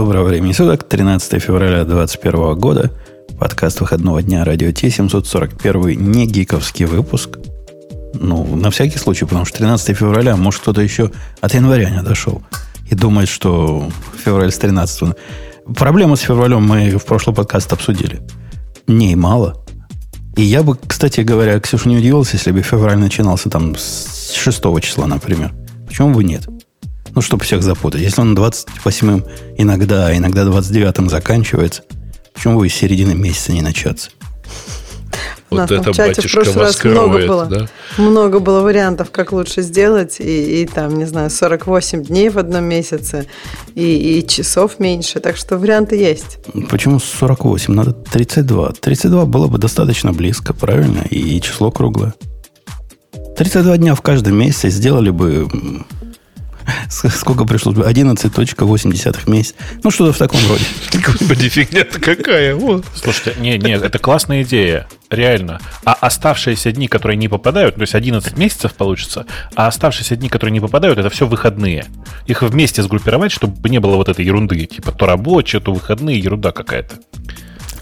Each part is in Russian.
Доброго времени суток, 13 февраля 2021 года. Подкаст выходного дня Радио Т, 741 не гиковский выпуск. Ну, на всякий случай, потому что 13 февраля, может, кто-то еще от января не дошел и думает, что февраль с 13 Проблему с февралем мы в прошлый подкаст обсудили. Не мало. И я бы, кстати говоря, Ксюша не удивился, если бы февраль начинался там с 6 числа, например. Почему бы нет? Ну, чтобы всех запутать. Если он 28-м иногда, а иногда 29-м заканчивается, почему бы из середины месяца не начаться? У вот нас это в чате в прошлый раз много было, да? много было вариантов, как лучше сделать, и, и там, не знаю, 48 дней в одном месяце, и, и часов меньше, так что варианты есть. Почему 48? Надо 32. 32 было бы достаточно близко, правильно, и число круглое. 32 дня в каждом месяце сделали бы Сколько пришло? 11.8 месяц. Ну, что-то в таком роде. Господи, фигня-то какая. Вот. Слушайте, нет, нет, это классная идея. Реально. А оставшиеся дни, которые не попадают, то есть 11 месяцев получится, а оставшиеся дни, которые не попадают, это все выходные. Их вместе сгруппировать, чтобы не было вот этой ерунды. Типа то рабочие, то выходные, ерунда какая-то.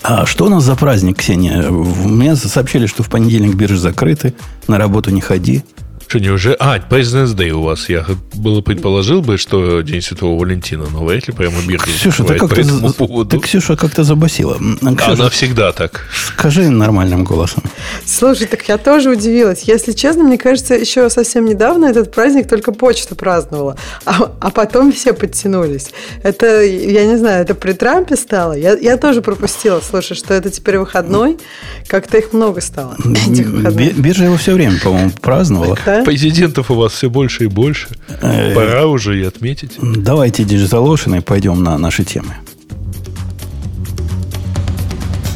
А что у нас за праздник, Ксения? Мне сообщили, что в понедельник биржи закрыты, на работу не ходи. Что, не уже? А, President's Day у вас. Я было предположил бы, что День Святого Валентина, но вряд ли прямо мир Ксюша, ты как-то, по поводу. ты, Ксюша, как-то забасила. Ксюша, Она всегда так. Скажи нормальным голосом. Слушай, так я тоже удивилась. Если честно, мне кажется, еще совсем недавно этот праздник только почта праздновала, а, а потом все подтянулись. Это, я не знаю, это при Трампе стало? Я, я тоже пропустила, слушай, что это теперь выходной. Как-то их много стало, этих выходных. Биржа его все время, по-моему, праздновала. Да? Президентов у вас все больше и больше. Э, Пора уже и отметить. Давайте DigitalOcean и пойдем на наши темы.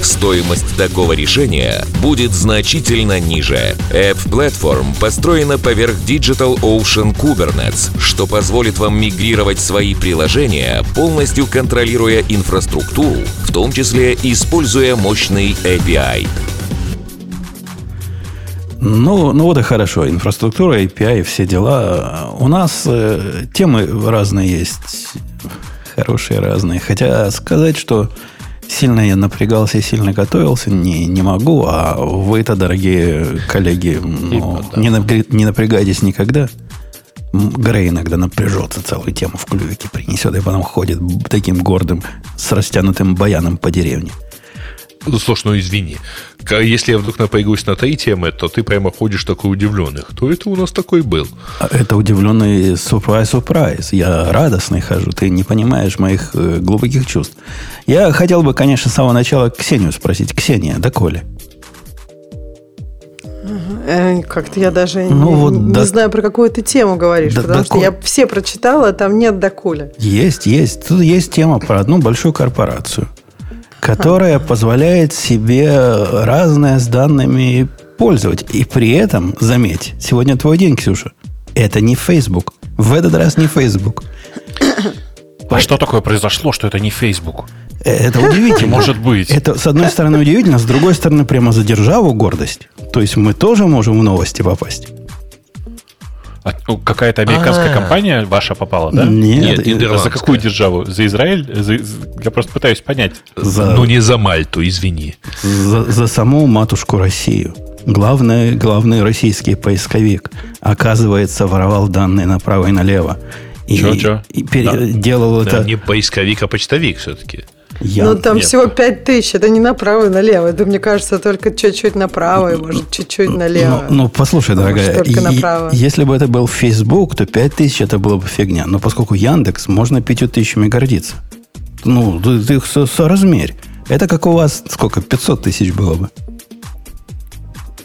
стоимость такого решения будет значительно ниже. App Platform построена поверх Digital Ocean Kubernetes, что позволит вам мигрировать свои приложения, полностью контролируя инфраструктуру, в том числе используя мощный API. Ну, ну вот и хорошо. Инфраструктура, API, все дела. У нас э, темы разные есть. Хорошие разные. Хотя сказать, что Сильно я напрягался и сильно готовился, не, не могу. А вы-то, дорогие коллеги, ну, да. не, напря, не напрягайтесь никогда. Грей иногда напряжется, целую тему в клювике принесет, и потом ходит таким гордым, с растянутым баяном по деревне. Ну, слушай, ну извини. Если я вдруг напрягусь на три темы, то ты прямо ходишь такой удивленный. Кто это у нас такой был? А это удивленный сюрприз-сюрприз. Я радостный хожу. Ты не понимаешь моих э, глубоких чувств. Я хотел бы, конечно, с самого начала Ксению спросить. Ксения, доколе? Э, как-то я даже ну, не, вот не до... знаю, про какую ты тему говоришь, до, потому доколе. что я все прочитала, а там нет доколе. Есть, есть. Тут есть тема про одну большую корпорацию – которая позволяет себе разное с данными пользовать. И при этом, заметь, сегодня твой день, Ксюша. Это не Facebook. В этот раз не Facebook. А что такое произошло, что это не Facebook? Это удивительно. Может быть. Это, с одной стороны, удивительно, с другой стороны, прямо за державу гордость. То есть мы тоже можем в новости попасть. А, ну, какая-то американская А-а-а. компания ваша попала, да? Нет, Нет а за какую державу? За Израиль? За, я просто пытаюсь понять. За... Ну, не за Мальту, извини. За, за саму матушку Россию. Главный, главный российский поисковик, оказывается, воровал данные направо и налево. И, чё, чё? и переделал да. это... Да, не поисковик, а почтовик все-таки. Я... Ну, там Нет. всего 5 тысяч. Это не направо и налево. Это, мне кажется, только чуть-чуть направо и, может, чуть-чуть налево. Ну, ну послушай, дорогая, только направо. если бы это был Facebook, то 5 тысяч это было бы фигня. Но поскольку Яндекс, можно 5 тысячами гордиться. Ну, ты, ты их со, соразмерь. Это как у вас, сколько, 500 тысяч было бы?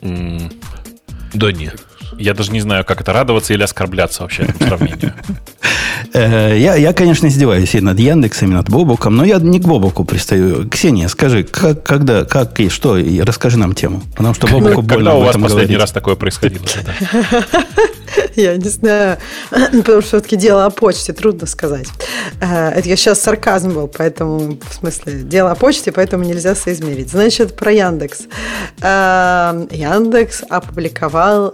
Mm. Да нет. Я даже не знаю, как это радоваться или оскорбляться вообще этому сравнению. Э, я, я, конечно, издеваюсь и над Яндексом, и над Бобуком, но я не к Бобуку пристаю. Ксения, скажи, как, когда, как и что, и расскажи нам тему. Потому что Бобуку больно Когда у вас последний говорить. раз такое происходило? Я не знаю, потому что все-таки дело о почте, трудно сказать. Э, Это я сейчас сарказм был, поэтому, в смысле, дело о почте, поэтому нельзя соизмерить. Значит, про Яндекс. Э, Яндекс опубликовал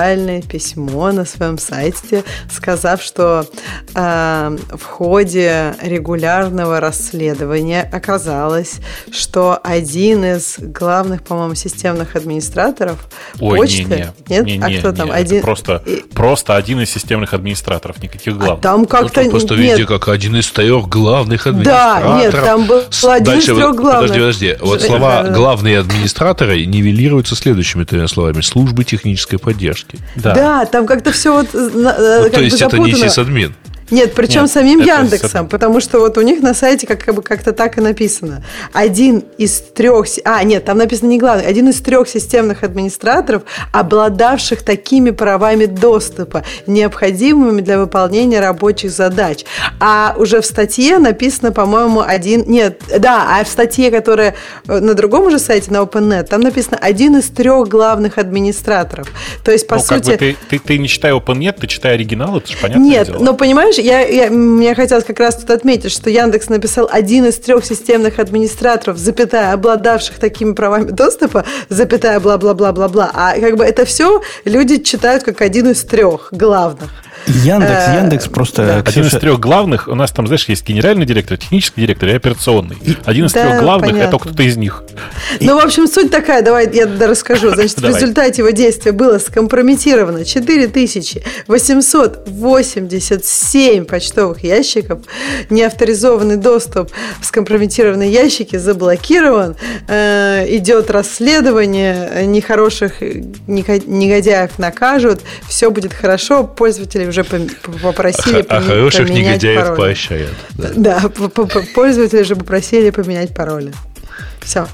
официальное письмо на своем сайте, сказав, что э, в ходе регулярного расследования оказалось, что один из главных, по-моему, системных администраторов Ой, почты... не-не. Нет? не, а не, кто не, там? это один... Просто, и- просто один из системных администраторов, никаких А главных. там как-то... Ну, просто нет, везде как один из трех главных Да, администраторов. нет, там был один из Дальше, трех вот, главных. Подожди, подожди. Вот слова да. «главные администраторы» нивелируются следующими тремя словами. Службы технической поддержки. Да. Да, там как-то все вот э, на- э, Ну, как то есть это не сисадмин. Нет, причем Нет, самим Яндексом, сам- потому что вот у них на сайте как, как бы как-то так и написано. Один из трех... А, нет, там написано не главный. Один из трех системных администраторов, обладавших такими правами доступа, необходимыми для выполнения рабочих задач. А уже в статье написано, по-моему, один... Нет, да, а в статье, которая э, на другом уже сайте, на OpenNet, там написано один из трех главных администраторов. То есть, по ну, как сути... бы ты, ты, ты не читай OpenNet, ты читай оригинал, это же понятно. Нет, но понимаешь, я, я, мне хотелось как раз тут отметить, что Яндекс написал один из трех системных администраторов, запятая, обладавших такими правами доступа, запятая, бла-бла-бла-бла-бла. А как бы это все люди читают как один из трех главных. Яндекс, Э, Яндекс просто... да. Один из трех главных, у нас там, знаешь, есть генеральный директор, технический директор и операционный. Один из Да, трех главных понятно. это кто-то из них. Ну, в общем, суть такая, давай я расскажу. Значит, в результате его действия было скомпрометировано 4887 почтовых ящиков, неавторизованный доступ в скомпрометированные ящики заблокирован, э, идет расследование, нехороших негодяев накажут, все будет хорошо, пользователи уже попросили А поме- хороших поменять негодяев пароли. поощряют. Да. Да, пользователи же попросили поменять пароли. Все.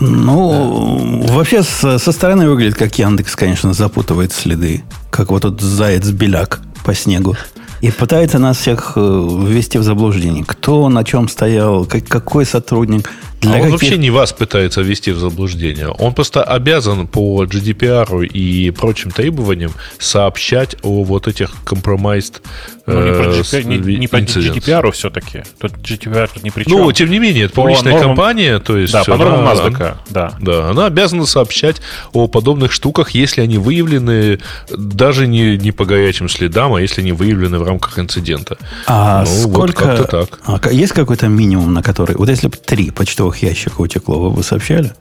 Ну, вообще со, со стороны выглядит, как Яндекс, конечно, запутывает следы. Как вот тут заяц-беляк по снегу. И пытается нас всех э, ввести в заблуждение. Кто на чем стоял, как- какой сотрудник. А он каких- вообще не вас пытается ввести в заблуждение. Он просто обязан по GDPR и прочим требованиям сообщать о вот этих compromised Ну, не про э, GDPR, не, не по incidents. GDPR все-таки. Тут GDPR тут ни при чем. Ну, тем не менее, это По публичная нормам- компания, то есть да, по она- нормам NASDAQ, да. Да, она обязана сообщать о подобных штуках, если они выявлены даже не, не по горячим следам, а если они выявлены в рамках инцидента. А Ну, вот сколько... как-то так. А есть какой-то минимум, на который... Вот если бы три почтовых ящика утекло, вы бы сообщали?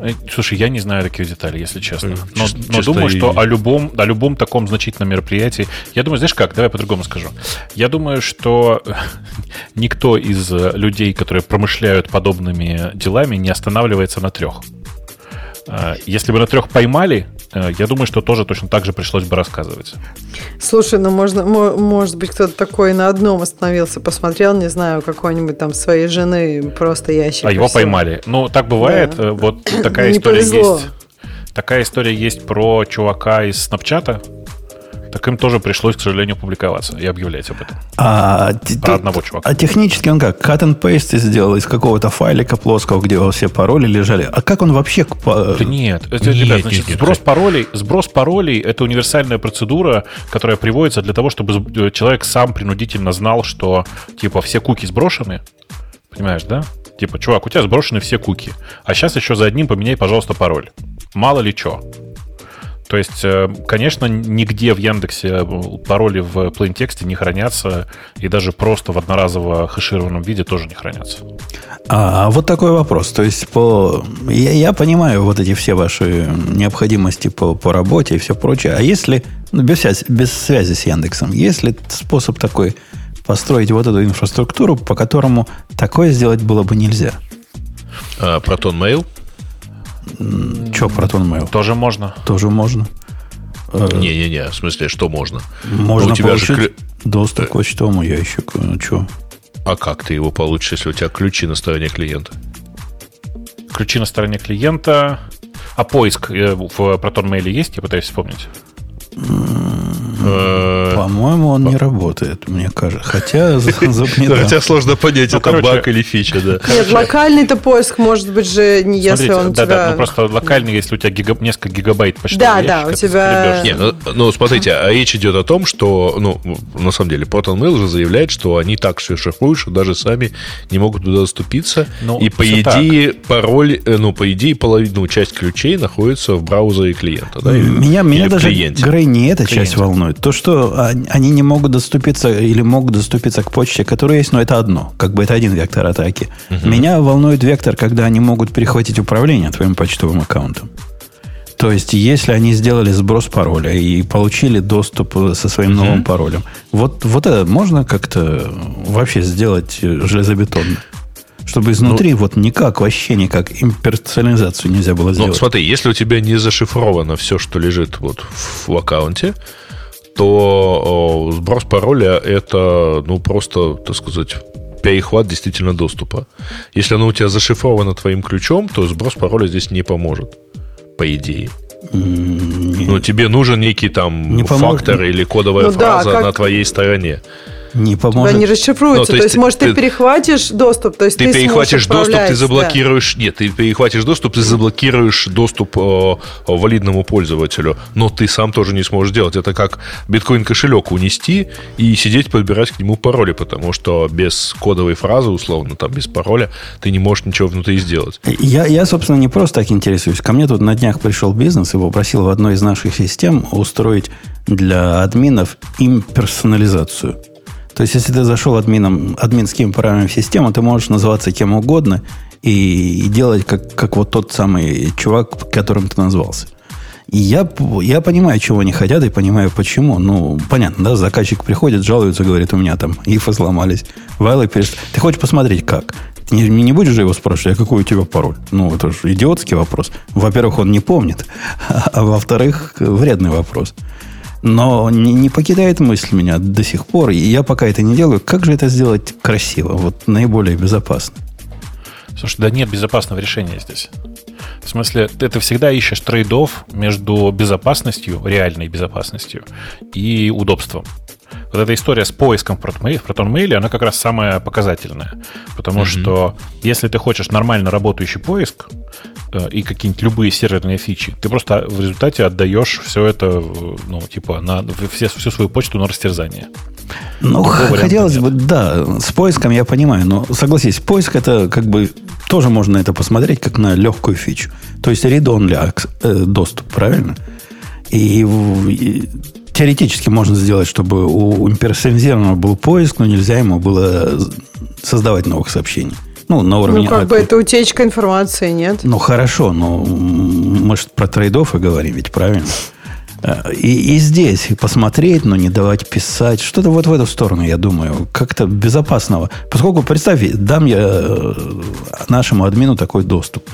Э, Слушай, я не знаю таких деталей, если честно. Но, чис- но чисто думаю, и- что о любом, о любом таком значительном мероприятии... Я думаю, знаешь как, давай по-другому скажу. Я думаю, что э, никто из э, людей, которые промышляют подобными делами, не останавливается на трех. Если бы на трех поймали, я думаю, что тоже точно так же пришлось бы рассказывать. Слушай, ну можно, мо- может быть, кто-то такой на одном остановился, посмотрел, не знаю, какой-нибудь там своей жены просто ящик. А его всё. поймали. Ну, так бывает. Да. Э, Вот такая история повезло. есть. Такая история есть про чувака из Снапчата. Так им тоже пришлось, к сожалению, публиковаться и объявлять об этом. А, Про одного чувака. а технически он как? Cut and paste сделал из какого-то файлика плоского, где все пароли лежали. А как он вообще... Да нет, это, Нет, ребят, значит, нет, сброс нет. паролей, сброс паролей это универсальная процедура, которая приводится для того, чтобы з- человек сам принудительно знал, что типа все куки сброшены. Понимаешь, да? Типа, чувак, у тебя сброшены все куки. А сейчас еще за одним поменяй, пожалуйста, пароль. Мало ли что. То есть, э, конечно, нигде в Яндексе э, пароли в plain тексте не хранятся, и даже просто в одноразово хэшированном виде тоже не хранятся. А вот такой вопрос. То есть, по... я, я понимаю вот эти все ваши необходимости по, по работе и все прочее. А если, ну, без связи, без связи с Яндексом, есть ли способ такой построить вот эту инфраструктуру, по которому такое сделать было бы нельзя? А, Proton Mail? Че, Proton Mail? Тоже можно. Тоже можно. Э, Не-не-не, в смысле, что можно? Можно у тебя же получить клю- доступ к почтовому ящику. Ну, что? А как ты его получишь, если у тебя ключи на стороне клиента? Ключи на стороне клиента. А поиск э, в Proton Mail есть? Я пытаюсь вспомнить. Э, По-моему, он не работает, мне кажется. Хотя не Хотя сложно понять, Ну, это баг или фича, да. Нет, локальный-то поиск может быть же не если Смотрите, он да, да, ну просто локальный, если у тебя несколько гигабайт почтового Да, да, у тебя- скребешь. Не, ну, ну, смотрите, а речь идет о том, что, ну, на самом деле, Proton Mail же заявляет, что они так все шифруют, что даже сами не могут туда доступиться. Ну, и по идее пароль, э, ну, по идее половину, часть ключей находится в браузере клиента, да? Меня, меня даже. Грей, не эта часть волнует. То, что они не могут доступиться или могут доступиться к почте, которая есть, но это одно. Как бы это один вектор атаки. Меня волнует вектор, когда они могут перехватить управление твоим почтовым аккаунтом. То есть, если они сделали сброс пароля и получили доступ э, со своим новым паролем, вот, вот это можно как-то вообще сделать э, железобетонно? Чтобы изнутри вот никак, вообще никак имперсонализацию нельзя было Ну, сделать. смотри, если у тебя не зашифровано все, что лежит вот в аккаунте, то сброс пароля это, ну, просто, так сказать, перехват действительно доступа. Если оно у тебя зашифровано твоим ключом, то сброс пароля здесь не поможет, по идее. М, не- Ну, тебе нужен некий там Не поможет. фактор или кодовая Ну да, фраза как- на твоей стороне. Не У тебя поможет. не расшифруется. Ну, то то, есть есть, может, ты, ты- перехватишь доступ, то есть Ты, ты, перехватишь доступ, ты управлять, да. заблокируешь. Нет, ты перехватишь доступ, ты заблокируешь доступ э, валидному пользователю. Но ты сам тоже не сможешь делать. Это как биткоин кошелек унести и сидеть подбирать к нему пароли, потому что без кодовой фразы, условно, там без пароля, ты не можешь ничего внутри сделать. Я, я, собственно, не просто так интересуюсь. Ко мне тут на днях пришел бизнес и попросил в одной из наших систем устроить для админов имперсонализацию. То есть, если ты зашел админом, админским параметром в систему, ты можешь называться кем угодно и, и делать как, как вот тот самый чувак, которым ты назвался. И я, я понимаю, чего они хотят, и понимаю, почему. Ну, понятно, да, заказчик приходит, жалуется, говорит, у меня там ифы сломались, вайлы перест... Ты хочешь посмотреть, как? Ты не, не будешь же его спрашивать, а какой у тебя пароль? Ну, это же идиотский вопрос. Во-первых, он не помнит, а во-вторых, вредный вопрос. Но не, не покидает мысль меня до сих пор, и я пока это не делаю. Как же это сделать красиво, вот наиболее безопасно? Слушай, да нет безопасного решения здесь. В смысле, ты ты всегда ищешь трейдов между безопасностью, реальной безопасностью, и удобством. Вот эта история с поиском в ProtonMail, она как раз самая показательная. Потому что если ты хочешь нормально работающий поиск э, и какие-нибудь любые серверные фичи, ты просто в результате отдаешь все это, э, ну, типа, на все, всю свою почту на растерзание. Ну, Другого хотелось нет. бы, да, с поиском я понимаю, но согласись, поиск это как бы тоже можно это посмотреть как на легкую фичу. То есть read-only акс- э, доступ, правильно? И, и теоретически можно сделать, чтобы у имперсонализированного был поиск, но нельзя ему было создавать новых сообщений. Ну, на уровне... Ну, как бы это утечка информации, нет? Ну, хорошо, но мы же про трейдов и говорим, ведь правильно? Э, И, и здесь посмотреть, но не давать писать. Что-то вот в эту сторону, я думаю, как-то безопасного. Поскольку, представь, дам я э, нашему админу такой доступ.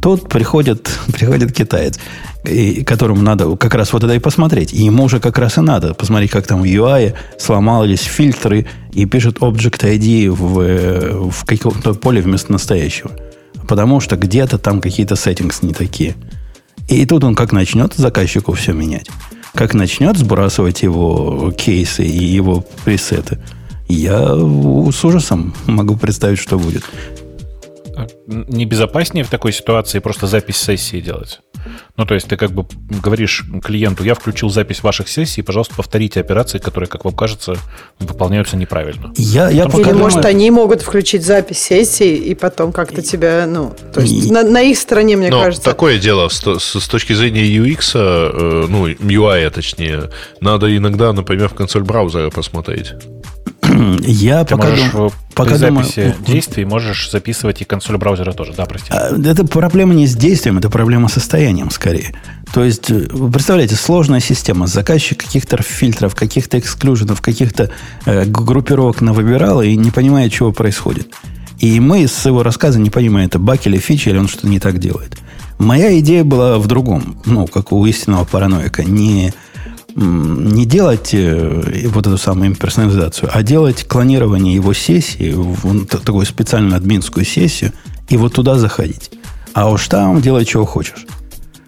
Тут приходит, приходит китаец, и, которому надо как раз вот это и посмотреть. И ему уже как раз и надо посмотреть, как там в UI сломались фильтры, и пишет Object ID в, в каком-то поле вместо настоящего. Потому что где-то там какие-то settings не такие. И тут он как начнет заказчику все менять, как начнет сбрасывать его кейсы и его пресеты, я с ужасом могу представить, что будет. Не безопаснее в такой ситуации просто запись сессии делать? Ну, то есть ты как бы говоришь клиенту, я включил запись ваших сессий, пожалуйста, повторите операции, которые, как вам кажется, выполняются неправильно. Я, я Или, что, может, думаю- они могут включить запись сессии и потом как-то тебя, ну, то есть И- на, на их стороне, мне Но кажется. такое дело, с, с- с точки зрения UX, э, ну, UI точнее, надо иногда, например, в консоль браузера посмотреть. я Ты пока, можешь дум- пока при думаю... записи действий можешь записывать и консоль браузера тоже. Да, прости. А, Это проблема не с действием, это проблема с состоянием скорее. То есть, э, вы представляете, сложная система. Заказчик каких-то фильтров, каких-то эксклюженов, каких-то э, группировок навыбирал и не понимает, чего происходит. И мы с его рассказа не понимаем, это баг или фича, или он что-то не так делает. Моя идея была в другом, ну, как у истинного параноика, не, не делать э, вот эту самую имперсонализацию, а делать клонирование его сессии в такую специальную админскую сессию и вот туда заходить. А уж там делай, чего хочешь.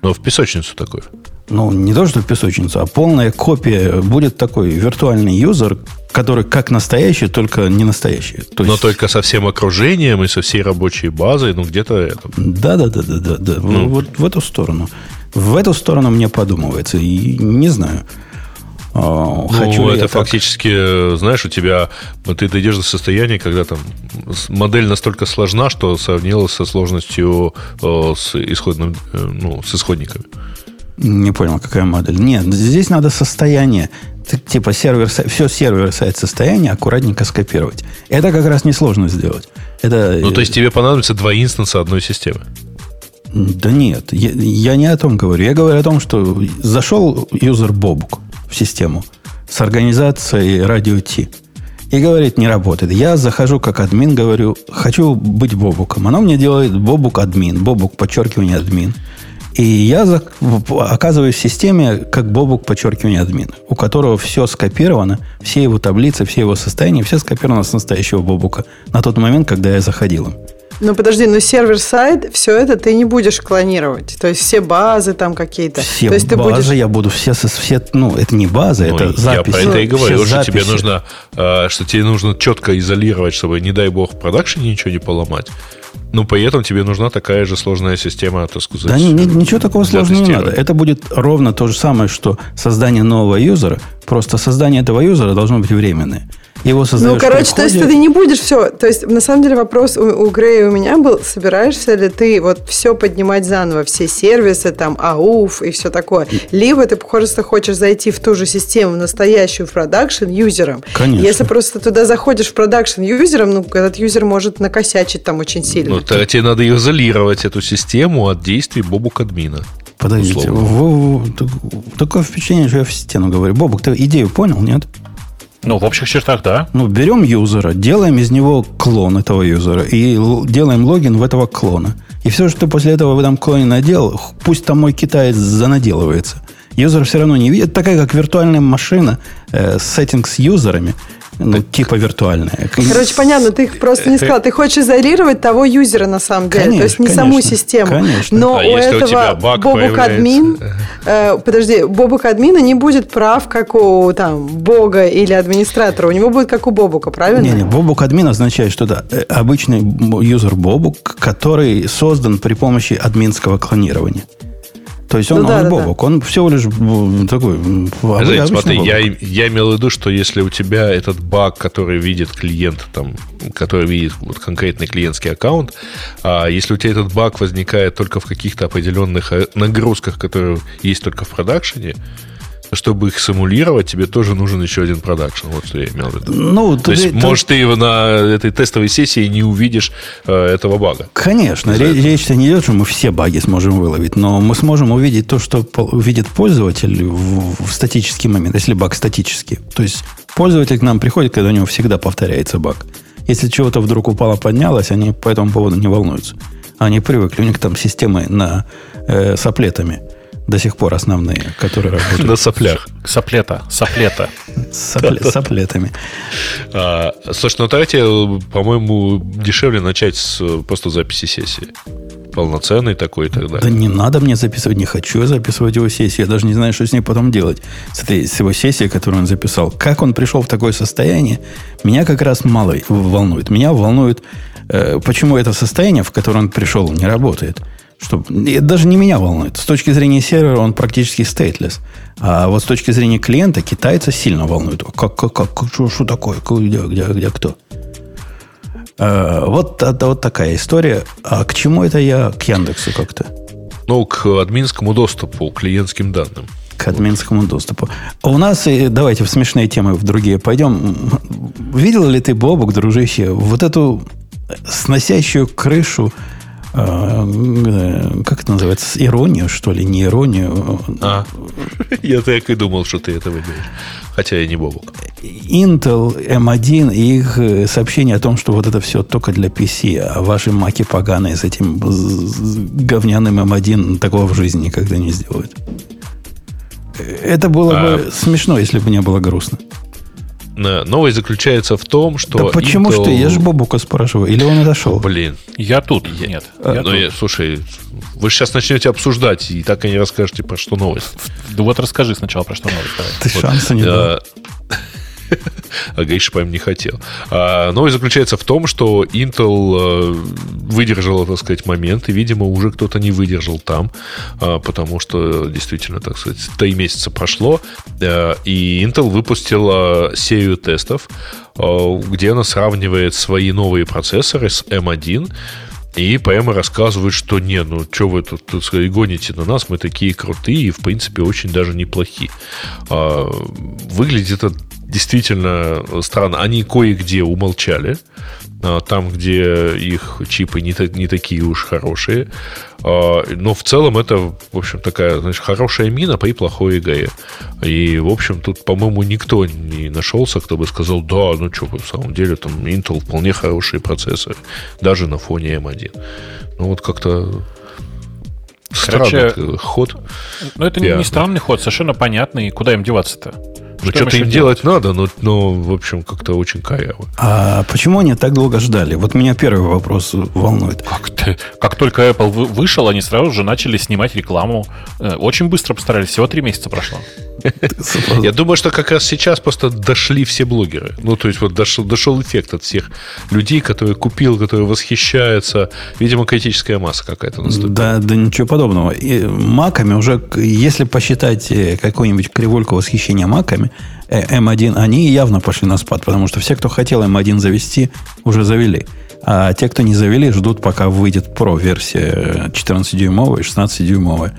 Но в песочницу такое. ну, не то, что песочницу, а полная копия. Будет такой виртуальный юзер, который как настоящий, только не настоящий. То есть... Но только со всем окружением и со всей рабочей базой, ну, где-то это. Да, да, да, да, да, да. Ну. Вот в эту сторону. В эту сторону мне подумывается. И не знаю. А, ну, Хочу это фактически, знаешь, у тебя ты дойдешь до состояния, когда там модель настолько сложна, что сравнилась со сложностью с исходным, э, ну, с исходниками. Не понял, какая модель. Нет, здесь надо состояние. Типа сервер, все сервер-сайт состояние аккуратненько скопировать. Это как раз несложно сделать. Это... Ну, то есть тебе понадобится два инстанса одной системы? Да нет, я, я не о том говорю. Я говорю о том, что зашел юзер Бобук в систему с организацией радио T. И говорит, не работает. Я захожу как админ, говорю, хочу быть Бобуком. Оно мне делает Бобук админ, Бобук подчеркивание админ. И я оказываюсь в системе как Бобук, подчеркивание админ, у которого все скопировано, все его таблицы, все его состояния, все скопировано с настоящего Бобука на тот момент, когда я заходил им. Ну подожди, но сервер-сайт, все это ты не будешь клонировать. То есть все базы там какие-то. Все То есть базы ты будешь... я буду все, все, ну это не база, ну, это записи. Я про это и говорю, что тебе нужно, э, что тебе нужно четко изолировать, чтобы, не дай бог, в продакшене ничего не поломать. Ну, при этом тебе нужна такая же сложная система, так сказать. Да ни, ничего такого сложного не надо. Это будет ровно то же самое, что создание нового юзера. Просто создание этого юзера должно быть временное. Его Ну, короче, то есть ты не будешь все. То есть, на самом деле, вопрос у, у Грея и у меня был, собираешься ли ты вот все поднимать заново, все сервисы, там, АУФ и все такое. Либо ты просто хочешь зайти в ту же систему, настоящую в production, юзером. Конечно. Если просто туда заходишь в production юзером, ну, этот юзер может накосячить там очень сильно. Ну, тогда тебе надо изолировать эту систему от действий Бобук админа. Подождите, вы, вы, такое впечатление, что я в стену говорю. Бобук, ты идею понял, нет? Ну, в общих чертах, да. Ну, берем юзера, делаем из него клон этого юзера и делаем логин в этого клона. И все, что после этого в этом клоне наделал, пусть там мой китаец занаделывается. Юзер все равно не видит. Такая, как виртуальная машина, э, сеттинг с юзерами – ну, типа виртуальная. Короче, понятно, ты их просто не сказал. Ты хочешь изолировать того юзера на самом деле, конечно, то есть не конечно, саму систему. Конечно. Но а у этого у Бобук админ, э, подожди, Бобук админа не будет прав, как у там Бога или администратора. У него будет как у Бобука, правильно? Не, не, Бобук админ означает, что это э, обычный юзер Бобук, который создан при помощи админского клонирования. То есть он, ну, да, он да, бобок, да. он всего лишь такой... Жень, смотри, я, я имел в виду, что если у тебя этот баг, который видит клиент, там, который видит вот конкретный клиентский аккаунт, а если у тебя этот баг возникает только в каких-то определенных э, нагрузках, которые есть только в продакшене, чтобы их симулировать, тебе тоже нужен еще один продакшн. Вот что я имел в виду. Ну, То есть, ты, может, ты его на этой тестовой сессии не увидишь э, этого бага. Конечно. Речь-то не идет, что мы все баги сможем выловить, но мы сможем увидеть то, что видит пользователь в, в статический момент, если баг статический. То есть, пользователь к нам приходит, когда у него всегда повторяется баг. Если чего-то вдруг упало, поднялось, они по этому поводу не волнуются. Они привыкли, у них там системы на, э, с аплетами – до сих пор основные, которые работают. На соплях. Соплета. Соплета. Соплетами. А, слушай, ну давайте, по-моему, дешевле начать с просто записи сессии. Полноценный такой и так далее. Да не надо мне записывать, не хочу я записывать его сессию. Я даже не знаю, что с ней потом делать. С, этой, с его сессией, которую он записал. Как он пришел в такое состояние, меня как раз мало волнует. Меня волнует, э, почему это состояние, в которое он пришел, не работает. Что, это даже не меня волнует. С точки зрения сервера он практически стейтлес. А вот с точки зрения клиента китайца сильно волнует. Как, как, как, что, что такое? Где, где, где кто? А, вот это вот такая история. А к чему это я? К Яндексу как-то? Ну, к админскому доступу, к клиентским данным. К админскому доступу. У нас, давайте в смешные темы в другие пойдем. Видел ли ты, Бобок, дружище, вот эту сносящую крышу как это называется, иронию, что ли, не иронию. А, я так и думал, что ты это выберешь. Хотя я не Бобук. Intel M1 и их э, сообщение о том, что вот это все только для PC, а ваши маки поганые с этим говняным M1 такого в жизни никогда не сделают. Это было а... бы смешно, если бы не было грустно. Новость заключается в том, что... Да почему Intel... ж ты? Я же Бобука спрашиваю. Или он отошел? Блин. Я тут. Я- Нет. А, я Ну, тут. я- слушай, вы сейчас начнете обсуждать, и так и не расскажете, про что новость. Да вот расскажи сначала, про что новость. давай. Ты шанса не дал. А Гриша, по не хотел. А, новость заключается в том, что Intel э, выдержала, так сказать, момент, и, видимо, уже кто-то не выдержал там, а, потому что, действительно, так сказать, три месяца прошло, э, и Intel выпустила серию тестов, э, где она сравнивает свои новые процессоры с M1, и прямо рассказывают, что не, ну что вы тут, сказать, гоните на нас, мы такие крутые и, в принципе, очень даже неплохие. А, выглядит это действительно странно. Они кое-где умолчали, а, там, где их чипы не, не такие уж хорошие. А, Но в целом это, в общем, такая, значит, хорошая мина при плохой игре. И, в общем, тут, по-моему, никто не нашелся, кто бы сказал, да, ну что, в самом деле, там Intel вполне хорошие процессоры, даже на фоне M1. Ну, вот как-то странный Короче, ход. Ну, это не, не странный ход, совершенно понятный. Куда им деваться-то? Ну, Что что-то им делать надо, но, но, в общем, как-то очень коряво. А почему они так долго ждали? Вот меня первый вопрос волнует. Как, ты- как только Apple вы- вышел, они сразу же начали снимать рекламу. Э, Очень быстро постарались, всего три месяца прошло. Я думаю, что как раз сейчас просто дошли все блогеры. Ну, то есть вот дошел, дошел эффект от всех людей, которые купил, которые восхищаются. Видимо, критическая масса какая-то наступила. Да, да ничего подобного. И маками уже, если посчитать э, какую-нибудь кривульку восхищения маками, э, M1, они явно пошли на спад, потому что все, кто хотел M1 завести, уже завели. А те, кто не завели, ждут, пока выйдет Pro-версия 14-дюймовая и 16-дюймовая.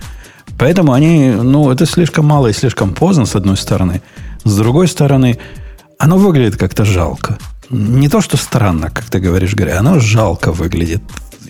Поэтому они, ну, это слишком мало и слишком поздно, с одной стороны. С другой стороны, оно выглядит как-то жалко. Не то, что странно, как ты говоришь, Гарри, оно жалко выглядит.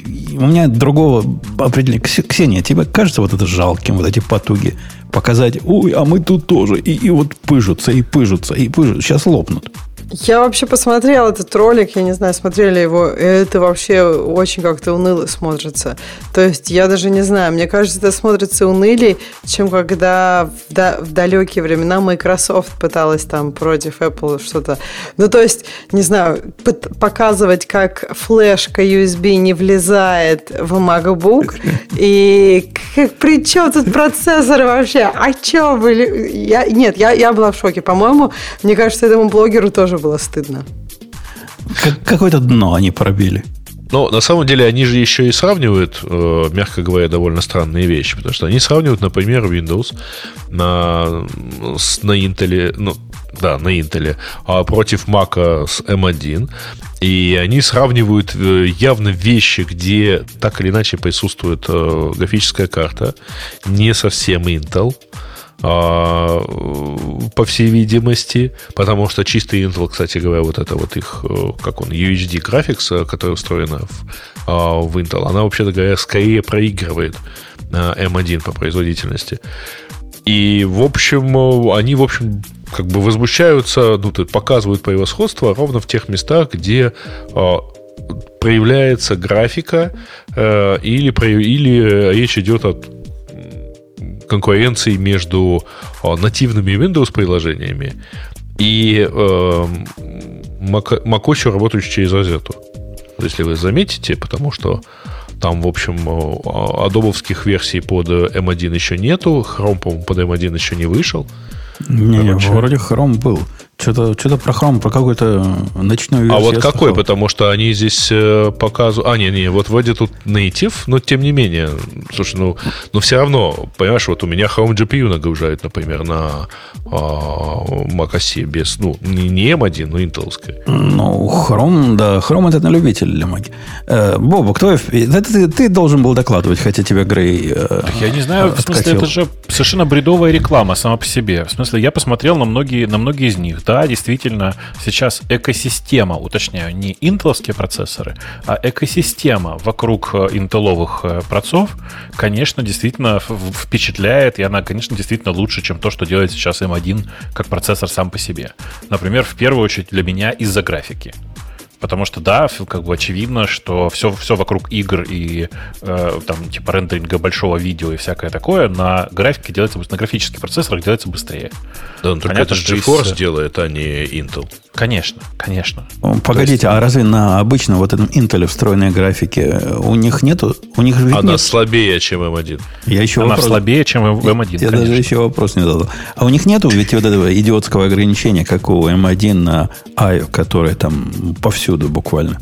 У меня другого определения. Кс- Ксения, тебе кажется вот это жалким, вот эти потуги показать, ой, а мы тут тоже. И, и вот пыжутся, и пыжутся, и пыжутся. Сейчас лопнут. Я вообще посмотрела этот ролик, я не знаю, смотрели его, это вообще очень как-то уныло смотрится. То есть я даже не знаю, мне кажется, это смотрится унылей, чем когда в, да- в далекие времена Microsoft пыталась там против Apple что-то. Ну, то есть, не знаю, показывать, как флешка USB не влезает в MacBook, и как, при чем тут процессор вообще? А чё были? Я, нет, я, я была в шоке. По-моему, мне кажется, этому блогеру тоже было стыдно. Как- какое-то дно они пробили. Но на самом деле они же еще и сравнивают, э, мягко говоря, довольно странные вещи. Потому что они сравнивают, например, Windows на, с, на Intel, ну, да, на Intel, а против Mac с M1. И они сравнивают э, явно вещи, где так или иначе присутствует э, графическая карта, не совсем Intel, по всей видимости, потому что чистый Intel, кстати говоря, вот это вот их, э, как он, UHD Graphics, э, которая устроена в, а, в Intel, она, вообще-то говоря, скорее проигрывает а, M1 по производительности. И, в общем, э, они, в общем, как бы возмущаются, ну, есть показывают превосходство ровно в тех местах, где э, проявляется графика э, или, или э, речь идет о конкуренции между э, нативными Windows приложениями и э, Mac, macOS, работающий через розету. Если вы заметите, потому что там, в общем, э, адобовских версий под э, M1 еще нету, Chrome, по-моему, под M1 еще не вышел. Не, не, вроде хром был. Что-то, что-то про хром, про какую-то ночную версию. А вот какой? слышал. Потому что они здесь э, показывают... А, не, не, вот вроде тут native, но тем не менее. Слушай, ну, но все равно, понимаешь, вот у меня Chrome GPU нагружает, например, на а, Mac OS без, ну, не, не M1, но интеловской. Ну, хром, да, хром это на любителя для маги. Э, Боба, кто... Это ты, ты должен был докладывать, хотя тебя Грей э, Я не знаю, в смысле, это же совершенно бредовая реклама сама по себе. В смысле, я посмотрел на многие, на многие из них. Да, действительно, сейчас экосистема, уточняю, не интеловские процессоры, а экосистема вокруг э, интеловых э, процов, конечно, действительно впечатляет, и она, конечно, действительно лучше, чем то, что делает сейчас M1 как процессор сам по себе. Например, в первую очередь для меня из-за графики. Потому что, да, как бы очевидно, что все, все вокруг игр и э, там, типа рендеринга большого видео и всякое такое на графике делается, на графических процессорах делается быстрее. Да, но только Понятно, это же GeForce из... делает, а не Intel. Конечно, конечно. Погодите, есть... а разве на обычном вот этом Intel встроенной графике у них нету? У них Она нет... слабее, чем M1. Я еще Она вопрос... слабее, чем M1, Я конечно. даже еще вопрос не задал. А у них нету ведь вот этого идиотского ограничения, как у M1 на IO, которое там повсюду буквально?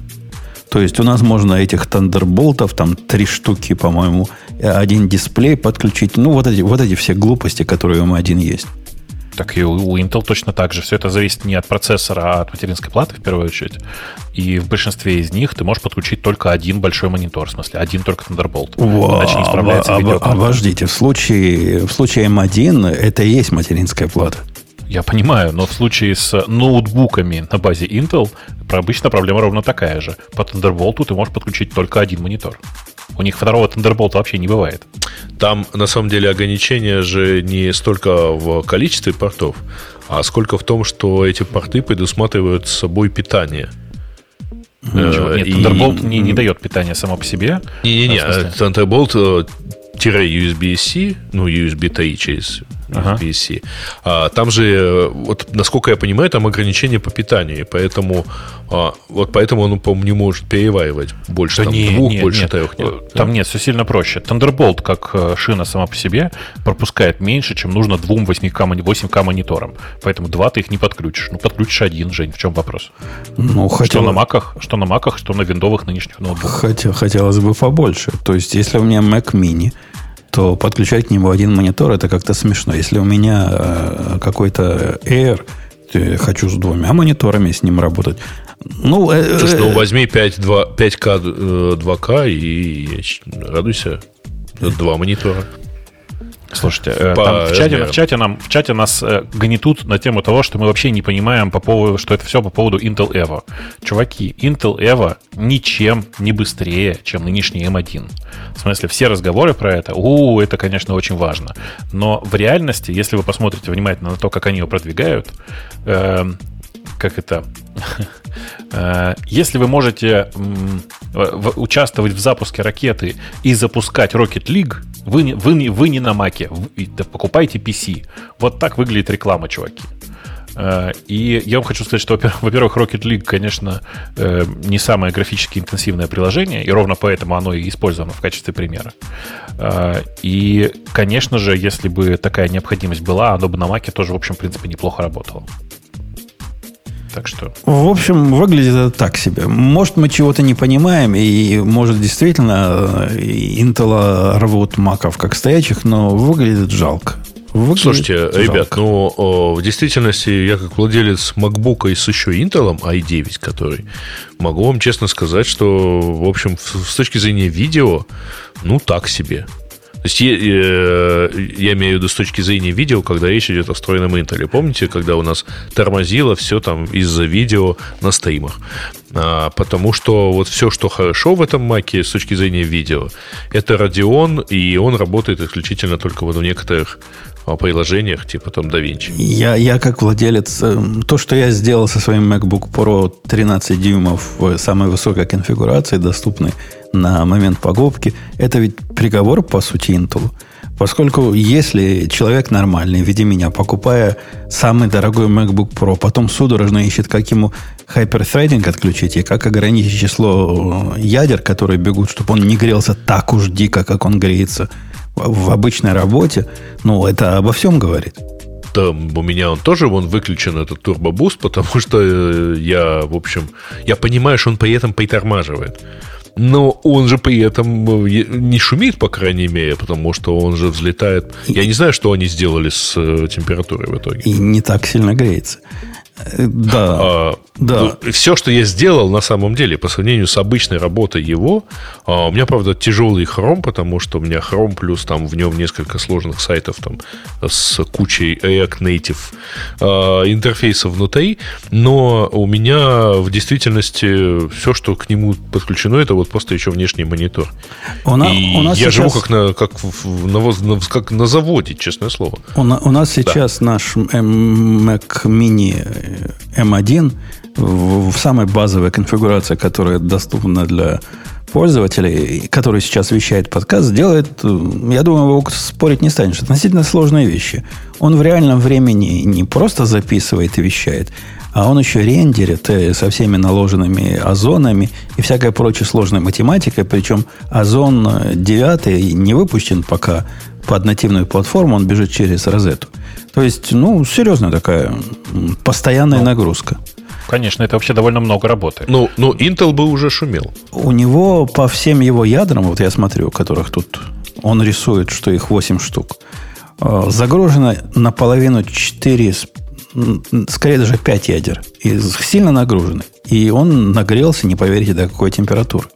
То есть у нас можно этих тандерболтов, там три штуки, по-моему, один дисплей подключить. Ну, вот эти, вот эти все глупости, которые у M1 есть. Так и у Intel точно так же. Все это зависит не от процессора, а от материнской платы в первую очередь. И в большинстве из них ты можешь подключить только один большой монитор, в смысле, один только Thunderbolt. Во, Иначе не справляется об, Обождите, в случае, в случае M1 это и есть материнская плата. Я понимаю, но в случае с ноутбуками на базе Intel обычно проблема ровно такая же. По Thunderbolt ты можешь подключить только один монитор. У них второго Thunderbolt вообще не бывает. Там, на самом деле, ограничение же не столько в количестве портов, а сколько в том, что эти порты предусматривают с собой питание. Ничего, нет, Thunderbolt и... не, не дает питания само по себе. Не-не-не, Thunderbolt USB-C, ну, USB-TI через USB-C. А, там же, вот, насколько я понимаю, там ограничения по питанию, поэтому, а, вот поэтому он, по-моему, не может переваривать больше да там, не, двух, нет, больше нет. трех. Нет. Там да? нет, все сильно проще. Thunderbolt, как э, шина сама по себе, пропускает меньше, чем нужно двум 8К, 8К мониторам. Поэтому два ты их не подключишь. Ну, подключишь один, Жень, в чем вопрос? Ну, хотел... Что на маках, что на маках, что на виндовых нынешних ноутбуках. Хотел, хотелось бы побольше. То есть, если у меня Mac Mini, то подключать к нему один монитор это как-то смешно. Если у меня э, какой-то Air, хочу с двумя мониторами с ним работать. Ну, э, Слушай, ну э, возьми 5, 2, 5К 2К и радуйся. Два монитора. Слушайте, э, там в, чате, в, чате нам, в чате нас э, гнетут на тему того, что мы вообще не понимаем, по поводу, что это все по поводу Intel Evo. Чуваки, Intel Evo ничем не быстрее, чем нынешний M1. В смысле, все разговоры про это, у, это, конечно, очень важно. Но в реальности, если вы посмотрите внимательно на то, как они его продвигают, э, как это... Э, если вы можете участвовать в запуске ракеты и запускать Rocket League, вы, вы, вы не на маке, покупайте PC. Вот так выглядит реклама, чуваки. Э, и я вам хочу сказать, что, во-первых, Rocket League, конечно, э, не самое графически интенсивное приложение, и ровно поэтому оно и использовано в качестве примера. И, конечно же, если бы такая необходимость была, оно бы на Маке тоже, в общем, в принципе, неплохо работало. Так что... В общем, выглядит это так себе. Может, мы чего-то не понимаем, и может, действительно, э, Intel рвут маков как стоячих, но выглядит жалко. Выглядит Слушайте, жалко. ребят, ну, в действительности, я как владелец MacBook и с еще Intel i9, который, могу вам честно сказать, что, в общем, с точки зрения видео, ну, так себе. То есть я, э, я имею в виду с точки зрения видео, когда речь идет о встроенном Intel. Помните, когда у нас тормозило все там из-за видео на стримах? А, потому что вот все, что хорошо в этом маке с точки зрения видео, это Radeon, и он работает исключительно только вот в некоторых а, приложениях, типа там DaVinci. Я, я как владелец, э, то, что я сделал со своим MacBook Pro 13 дюймов в самой высокой конфигурации, доступной на момент покупки, это ведь приговор, по сути, Intel. Поскольку если человек нормальный, в виде меня, покупая самый дорогой MacBook Pro, потом судорожно ищет, как ему хайперthreading отключить и как ограничить число ядер, которые бегут, чтобы он не грелся так уж дико, как он греется в обычной работе, ну, это обо всем говорит. Там у меня он тоже вон выключен, этот турбобуст, потому что э, я, в общем, я понимаю, что он при этом притормаживает но он же при этом э, не шумит, по крайней мере, потому что он же взлетает. Я не знаю, что они сделали с э, температурой в итоге. И не так сильно греется. Да. А, да. Ну, все, что я сделал на самом деле, по сравнению с обычной работой его, а, у меня, правда, тяжелый хром, потому что у меня хром плюс там в нем несколько сложных сайтов там с кучей React Native а, интерфейсов внутри, но у меня в действительности все, что к нему подключено, это вот просто еще внешний монитор. У на, И у нас я сейчас... живу как на, как, на, как на заводе, честное слово. У, на, у нас сейчас да. наш Mac Mini M1 в, в самой базовой конфигурации, которая доступна для пользователей, который сейчас вещает подкаст, делает, я думаю, его спорить не станешь, относительно сложные вещи. Он в реальном времени не просто записывает и вещает, а он еще рендерит э, со всеми наложенными озонами и всякой прочей сложной математикой. Причем озон 9 не выпущен пока под нативную платформу, он бежит через розету. То есть, ну, серьезная такая постоянная ну, нагрузка. Конечно, это вообще довольно много работы. Ну, ну, Intel бы уже шумел. У него по всем его ядрам, вот я смотрю, которых тут он рисует, что их 8 штук, э, загружено наполовину 4 скорее даже 5 ядер. И сильно нагружены. И он нагрелся, не поверите, до какой температуры.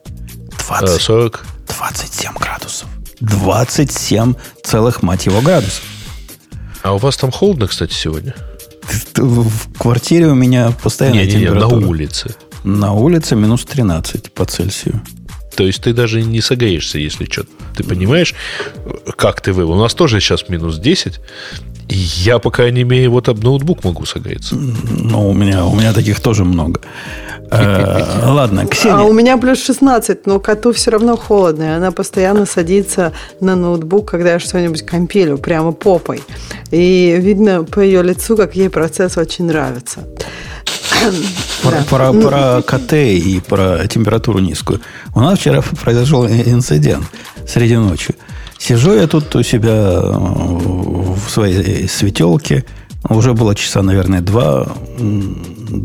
20, 40. 27 градусов. 27 целых, мать его, градусов. А у вас там холодно, кстати, сегодня? В квартире у меня постоянная не, температура. Не, на улице. На улице минус 13 по Цельсию. То есть ты даже не согреешься, если что. Ты понимаешь, как ты вывел? У нас тоже сейчас минус 10. Я, пока не имею, вот об ноутбук могу согреться. Ну, у меня, у меня таких тоже много. Э, ладно, Ксения. А у меня плюс 16, но коту все равно холодно. И она постоянно садится на ноутбук, когда я что-нибудь компилю, прямо попой. И видно по ее лицу, как ей процесс очень нравится. Про, да. про, про КТ и про температуру низкую. У нас вчера произошел инцидент среди ночи. Сижу я тут у себя э, в своей светелке. Уже было часа, наверное, два.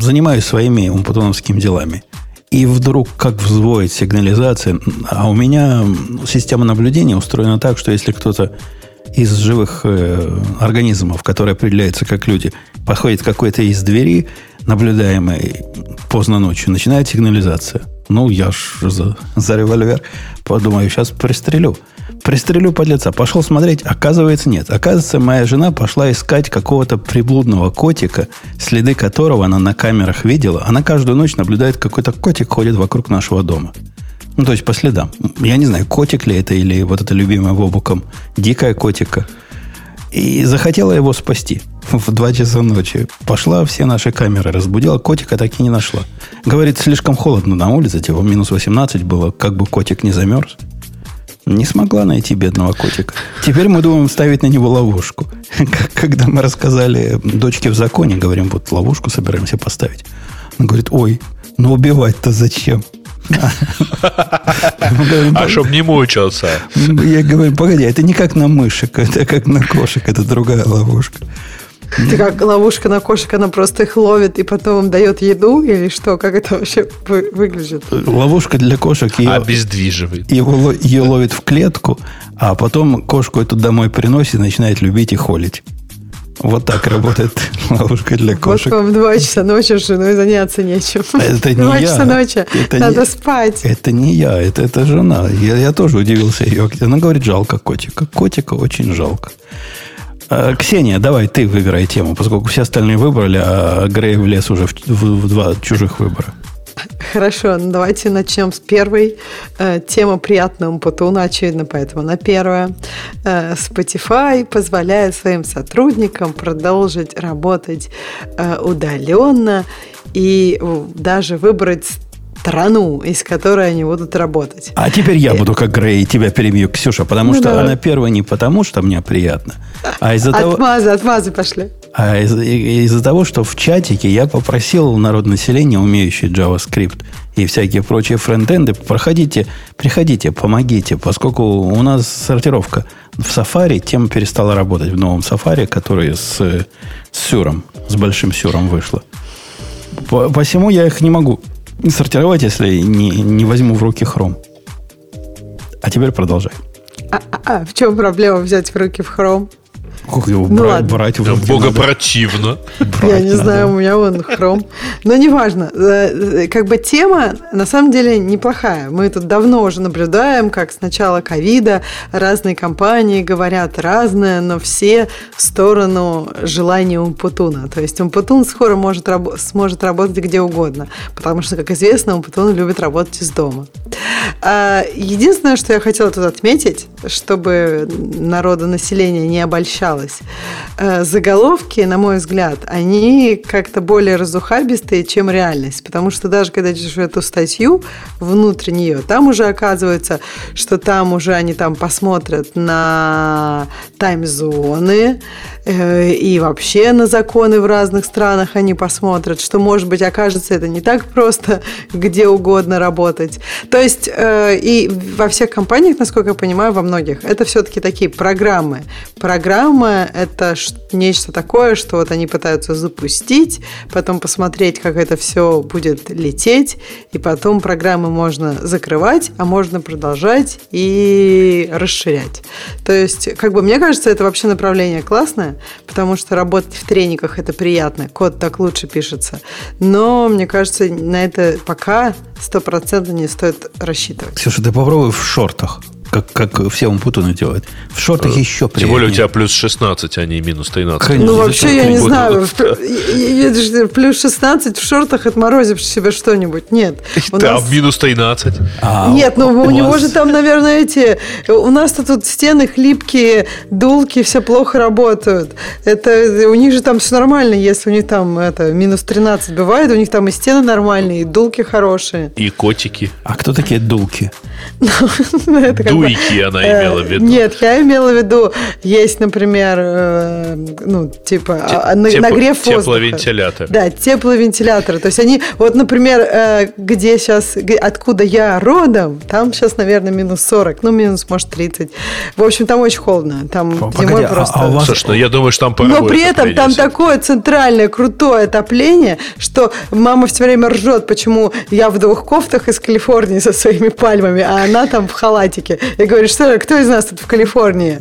Занимаюсь своими умпутоновскими делами. И вдруг как взводит сигнализация. А у меня система наблюдения устроена так, что если кто-то из живых э, организмов, которые определяются как люди, подходит какой-то из двери, наблюдаемой поздно ночью, начинает сигнализация. Ну, я ж за, за револьвер подумаю, сейчас пристрелю. Пристрелю подлеца. Пошел смотреть. Оказывается, нет. Оказывается, моя жена пошла искать какого-то приблудного котика, следы которого она на камерах видела. Она каждую ночь наблюдает, какой-то котик ходит вокруг нашего дома. Ну, то есть по следам. Я не знаю, котик ли это или вот это любимое Вобуком дикая котика. И захотела его спасти в 2 часа ночи. Пошла все наши камеры, разбудила, котика так и не нашла. Говорит, слишком холодно на улице, типа минус 18 было, как бы котик не замерз. Не смогла найти бедного котика. Теперь мы думаем ставить на него ловушку. Когда мы рассказали дочке в законе, говорим, вот ловушку собираемся поставить. Он говорит, ой, ну убивать-то зачем? А чтоб не мучился. Я говорю, погоди, это не как на мышек, это как на кошек, это другая ловушка. Это как ловушка на кошек, она просто их ловит и потом дает еду или что? Как это вообще выглядит? Ловушка для кошек ее... Обездвиживает. Его, ее ловит в клетку, а потом кошку эту домой приносит и начинает любить и холить. Вот так работает ловушка для кошек. Вот вам два часа ночи женой заняться нечем. Это не два я. часа ночи. Это Надо не, спать. Это не я, это, это жена. Я, я тоже удивился ее. Она говорит, жалко котика. Котика очень жалко. А, Ксения, давай ты выбирай тему, поскольку все остальные выбрали, а Грей влез уже в, в, в два чужих выбора. Хорошо, ну давайте начнем с первой. Э, тема приятного Путуна, очевидно, поэтому на первое. Э, Spotify позволяет своим сотрудникам продолжить работать э, удаленно и даже выбрать страну, из которой они будут работать. А теперь я буду как Грей, тебя перебью, Ксюша, потому ну, что да. она первая не потому, что мне приятно, а из-за того... Отмазы, отмазы пошли. А из- из-за того, что в чатике я попросил народ населения, умеющий JavaScript и всякие прочие фронтенды, проходите, приходите, помогите, поскольку у нас сортировка в Safari, тема перестала работать в новом Safari, который с, с сюром, с большим сюром вышла. Посему я их не могу сортировать, если не, не возьму в руки хром. А теперь продолжай. А, а, а в чем проблема взять в руки в хром? Как его ну, брать, ладно. брать в руки Бога противно. Я не знаю, у меня вон хром. Но неважно. Э, как бы тема на самом деле неплохая. Мы тут давно уже наблюдаем, как с начала ковида разные компании говорят разное, но все в сторону желания Умпутуна. То есть Умпутун скоро может, сможет работать где угодно, потому что, как известно, Умпутун любит работать из дома. А, единственное, что я хотела тут отметить, чтобы народонаселение не обольщало забивалась. Э, заголовки, на мой взгляд, они как-то более разухабистые, чем реальность. Потому что даже когда читаешь эту статью внутрь нее, там уже оказывается, что там уже они там посмотрят на тайм-зоны, Э, и вообще на законы в разных странах они посмотрят, что, может быть, окажется это не так просто где угодно работать. То есть э, и во всех компаниях, насколько я понимаю, во многих, это все-таки такие программы. Программа – это нечто такое, что вот они пытаются запустить, потом посмотреть, как это все будет лететь, и потом программы можно закрывать, а можно продолжать и расширять. То есть, как бы мне кажется, это вообще направление классное, потому что работать в тренингах это приятно, код так лучше пишется. Но мне кажется, на это пока стопроцентно не стоит рассчитывать. Ксюша, ты попробуй в шортах как, как все Умпутуны делают. В шортах э, еще приятнее. Тем более у тебя плюс 16, а не минус 13. Конечно, ну, вообще, я не знаю. Плюс 16 в шортах отморозишь себе что-нибудь. Нет. Там минус 13. А, Нет, ну у него же там, наверное, эти... У нас-то тут стены хлипкие, дулки все плохо работают. Это у них же там все нормально, если у них там это минус 13 бывает, у них там и стены нормальные, и дулки хорошие. И котики. А кто такие дулки? Ну, это как Дуйки она э, имела в виду. Нет, я имела в виду, есть, например, э, ну, типа, а, нагрев воздуха. Тепловентилятор. Да, тепловентиляторы. То есть они, вот, например, э, где сейчас, откуда я родом, там сейчас, наверное, минус 40, ну, минус, может, 30. В общем, там очень холодно. Там зимой а, просто... А у вас... Слушай, ну, я думаю, что там Но при этом там такое центральное, крутое отопление, что мама все время ржет, почему я в двух кофтах из Калифорнии со своими пальмами, а она там в халатике. Я говорю, что кто из нас тут в Калифорнии?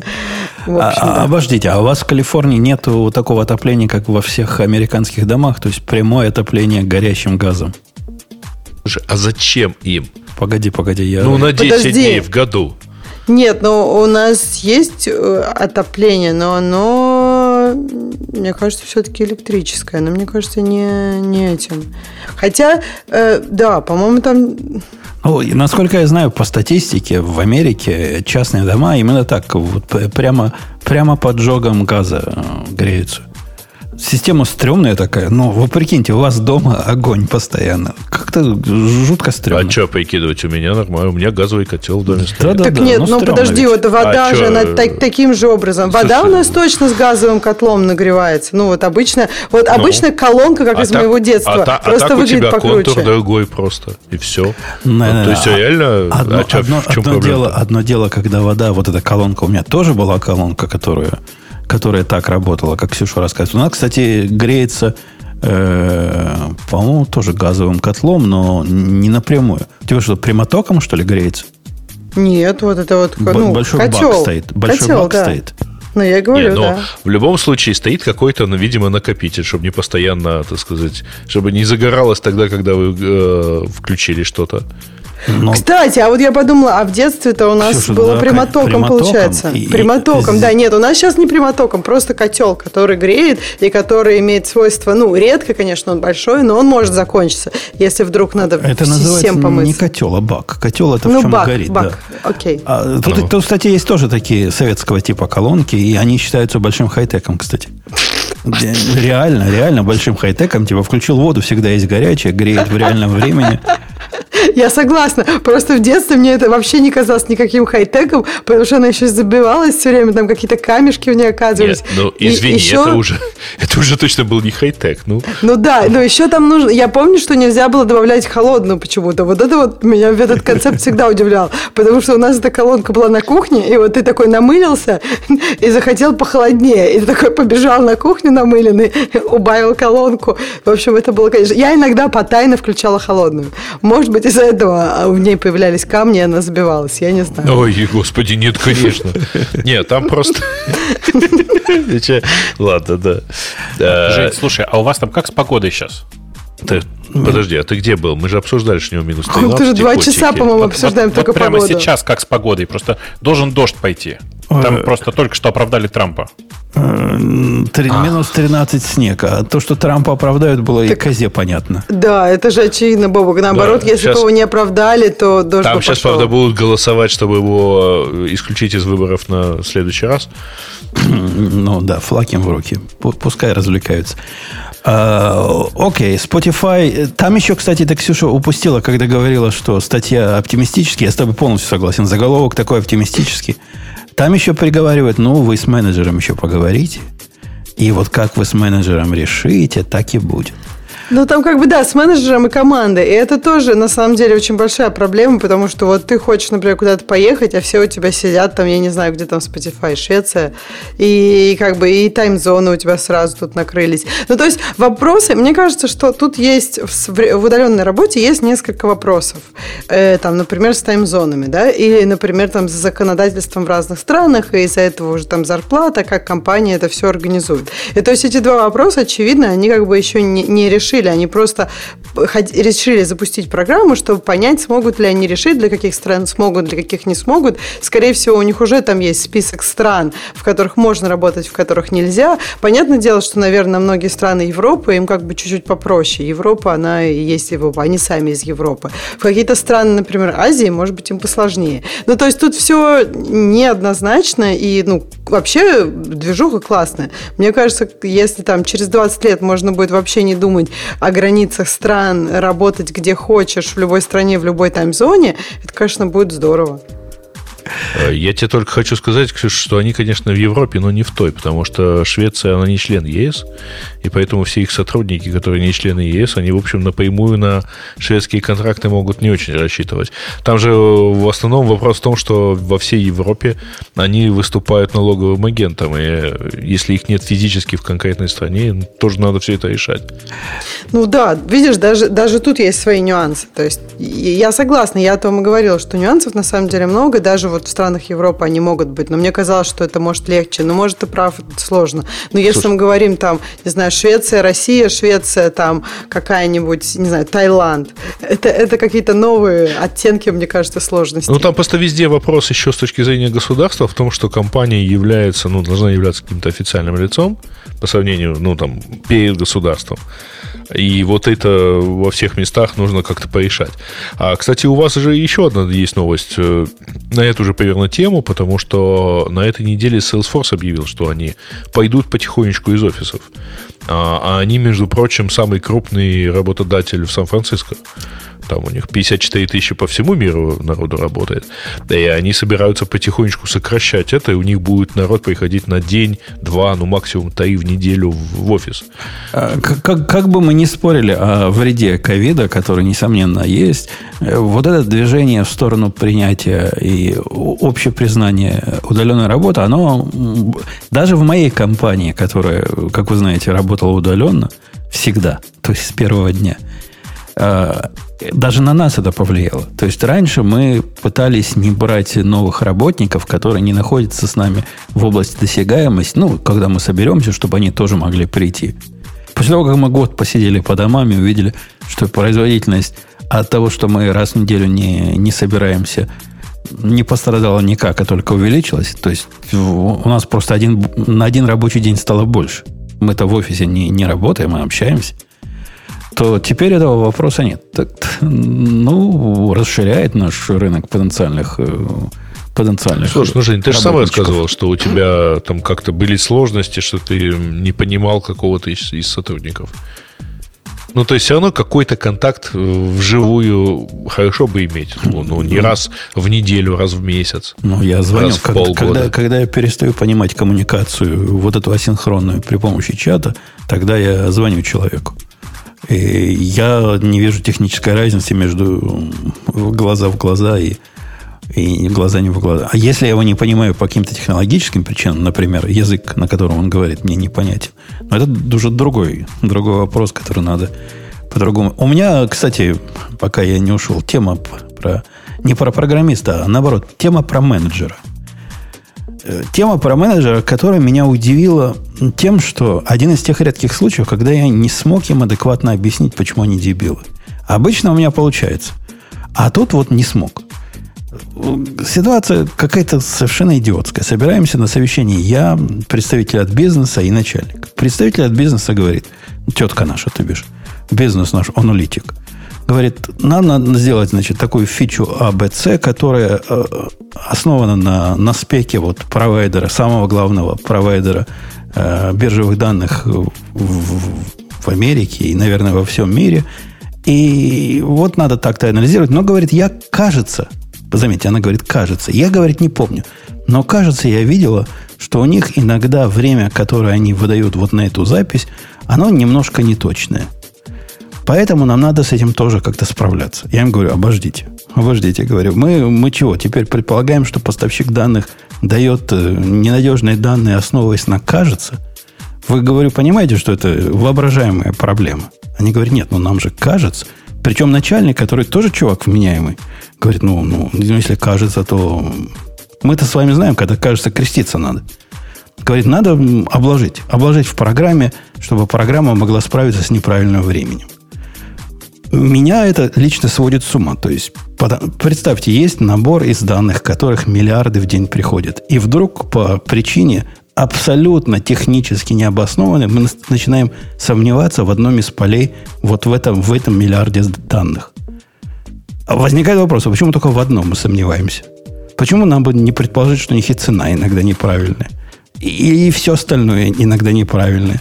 В общем, а, да. Обождите, а у вас в Калифорнии нет такого отопления, как во всех американских домах, то есть прямое отопление горящим газом? А зачем им? Погоди, погоди, я... Ну, на 10 Подожди. дней в году. Нет, ну у нас есть э, отопление, но оно, мне кажется, все-таки электрическое. Но мне кажется, не, не этим. Хотя, э, да, по-моему, там насколько я знаю, по статистике в Америке частные дома именно так, вот прямо, прямо под жогом газа э, греются. Система стрёмная такая, но вы прикиньте, у вас дома огонь постоянно. Как-то жутко стрёмно. А что прикидывать? У меня нормально, у меня газовый котел в доме стоит. Да, да, так да, нет, ну подожди, ведь. вот вода а же она так, таким же образом. Слушай, вода у нас точно с газовым котлом нагревается. Ну вот обычно, вот ну, обычная колонка, как а из так, моего детства, а, просто а так выглядит у тебя покруче. контур другой просто, и все. Ну, то есть реально... Одно, а одно, одно, дело, одно дело, когда вода, вот эта колонка, у меня тоже была колонка, которую которая так работала, как Ксюша рассказывает. У нас, кстати, греется, э, по-моему, тоже газовым котлом, но не напрямую. У тебя что, прямотоком, что ли, греется? Нет, вот это вот ну, большой котел. бак стоит. Большой котел, бак да. стоит. Ну, я говорю, Нет, но да. в любом случае стоит какой-то, ну, видимо, накопитель, чтобы не постоянно, так сказать, чтобы не загоралось тогда, когда вы э, включили что-то. Но... Кстати, а вот я подумала, а в детстве-то у нас Ксюша, было да, прямотоком, прямотоком, получается. И, прямотоком, и... да, нет, у нас сейчас не прямотоком, просто котел, который греет и который имеет свойство, ну, редко, конечно, он большой, но он может закончиться, если вдруг надо это всем помыться. не котел, а бак. Котел это ну, в чем бак, горит. Бак, да. окей. А, тут, ну. тут, кстати, есть тоже такие советского типа колонки, и они считаются большим хай-теком, кстати. Реально, реально большим хай-теком. Типа включил воду, всегда есть горячая, греет в реальном времени. Я согласна. Просто в детстве мне это вообще не казалось никаким хай-теком, потому что она еще забивалась все время, там какие-то камешки в ней оказывались. Нет, ну, извини, и еще... это, уже, это уже точно был не хай-тек. Ну. ну да, но еще там нужно... Я помню, что нельзя было добавлять холодную почему-то. Вот это вот меня в этот концепт всегда удивлял. Потому что у нас эта колонка была на кухне, и вот ты такой намылился и захотел похолоднее. И ты такой побежал на кухню намыленный, убавил колонку. В общем, это было, конечно... Я иногда потайно включала холодную. Может быть, из-за этого в ней появлялись камни, и она забивалась. Я не знаю. Ой, господи, нет, конечно. Нет, там просто... Ладно, да. Жень, слушай, а у вас там как с погодой сейчас? Ты, подожди, а ты где был? Мы же обсуждали, что у него минус 13. Мы уже два часа, по-моему, обсуждаем вот, только вот прямо погоду. сейчас как с погодой? Просто должен дождь пойти. Там просто только что оправдали Трампа. Три- Минус 13 снег. А то, что Трампа оправдают, было и козе понятно. Да, это же очевидно, Бобок. Наоборот, Да, если бы его не оправдали, то дождь Там бы сейчас, пошел. правда, будут голосовать, чтобы его э, исключить из выборов на следующий раз. Ну да, флаг им в руки. Пу- Пускай развлекаются. А, Окей, Spotify. Там еще, кстати, ты, Ксюша, упустила, когда говорила, что статья оптимистическая. Я с тобой полностью согласен. Заголовок такой оптимистический. Там еще приговаривают, ну, вы с менеджером еще поговорите. И вот как вы с менеджером решите, так и будет. Ну, там как бы, да, с менеджером и командой. И это тоже, на самом деле, очень большая проблема, потому что вот ты хочешь, например, куда-то поехать, а все у тебя сидят там, я не знаю, где там Spotify, Швеция, и, как бы и тайм-зоны у тебя сразу тут накрылись. Ну, то есть вопросы, мне кажется, что тут есть, в, в удаленной работе есть несколько вопросов. Э, там, например, с тайм-зонами, да, или, например, там, с законодательством в разных странах, и из-за этого уже там зарплата, как компания это все организует. И то есть эти два вопроса, очевидно, они как бы еще не, не решили, они просто решили запустить программу, чтобы понять, смогут ли они решить, для каких стран смогут, для каких не смогут. Скорее всего, у них уже там есть список стран, в которых можно работать, в которых нельзя. Понятное дело, что, наверное, многие страны Европы, им как бы чуть-чуть попроще. Европа, она и есть Европа, они сами из Европы. В какие-то страны, например, Азии, может быть, им посложнее. Ну, то есть тут все неоднозначно, и, ну, вообще движуха классная. Мне кажется, если там через 20 лет можно будет вообще не думать о границах стран, работать где хочешь, в любой стране, в любой тайм-зоне, это, конечно, будет здорово. Э, Я тебе только хочу сказать, Ксюша, что они, конечно, в Европе, но не в той, потому что Швеция, она не член ЕС, и поэтому все их сотрудники, которые не члены ЕС, они, в общем, напрямую на шведские контракты могут не очень рассчитывать. Там же в основном вопрос в том, что во всей Европе они выступают налоговым агентом, и э, если их нет физически в конкретной стране, тоже надо все это решать. Ну да, видишь, даже, даже тут есть свои нюансы. То есть я согласна, я о том и говорила, что нюансов на самом деле много, даже вот в странах Европы они могут быть, но мне казалось, что это может легче, но может ты прав, это сложно. Но если Слушай. мы говорим там, не знаю, Швеция, Россия, Швеция, там какая-нибудь, не знаю, Таиланд, это, это какие-то новые оттенки, мне кажется, сложностей. Ну, там просто везде вопрос еще с точки зрения государства в том, что компания является, ну, должна являться каким-то официальным лицом по сравнению, ну, там, перед государством. И вот это во всех местах нужно как-то порешать. А, кстати, у вас же еще одна есть новость э, на эту же примерно тему, потому что на этой неделе Salesforce объявил, что они пойдут потихонечку из офисов. А, а они, между прочим, самый крупный работодатель в Сан-Франциско. Там у них 54 тысячи по всему миру народу работает. И они собираются потихонечку сокращать это, и у них будет народ приходить на день, два, ну максимум три в неделю в офис. Как, как- как бы мы ни спорили о вреде ковида, который, несомненно, есть, э, вот это движение в сторону принятия и о- общепризнания удаленной работы, оно даже в моей компании, которая, как вы знаете, работала удаленно всегда, то есть с первого дня, а, даже на нас это повлияло. То есть раньше мы пытались не брать новых работников, которые не находятся с нами в области досягаемости, ну, когда мы соберемся, чтобы они тоже могли прийти. После того, как мы год посидели по домам и увидели, что производительность от того, что мы раз в неделю не, не собираемся, не пострадала никак, а только увеличилась. То есть у нас просто один, на один рабочий день стало больше. Мы-то в офисе не, не работаем, мы общаемся то теперь этого вопроса нет. Так, ну, расширяет наш рынок потенциальных, э, потенциальных Слушай, ну, Жень, ты же сама рассказывал, что у тебя там как-то были сложности, что ты не понимал какого-то из, из сотрудников. Ну, то есть все равно какой-то контакт э, вживую хорошо бы иметь. Ну, ну, не раз в неделю, раз в месяц. Ну, я звоню, Раз в как- полгода. когда, когда я перестаю понимать коммуникацию, вот эту асинхронную при помощи чата, тогда я звоню человеку. И я не вижу технической разницы между глаза в глаза и, и глаза не в глаза. А если я его не понимаю по каким-то технологическим причинам, например, язык, на котором он говорит, мне непонятен, но это уже другой, другой вопрос, который надо по-другому. У меня, кстати, пока я не ушел, тема про не про программиста, а наоборот, тема про менеджера. Э, Тема про менеджера, которая меня удивила тем, что один из тех редких случаев, когда я не смог им адекватно объяснить, почему они дебилы. Обычно у меня получается. А тут вот не смог. Ситуация какая-то совершенно идиотская. Собираемся на совещании я, представитель от бизнеса и начальник. Представитель от бизнеса говорит, тетка наша, ты бишь, бизнес наш, аналитик, говорит, нам надо сделать, значит, такую фичу ABC, которая э, основана на, на спеке вот провайдера, самого главного провайдера э, биржевых данных в, в Америке и, наверное, во всем мире. И вот надо так-то анализировать. Но, говорит, я, кажется, Заметьте, она говорит, кажется. Я, говорит, не помню. Но, кажется, я видела, что у них иногда время, которое они выдают вот на эту запись, оно немножко неточное. Поэтому нам надо с этим тоже как-то справляться. Я им говорю, обождите. Обождите, говорю. Мы, мы чего? Теперь предполагаем, что поставщик данных дает э, ненадежные данные, основываясь на кажется. Вы, говорю, понимаете, что это воображаемая проблема? Они говорят, нет, ну нам же кажется. Причем начальник, который тоже чувак вменяемый, говорит, ну, ну, если кажется, то мы-то с вами знаем, когда кажется, креститься надо. Говорит, надо обложить. Обложить в программе, чтобы программа могла справиться с неправильным временем. Меня это лично сводит с ума. То есть, представьте, есть набор из данных, которых миллиарды в день приходят. И вдруг по причине абсолютно технически необоснованной мы начинаем сомневаться в одном из полей вот в этом, в этом миллиарде данных. А возникает вопрос, а почему только в одном мы сомневаемся? Почему нам бы не предположить, что у них и цена иногда неправильная? И, и все остальное иногда неправильное?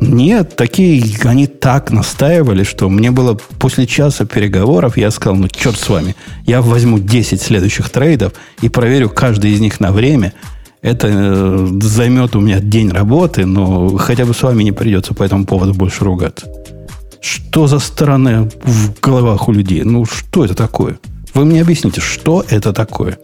Нет, такие, они так настаивали, что мне было после часа переговоров, я сказал, ну, черт с вами, я возьму 10 следующих трейдов и проверю каждый из них на время. Это э, займет у меня день работы, но хотя бы с вами не придется по этому поводу больше ругаться. Что за стороны в головах у людей? Ну, что это такое? Вы мне объясните, что это такое?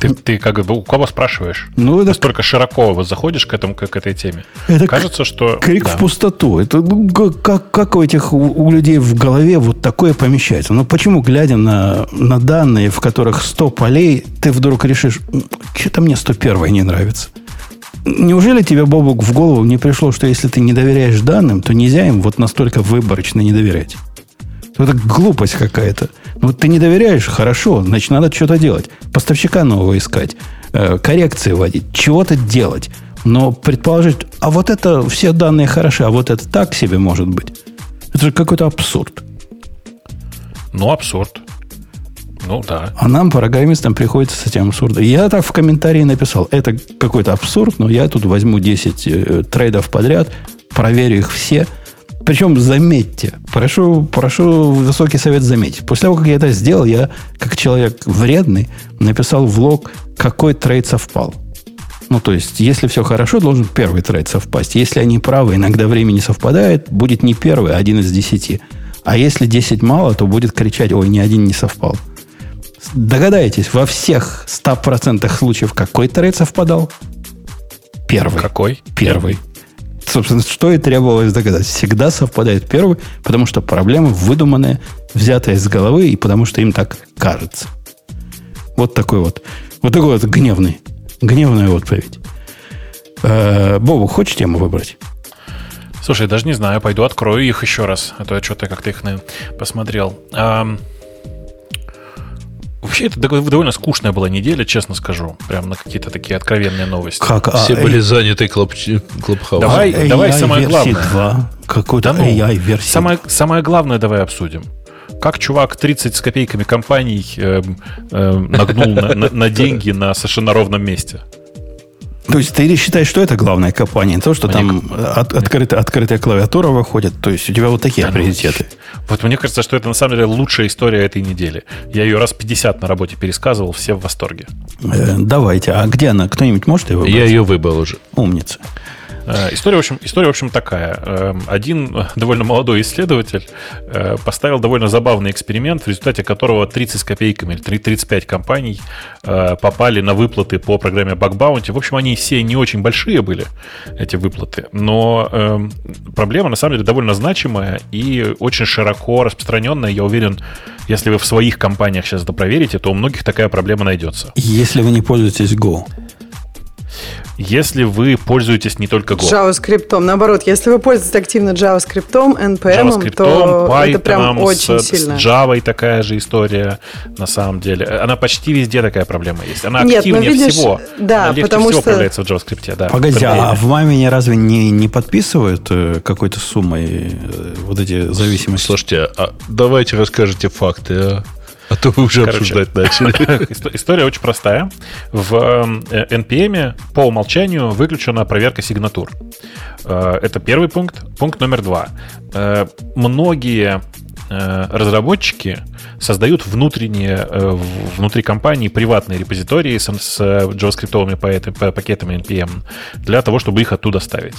Ты, ты как бы у кого спрашиваешь? Ну, это... Настолько широко вот заходишь к, этому, к, к этой теме. Это Кажется, что... Крик да. в пустоту. Это ну, как, как у этих у, у людей в голове вот такое помещается? Ну, почему, глядя на, на данные, в которых 100 полей, ты вдруг решишь, что-то мне 101 не нравится? Неужели тебе, Бобук, в голову не пришло, что если ты не доверяешь данным, то нельзя им вот настолько выборочно не доверять? Это глупость какая-то. Ну, ты не доверяешь, хорошо, значит, надо что-то делать. Поставщика нового искать, э, коррекции вводить, чего-то делать. Но предположить, а вот это все данные хороши, а вот это так себе может быть. Это же какой-то абсурд. Ну, абсурд. Ну, да. А нам, программистам, приходится с этим абсурдом. Я так в комментарии написал, это какой-то абсурд, но я тут возьму 10 э, трейдов подряд, проверю их все. Причем, заметьте, прошу, прошу высокий совет заметить. После того, как я это сделал, я, как человек вредный, написал в лог, какой трейд совпал. Ну, то есть, если все хорошо, должен первый трейд совпасть. Если они правы, иногда время не совпадает, будет не первый, а один из десяти. А если 10 мало, то будет кричать, ой, ни один не совпал. Догадайтесь, во всех 100% случаев какой трейд совпадал? Первый. Какой? Первый. Собственно, что и требовалось догадать. Всегда совпадает первый, потому что проблема выдуманная, взятая из головы, и потому что им так кажется. Вот такой вот. Вот такой вот гневный. Гневная отповедь. Э, Бобу, хочешь тему выбрать? Слушай, даже не знаю, пойду открою их еще раз, а то я что-то как-то их посмотрел. Вообще, это довольно скучная была неделя, честно скажу. Прям на какие-то такие откровенные новости. Как? Все а, были заняты Клабхаус. Давай, AI давай самое главное. 2. Какой-то да ну, AI-версия. Самое, самое главное давай обсудим. Как чувак 30 с копейками компаний э, э, нагнул на, на, на деньги на совершенно ровном месте. То есть ты считаешь, что это главная компания, не то, что мне там от, открытая, открытая клавиатура выходит. То есть у тебя вот такие да, ну, приоритеты. Ну, вот мне кажется, что это на самом деле лучшая история этой недели. Я ее раз 50 на работе пересказывал, все в восторге. Э, давайте. А где она? Кто-нибудь может ее выбрать? Я ее выбрал уже. Умница. Э, история, в общем, история, в общем, такая. Эм, один довольно молодой исследователь э, поставил довольно забавный эксперимент, в результате которого 30 с копейками, 35 компаний э, попали на выплаты по программе Bug Bounty. В общем, они все не очень большие были, эти выплаты, но эм, проблема, на самом деле, довольно значимая и очень широко распространенная. Я уверен, если вы в своих компаниях сейчас это проверите, то у многих такая проблема найдется. Если вы не пользуетесь Go. Если вы пользуетесь не только Go. JavaScript. Наоборот, если вы пользуетесь активно JavaScript, NPM, JavaScript, то Python, это прям очень с, сильно. С Java такая же история, на самом деле. Она почти везде такая проблема есть. Она Нет, ну, активнее видишь, всего. да, Она легче потому всего что- появляется в JavaScript. Да, Погоди, а в маме разве не, не подписывают э, какой-то суммой э, вот эти зависимости? Слушайте, а давайте расскажите факты, а? А то вы уже Короче. обсуждать начали. Исто- История очень простая. В э, NPM по умолчанию выключена проверка сигнатур. Э, Это первый пункт. Пункт номер два. Э, Многие э, разработчики создают внутренние, э, внутри компании приватные репозитории с, с JavaScript пакетами, NPM для того, чтобы их оттуда ставить.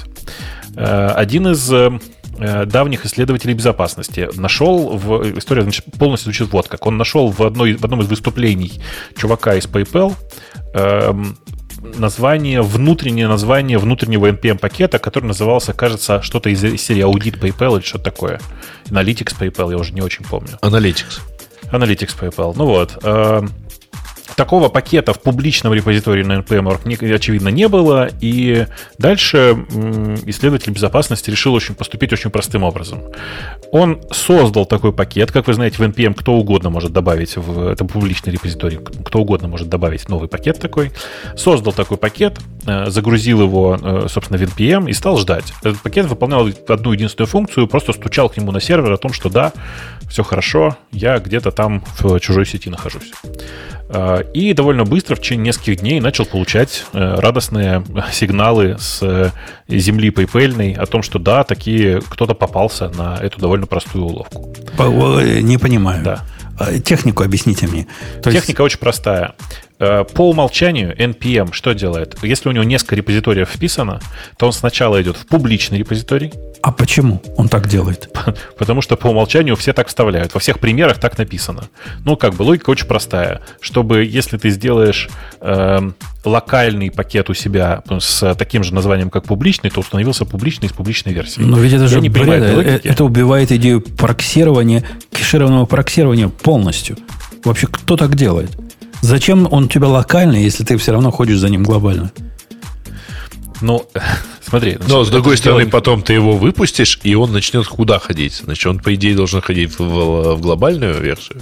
Э, Один из э, э, давних исследователей безопасности нашел в история значит, полностью звучит вот как он нашел в одной в одном из выступлений чувака из PayPal эм, название внутреннее название внутреннего npm пакета, который назывался, кажется, что-то из серии аудит PayPal или что-то такое. Analytics PayPal, я уже не очень помню. Analytics. Analytics PayPal. Ну вот. э, Такого пакета в публичном репозитории на не- очевидно, не было. И дальше исследователь безопасности решил очень поступить очень простым образом. Он создал такой пакет. Как вы знаете, в npm кто угодно может добавить, в это публичный репозиторий, кто угодно может добавить новый пакет такой. Создал такой пакет, э, загрузил его, э, собственно, в npm и стал ждать. Этот пакет выполнял одну единственную функцию, просто стучал к нему на сервер о том, что да, все хорошо, я где-то там в чужой сети нахожусь. Э, И довольно быстро, в течение нескольких дней, начал получать э, радостные сигналы с э, земли PayPal о том, что да, такие кто-то попался на эту довольно простую уловку. Не понимаю. Да. А, Технику объясните мне. То есть- Техника очень простая. Э, По умолчанию NPM что делает? Если у него несколько репозиториев вписано, то он сначала идет в публичный репозиторий, а почему он так делает? потому что по умолчанию все так вставляют. Во всех примерах так написано. Ну, как бы логика очень простая. Чтобы, если ты сделаешь эм, локальный пакет у себя с таким же названием, как публичный, то установился публичный из публичной версии. Но ведь это Я же не бред. этой Э. Это убивает идею проксирования, кешированного проксирования полностью. Вообще, кто так делает? Зачем он у тебя локальный, если ты все равно ходишь за ним глобально? Ну, смотри. значит, Но, с другой стороны, дело- потом ты его выпустишь, и он начнет куда ходить? Значит, он, по идее, должен ходить в, в- в глобальную версию.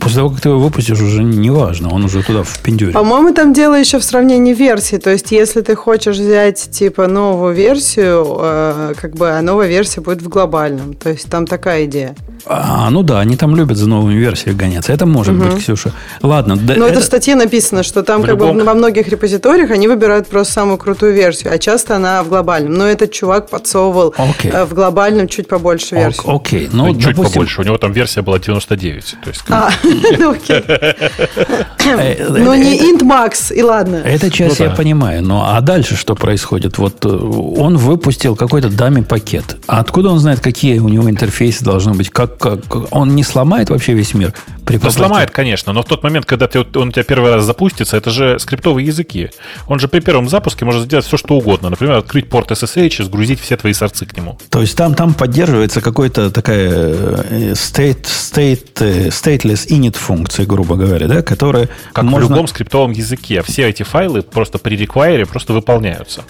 После того, как ты его выпустишь, уже не важно, он уже туда впендюрит. По-моему, там дело еще в сравнении версий. То есть, если ты хочешь взять типа новую версию, э, как бы а новая версия будет в глобальном. То есть там такая идея. А, ну да, они там любят за новыми версиями гоняться. Это может быть, Ксюша. Ладно, да, Но это... это- в статье написано, что там В как бы любом- во многих репозиториях они выбирают просто самую крутую версию, а часто она в глобальном. Но этот чувак подсовывал Окей. э, в глобальном чуть побольше версию. окей, Ну, ну, чуть допустим, побольше. У него там версия была 99. То есть, А, ну окей. э, Но не это- int max, и ладно. Эта часть Ну я да. понимаю, но а дальше что происходит? Вот э, он выпустил какой-то даме пакет. А откуда он знает, какие у него интерфейсы должны быть? Как, как- он не сломает вообще весь мир? При Ну, попытке? сломает, конечно, но в тот момент, когда ты, он у тебя первый раз запустится, это же скриптовые языки. Он же при первом запуске может сделать все, что угодно. Например, открыть порт SSH и сгрузить все твои сорцы к нему. То есть там, там поддерживается какой-то такая э, state, state, э, stateless init функция, грубо говоря, да, которая Как можно... в любом скриптовом языке. Все эти файлы просто при реквайре просто выполняются.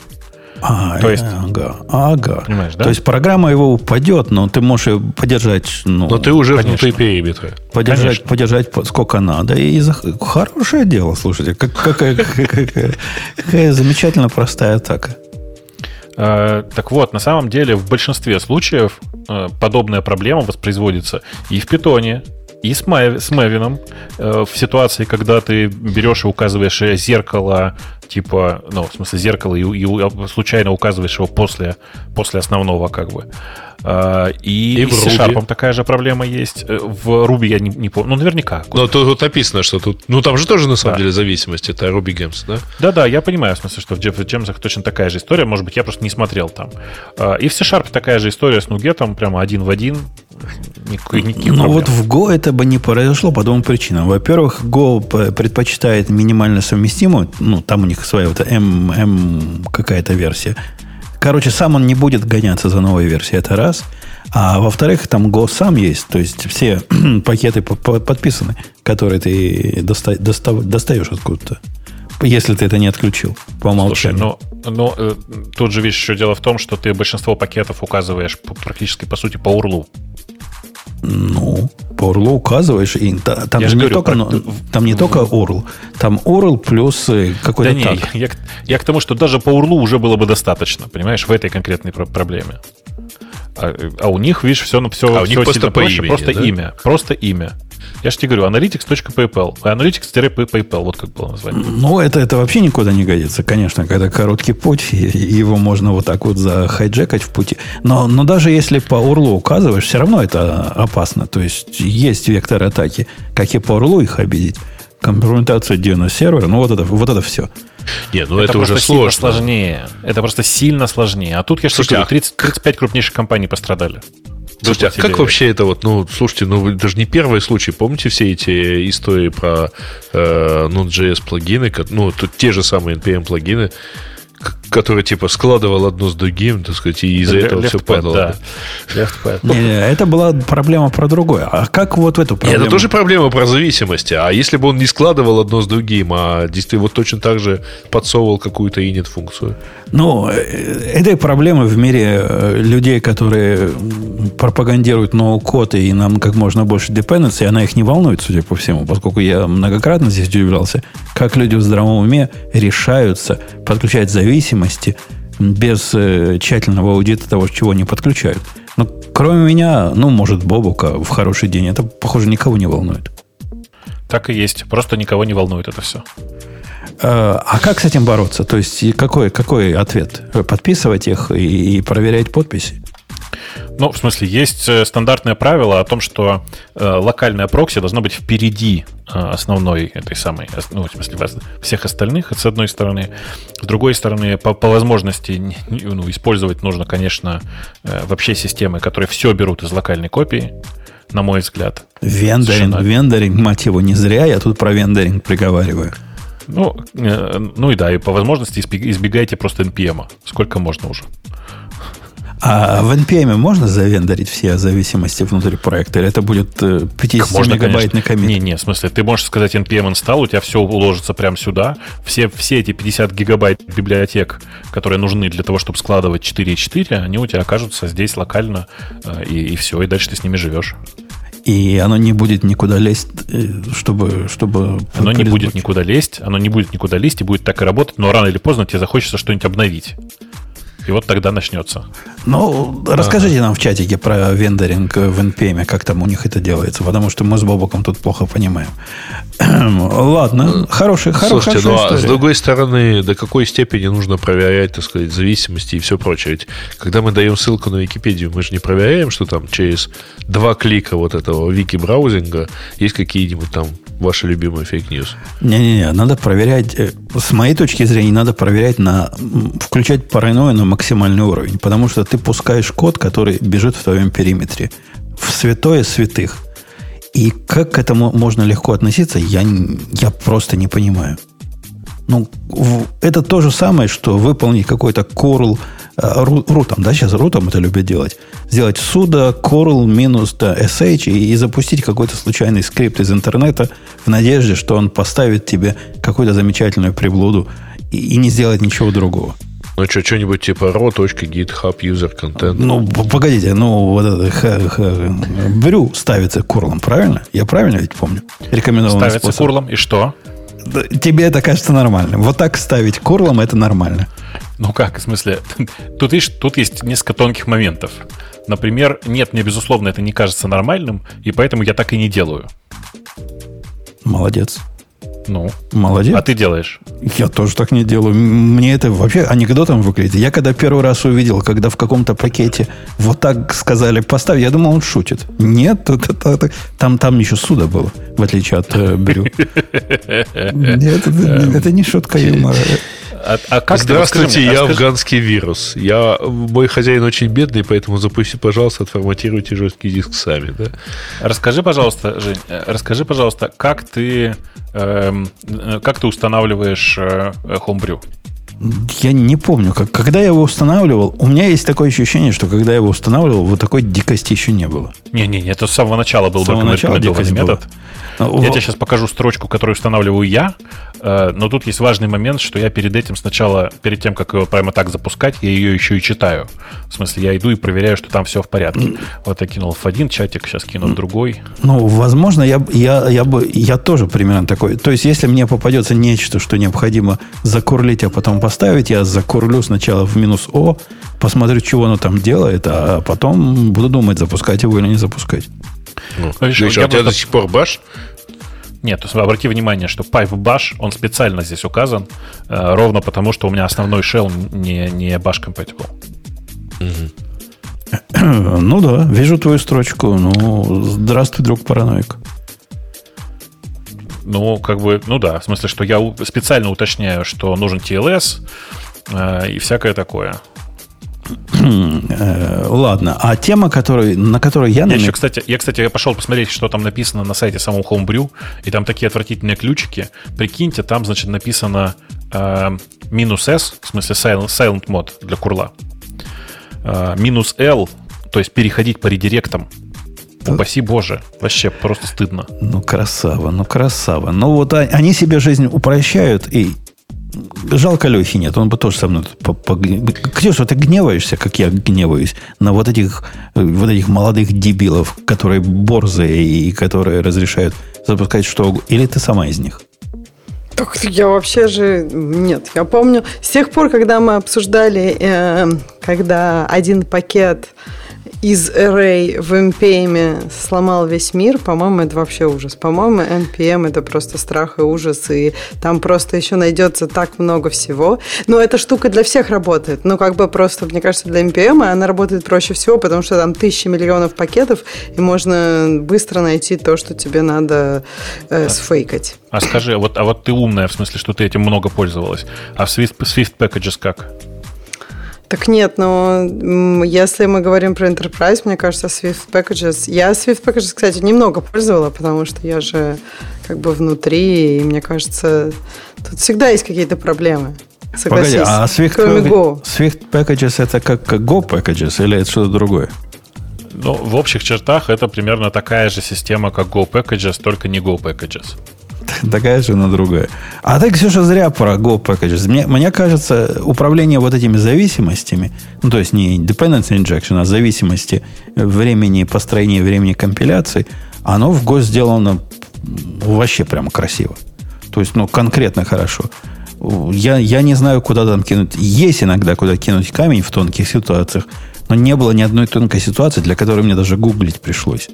А, То есть- ага, ага. Понимаешь, да? То есть программа его упадет, но ты можешь ее поддержать, ну, Но ты уже конечно. внутри периметра. подержать, конечно. подержать по- сколько надо. И за- хорошее дело, слушайте, как- какая, какая- какая замечательно простая атака. Э, Так вот, на самом деле, в большинстве случаев э, подобная проблема воспроизводится и в питоне, и с, с Мавином э, в ситуации, когда ты берешь и указываешь э, зеркало, типа, ну, в смысле, зеркало, и, и случайно указываешь его после, после основного, как бы. Э, И, И в с Ruby. C-Sharp такая же проблема есть. Э, В Ruby я не, не помню. Ну, наверняка. Но тут вот написано, что тут... Ну, там же тоже, на самом Да. деле, зависимость. Это Ruby Gems, да? Да-да, я понимаю, в смысле, что в Джемсах точно такая же история. Может быть, я просто не смотрел там. А, И в C-Sharp такая же история с нугетом, прямо один в один. Никакой, никаких Но проблем. вот в Go это бы не произошло по двум причинам. Во-первых, Go предпочитает минимально совместимую, ну, там у них своя вот M, M какая-то версия. Короче, сам он не будет гоняться за новой версией, это раз. А во-вторых, там Go сам есть, то есть все пакеты по- по- подписаны, которые ты доста- доста- достаешь откуда-то. если ты это не отключил по умолчанию. Слушай, ну, ну э, тут же, видишь, еще дело в том, что ты большинство пакетов указываешь практически, по сути, по урлу. Ну, по URL указываешь, и да, там Я же не говорю, только, про- ну, там не только URL, там URL плюс э, какой-то Да не, так. я, к- я к тому, что даже по урлу уже было бы достаточно, понимаешь, в этой конкретной про- проблеме. А, а у них, видишь, все, все, А у них просто по имени, просто да? имя. Просто имя. Я же тебе говорю, analytics.paypal. Analytics-paypal, вот как было название. Ну, это, это вообще никуда не годится, конечно, когда короткий путь, его можно вот так вот захайджекать в пути. Но, но даже если по URL указываешь, все равно это опасно. То есть есть вектор атаки, как и по URL их обидеть. Компрометация DNS сервера, ну вот это, вот это все. Не, ну это, просто уже сложно. сложнее. Это просто сильно сложнее. А тут, я же говорю, а 30 35 крупнейших компаний пострадали. Слушайте, а как вообще это вот, ну, слушайте, ну, даже не первый случай. Помните все эти истории про э, Node.js плагины, ну, тут те же самые NPM плагины, к- которые типа складывал одно с другим, так сказать, и из-за этого все падало. Да. Leftpad. Не, не, это была проблема про другое. А как вот в эту проблему? это тоже проблема про зависимости. А если бы он не складывал одно с другим, а действительно вот точно так же подсовывал какую-то init функцию? Ну, э, этой проблемы в мире э, людей, которые пропагандируют ноу-код и нам как можно больше dependency, она их не волнует, судя по всему, поскольку я многократно здесь удивлялся, как люди в здравом уме решаются подключать зависимости без э, тщательного аудита того, чего они подключают. Но кроме меня, ну, может, Бобука в хороший день, это, похоже, никого не волнует. Так и есть. Просто никого не волнует это все. Э, А как с этим бороться? То есть, какой, какой ответ? Подписывать их и, и проверять подписи? Ну, в смысле, есть э, стандартное правило о том, что э, локальная прокси должна быть впереди э, основной этой самой, ну, в смысле, всех остальных, с одной стороны. С другой стороны, по, по возможности ну, использовать нужно, конечно, э, вообще системы, которые все берут из локальной копии, на мой взгляд. Вендоринг, Совершенно. вендоринг, мать его, не зря я тут про вендоринг приговариваю. Ну, э, ну и да, и по возможности избег- избегайте просто NPM. Сколько можно уже. А в NPM можно завендорить все зависимости внутри проекта? Или это будет э, 50-мегабайтный коммит? Не, не, в смысле, ты можешь сказать npm install, у тебя все уложится прямо сюда. Все, все эти 50 гигабайт библиотек, которые нужны для того, чтобы складывать 4.4, они у тебя окажутся здесь локально, э, и, и все, и дальше ты с ними живешь. И оно не будет никуда лезть, э, чтобы... чтобы Оно не будет никуда лезть, оно не будет никуда лезть и будет так и работать, но рано или поздно тебе захочется что-нибудь обновить. И вот тогда начнется. Ну, расскажите нам в чатике про вендоринг э, в NPM, как там у них это делается, потому что мы с Бобоком тут плохо понимаем. Ладно, хороший, хоро- Слушайте, ну а с другой стороны, до какой степени нужно проверять, так сказать, зависимости и все прочее? Ведь когда мы даем ссылку на Википедию, мы же не проверяем, что там через два клика вот этого вики-браузинга есть какие-нибудь там ваши любимые фейк-ньюс. Не-не-не, надо проверять, э, с моей точки зрения, надо проверять на, включать паранойю на максимальный уровень, потому что ты пускаешь код, который бежит в твоем периметре, в святое святых. И как к этому можно легко относиться, я, я просто не понимаю. Ну, это то же самое, что выполнить какой-то curl э, ру- рутом, да, сейчас рутом это любят делать. Сделать суда curl минус да, sh и, и запустить какой-то случайный скрипт из интернета в надежде, что он поставит тебе какую-то замечательную приблуду и, и не сделать ничего другого. Ну что, что-нибудь типа ro.github user content. Ну, погодите, ну, вот это х- х- брю ставится курлом, правильно? Я правильно ведь помню? Рекомендованный Ставится способ. курлом, и что? Тебе это кажется нормальным. Вот так ставить курлом это нормально. Ну как, в смысле, тут, видишь, тут есть несколько тонких моментов. Например, нет, мне, безусловно, это не кажется нормальным, и поэтому я так и не делаю. Молодец. Ну, Молодец. а ты делаешь. Я тоже так не делаю. Мне это вообще анекдотом выглядит. Я когда первый раз увидел, когда в каком-то пакете вот так сказали поставь, я думал, он шутит. Нет, это- это- это- там, там еще суда было, в отличие от э, Брю. Нет, это, это не шутка юмора. А, а как ты, вот Здравствуйте, скажи я а скажи- афганский вирус. Я, мой хозяин очень бедный, поэтому запусти, пожалуйста, отформатируйте жесткий диск сами. Да? Расскажи, пожалуйста, Жень, э, расскажи, пожалуйста, как ты, эм, э, как ты устанавливаешь э, э, Homebrew? Я не помню, как, когда я его устанавливал, у меня есть такое ощущение, что когда я его устанавливал, вот такой дикости еще не было. Не-не-не, это с самого начала был С самого начала дикость была. метод. Ну, Я тебе сейчас покажу строчку, которую устанавливаю я. Э, но тут есть важный момент, что я перед этим сначала, перед тем, как его прямо так запускать, я ее еще и читаю. В смысле, я иду и проверяю, что там все в порядке. Вот я кинул в один чатик, сейчас кину в другой. Ну, возможно, я, я, я бы, я тоже примерно такой. То есть, если мне попадется нечто, что необходимо закурлить, а потом поставить, я закурлю сначала в минус О, посмотрю, чего оно там делает, а потом буду думать, запускать его или не запускать. Ну, Видишь, у тебя просто... до сих пор баш? Нет, обрати внимание, что Pipe Bash, он специально здесь указан, э, ровно потому, что у меня основной shell не, не bash compatible. Ну да, вижу твою строчку. Ну, здравствуй, друг параноик. Ну, как бы, ну да, в смысле, что я специально уточняю, что нужен TLS э, и всякое такое. Э, ладно, а тема, который, на которую я... Я еще, кстати, я, кстати, я пошел посмотреть, что там написано на сайте самого Homebrew, и там такие отвратительные ключики. Прикиньте, там, значит, написано э, минус S, в смысле silent, silent mode для курла. Э, минус L, то есть переходить по редиректам. Упаси Боже, вообще просто стыдно. Ну, красава, ну, красава. Ну, вот они себе жизнь упрощают, и Жалко Лехи нет, он бы тоже со мной... Ксюша, ты гневаешься, как я гневаюсь, на вот этих, вот этих молодых дебилов, которые борзые и которые разрешают запускать что Или ты сама из них? Так я вообще же... Нет, я помню, с тех пор, когда мы обсуждали, э, когда один пакет из Array в NPM сломал весь мир, по-моему, это вообще ужас. По-моему, NPM это просто страх и ужас, и там просто еще найдется так много всего. Но эта штука для всех работает. Ну, как бы просто, мне кажется, для NPM она работает проще всего, потому что там тысячи миллионов пакетов, и можно быстро найти то, что тебе надо э, сфейкать. А скажи, а вот, а вот ты умная, в смысле, что ты этим много пользовалась. А в Swift, Swift Packages как? Так нет, но если мы говорим про Enterprise, мне кажется, Swift Packages... Я Swift Packages, кстати, немного пользовала, потому что я же как бы внутри, и мне кажется, тут всегда есть какие-то проблемы. Согласись, Погоди, а Swift, кроме Go. Swift Packages это как, как Go Packages или это что-то другое? Ну, в общих чертах это примерно такая же система, как Go Packages, только не Go Packages. Такая же, но другая. А ты, Ксюша, зря про Go Packages. Мне, мне кажется, управление вот этими зависимостями, ну, то есть не dependency injection, а зависимости времени построения, времени компиляции, оно в Go сделано вообще прямо красиво. То есть, ну, конкретно хорошо. Я, я не знаю, куда там кинуть. Есть иногда, куда кинуть камень в тонких ситуациях, но не было ни одной тонкой ситуации, для которой мне даже гуглить пришлось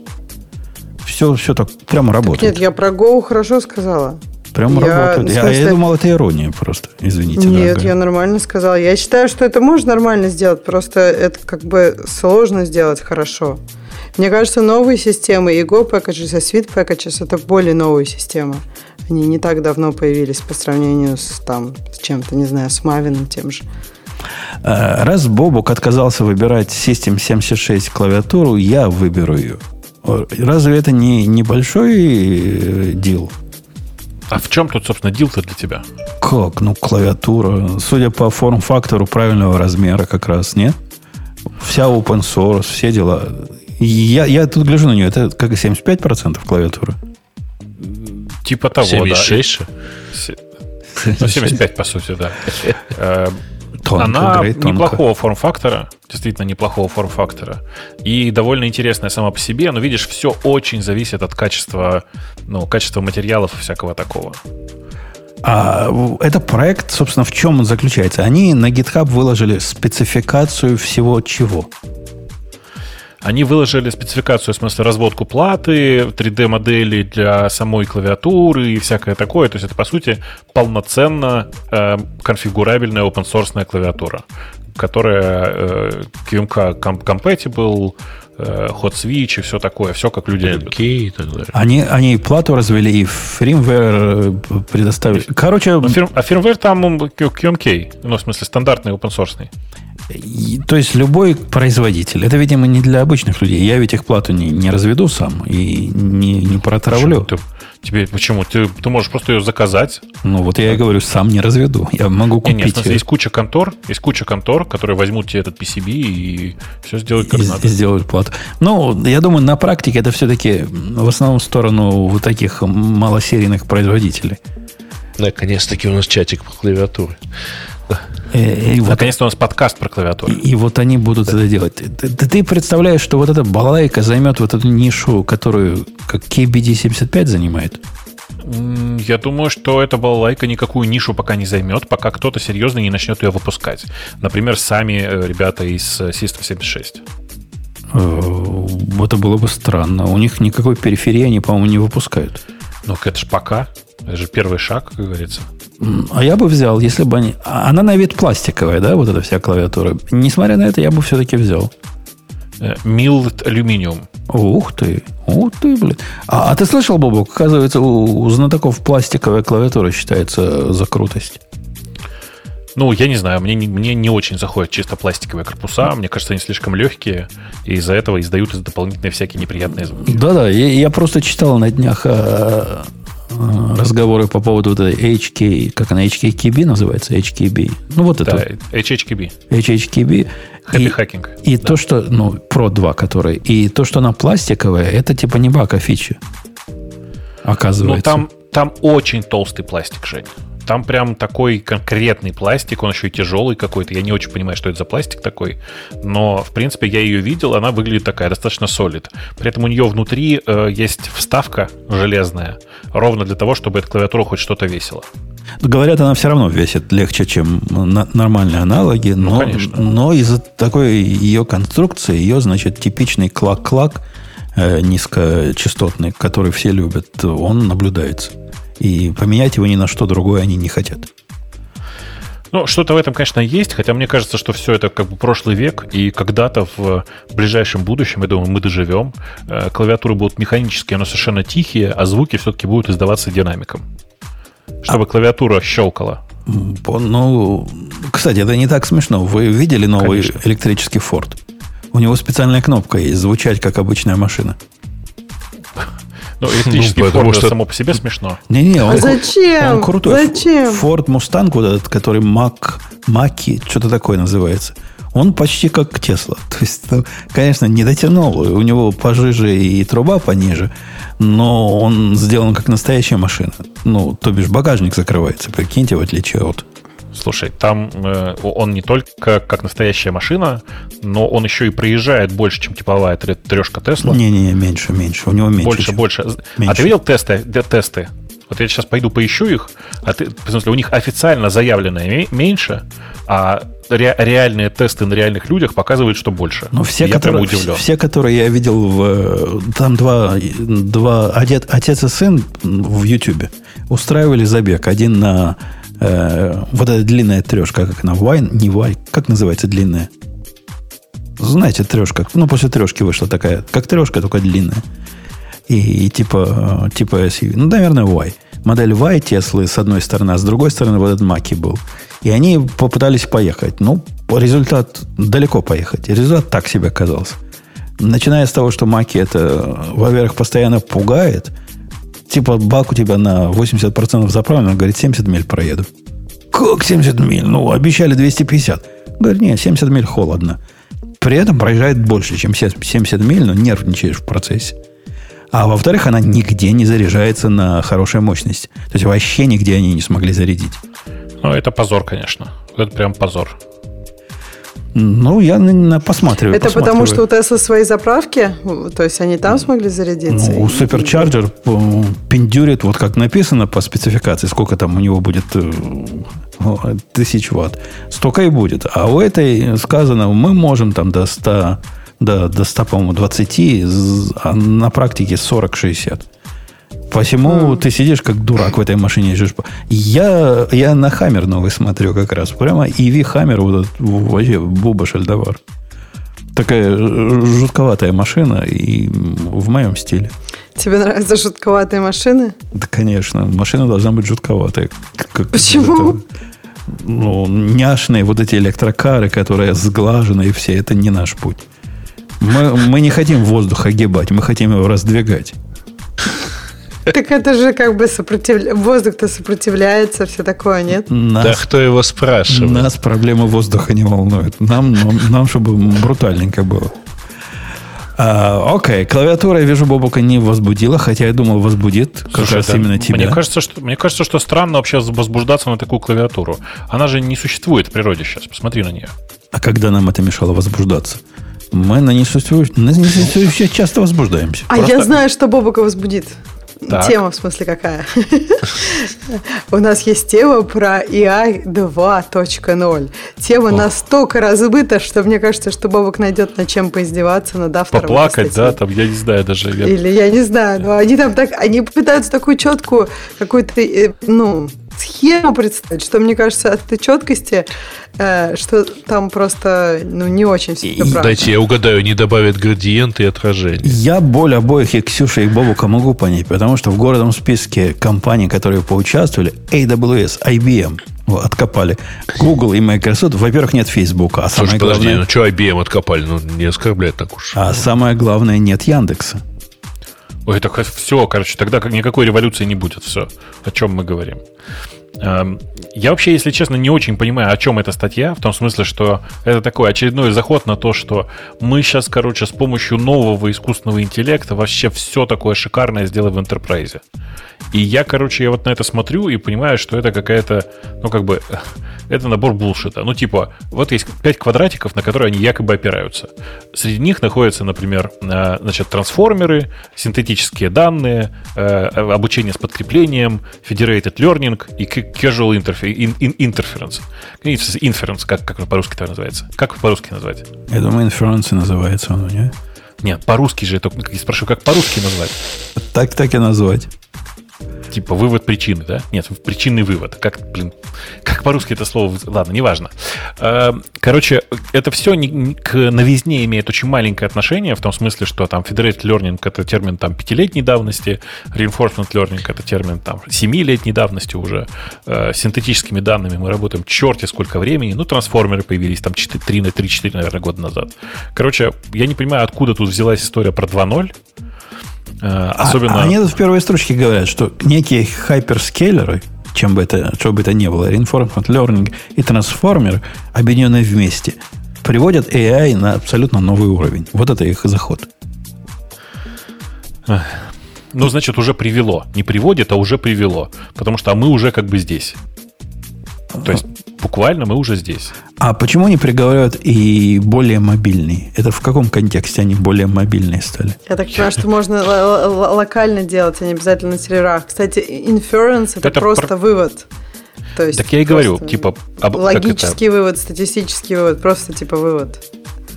все, все так прямо работает. Так нет, я про Go хорошо сказала. Прямо я, работает. Я, смысле... я думал, это ирония просто. Извините. Нет, дорогая. я нормально сказала. Я считаю, что это можно нормально сделать, просто это как бы сложно сделать хорошо. Мне кажется, новые системы и Go Packages, и Sweet Packages это более новые системы. Они не так давно появились по сравнению с, там, с чем-то, не знаю, с Мавином тем же. Э, раз Бобук отказался выбирать System 76 клавиатуру, я выберу ее. Разве это не небольшой э, дел? А в чем тут, собственно, дил-то для тебя? Как? Ну, клавиатура. Судя по форм-фактору правильного размера как раз, нет? Вся open source, все дела. Я, я тут гляжу на нее, это как 75% клавиатуры. Типа того, 76? да. 76? Ну, 75, по сути, да. Тонко, Она тонко. неплохого форм-фактора, действительно неплохого форм-фактора. И довольно интересная сама по себе, но видишь, все очень зависит от качества, ну, качества материалов и всякого такого. А это проект, собственно, в чем он заключается? Они на GitHub выложили спецификацию всего чего? Они выложили спецификацию, в смысле, разводку платы, 3D-модели для самой клавиатуры и всякое такое. То есть это, по сути, полноценно э, конфигурабельная open-source клавиатура, которая э, QMK compatible, э, hot switch и все такое, все как люди любят. и так далее. Они, они плату развели и фирмвер э, предоставили. Короче... А, фирм, а фирмвер там QMK, ну, в смысле, стандартный open source. То есть любой производитель. Это, видимо, не для обычных людей. Я ведь их плату не, не разведу сам и не, не протравлю. Ты, тебе, почему? Ты, ты можешь просто ее заказать. Ну, вот я и говорю, сам не разведу. Я могу купить. Не, нет, смысле, есть куча контор, есть куча контор, которые возьмут тебе этот PCB и все сделают как и, надо. И сделают плату. Ну, я думаю, на практике это все-таки в основном в сторону вот таких малосерийных производителей. Наконец-таки у нас чатик по клавиатуре. И, и вот, Наконец-то у нас подкаст про клавиатуру. И, и вот они будут да. это делать. Ты, ты, представляешь, что вот эта балалайка займет вот эту нишу, которую как KBD75 занимает? Я думаю, что эта балалайка никакую нишу пока не займет, пока кто-то серьезно не начнет ее выпускать. Например, сами э, ребята из э, System 76. Э, это было бы странно. У них никакой периферии они, по-моему, не выпускают. Ну, это же пока. Это же первый шаг, как говорится. А я бы взял, если бы они... А она на вид пластиковая, да, вот эта вся клавиатура. Несмотря на это, я бы все-таки взял. Милд алюминиум. Ух ты, ух ты, блин. А, а ты слышал, Бобок, оказывается, у, у знатоков пластиковая клавиатура считается за крутость. Ну, я не знаю, мне не, мне не очень заходят чисто пластиковые корпуса. Мне кажется, они слишком легкие, и из-за этого издают дополнительные всякие неприятные звуки. Да-да, я, я просто читал на днях а, разговоры по поводу вот этой HK, как она, HKKB называется? HKB. Ну, вот да, это. HHKB. HHKB. Happy и, hacking. И да. то, что, ну, Pro 2, который, и то, что она пластиковая, это типа не бака фичи. Оказывается. Ну, там, там очень толстый пластик, Жень. Там прям такой конкретный пластик, он еще и тяжелый какой-то. Я не очень понимаю, что это за пластик такой. Но, в принципе, я ее видел, она выглядит такая, достаточно солид. При этом у нее внутри э, есть вставка железная, ровно для того, чтобы эта клавиатура хоть что-то весила. Говорят, она все равно весит легче, чем на, нормальные аналоги, ну, но, ну, но из-за такой ее конструкции, ее, значит, типичный клак-клак э, низкочастотный, который все любят, он наблюдается. И поменять его ни на что другое они не хотят. Ну, что-то в этом, конечно, есть, хотя мне кажется, что все это как бы прошлый век, и когда-то в ближайшем будущем, я думаю, мы доживем, э, клавиатуры будут механические, но совершенно тихие, а звуки все-таки будут издаваться динамиком. Чтобы а... клавиатура щелкала. Ну, кстати, это не так смешно. Вы видели новый Конечно. электрический Ford? У него специальная кнопка есть, звучать как обычная машина. Ну, электрический ну, Ford что... само по себе смешно. Не-не, он, а зачем? он крутой. Зачем? Ford Mustang, вот этот, который Mac, Маки, что-то такое называется. Он почти как Тесла. То есть, ну, конечно, не дотянул. У него пожиже и труба пониже, но он сделан как настоящая машина. Ну, то бишь багажник закрывается, прикиньте, в отличие от Слушай, там э, он не только как настоящая машина, но он еще и проезжает больше, чем типовая трешка Тесла. Не-не, меньше, меньше. У него меньше. Больше, чем. больше. Меньше. А ты видел тесты? тесты? Вот я сейчас пойду поищу их, а ты, в смысле, у них официально заявленное меньше, а ре, реальные тесты на реальных людях показывают, что больше. Но все, я которые, удивлен. все, которые я видел в... Там два, два отец, отец и сын в Ютубе устраивали забег. Один на Э, вот эта длинная трешка, как она, Вайн, не Вай, как называется длинная? Знаете, трешка, ну, после трешки вышла такая, как трешка, только длинная. И, и типа, типа SUV. Ну, наверное, Y. Модель Y Теслы с одной стороны, а с другой стороны вот этот Маки был. И они попытались поехать. Ну, результат далеко поехать. Результат так себе оказался. Начиная с того, что Маки это, во-первых, постоянно пугает – типа бак у тебя на 80% заправлен, он говорит, 70 миль проеду. Как 70 миль? Ну, обещали 250. Говорит, нет, 70 миль холодно. При этом проезжает больше, чем 70 миль, но нервничаешь в процессе. А во-вторых, она нигде не заряжается на хорошей мощности. То есть вообще нигде они не смогли зарядить. Ну, это позор, конечно. Это прям позор. Ну, я на, посматриваю. Это потому, что у Tesla свои заправки? То есть они там смогли зарядиться? Ну, у Supercharger э, пиндюрит, вот как написано по спецификации, сколько там у него будет э, тысяч ватт. Столько и будет. А у этой сказано, мы можем там до 100, до, до 100 по-моему, 20, а на практике 40-60. Посему mm. ты сидишь как дурак в этой машине. Я, я на Хаммер новый смотрю как раз. Прямо EV Хаммер, вот этот, вообще Буба Шальдовар. Такая жутковатая машина и в моем стиле. Тебе нравятся жутковатые машины? Да, конечно. Машина должна быть жутковатая. Как, Почему? Это, ну, няшные вот эти электрокары, которые сглажены и все, это не наш путь. Мы, мы не хотим воздух огибать, мы хотим его раздвигать. Так это же как бы сопротивля... воздух-то сопротивляется, все такое, нет? Нас... Да кто его спрашивает? Нас проблемы воздуха не волнуют. Нам, нам, нам чтобы брутальненько было. А, окей, клавиатура, я вижу, Бобука не возбудила, хотя я думал, возбудит как Слушай, раз да, именно тебя. Мне кажется, что, мне кажется, что странно вообще возбуждаться на такую клавиатуру. Она же не существует в природе сейчас. Посмотри на нее. А когда нам это мешало возбуждаться? Мы на несуществующее, на несуществующее часто возбуждаемся. А Просто- я знаю, что Бобука возбудит. Так. Тема, в смысле, какая? У нас есть тема про AI 2.0. Тема настолько разбыта, что мне кажется, что Бобук найдет над чем поиздеваться над автором. Поплакать, да, там, я не знаю даже. Или я не знаю, но они там так, они пытаются такую четкую какую-то, э, ну, схему представить, что мне кажется от этой четкости, э, что там просто, ну, не очень все И- правда. Дайте я угадаю, не добавят градиенты и отражения. Я боль обоих и Ксюши, и Бобука могу понять, потому что в городом списке компаний, которые поучаствовали, AWS, IBM, откопали, Google и Microsoft, во-первых, нет Facebook, а Слушай, самое подожди, главное, ну что IBM откопали? Ну, не оскорбляет так уж. а самое главное, нет Яндекса. Ой, так все, короче, тогда как никакой революции не будет. Все, о чем мы говорим. Эм, Я вообще, если честно, не очень понимаю, о чем эта статья, в том смысле, что это такой очередной заход на то, что мы сейчас, короче, с помощью нового искусственного интеллекта вообще все такое шикарное сделаем в enterprise. И я, короче, я вот на это смотрю и понимаю, что это какая-то, ну, как бы, это набор булшита. Ну, типа, вот есть пять квадратиков, на которые они якобы опираются. Среди них находятся, например, э, значит, трансформеры, синтетические данные, э, обучение с подкреплением, federated learning и casual interfe- in- in- interference. Inference, как, как по-русски это называется? Как по-русски назвать? Я думаю, инференции называется он, не? Нет, по-русски же, я только спрашиваю, как по-русски назвать? Так, так и назвать. Типа вывод причины, да? Нет, причинный вывод. Как, блин, как по-русски это слово... Ладно, неважно. Э, Короче, это все к новизне имеет очень маленькое отношение, в том смысле, что там federated learning — это термин там пятилетней давности, reinforcement learning — это термин там семилетней давности уже. Э, С синтетическими данными мы работаем черти сколько времени. Ну, трансформеры появились там 4, 3, 3-4, наверное, года назад. Короче, я не понимаю, откуда тут взялась история про 2.0. Э, А- Особенно... А, они тут в первой строчке говорят, что некие хайперскейлеры, чем бы это, что бы это ни было, reinforcement learning и трансформер, объединенные вместе, приводят AI на абсолютно новый уровень. Вот это их заход. Ну, значит, уже привело. Не приводит, а уже привело. Потому что а мы уже как бы здесь. То есть, буквально мы уже здесь. А почему они приговаривают и более мобильные? Это в каком контексте они более мобильные стали? Я так понимаю, что можно локально делать, а не обязательно на серверах. Кстати, inference это, Это просто про- вывод. То есть Так я и говорю, типа, об- логический вывод, статистический вывод, просто типа вывод.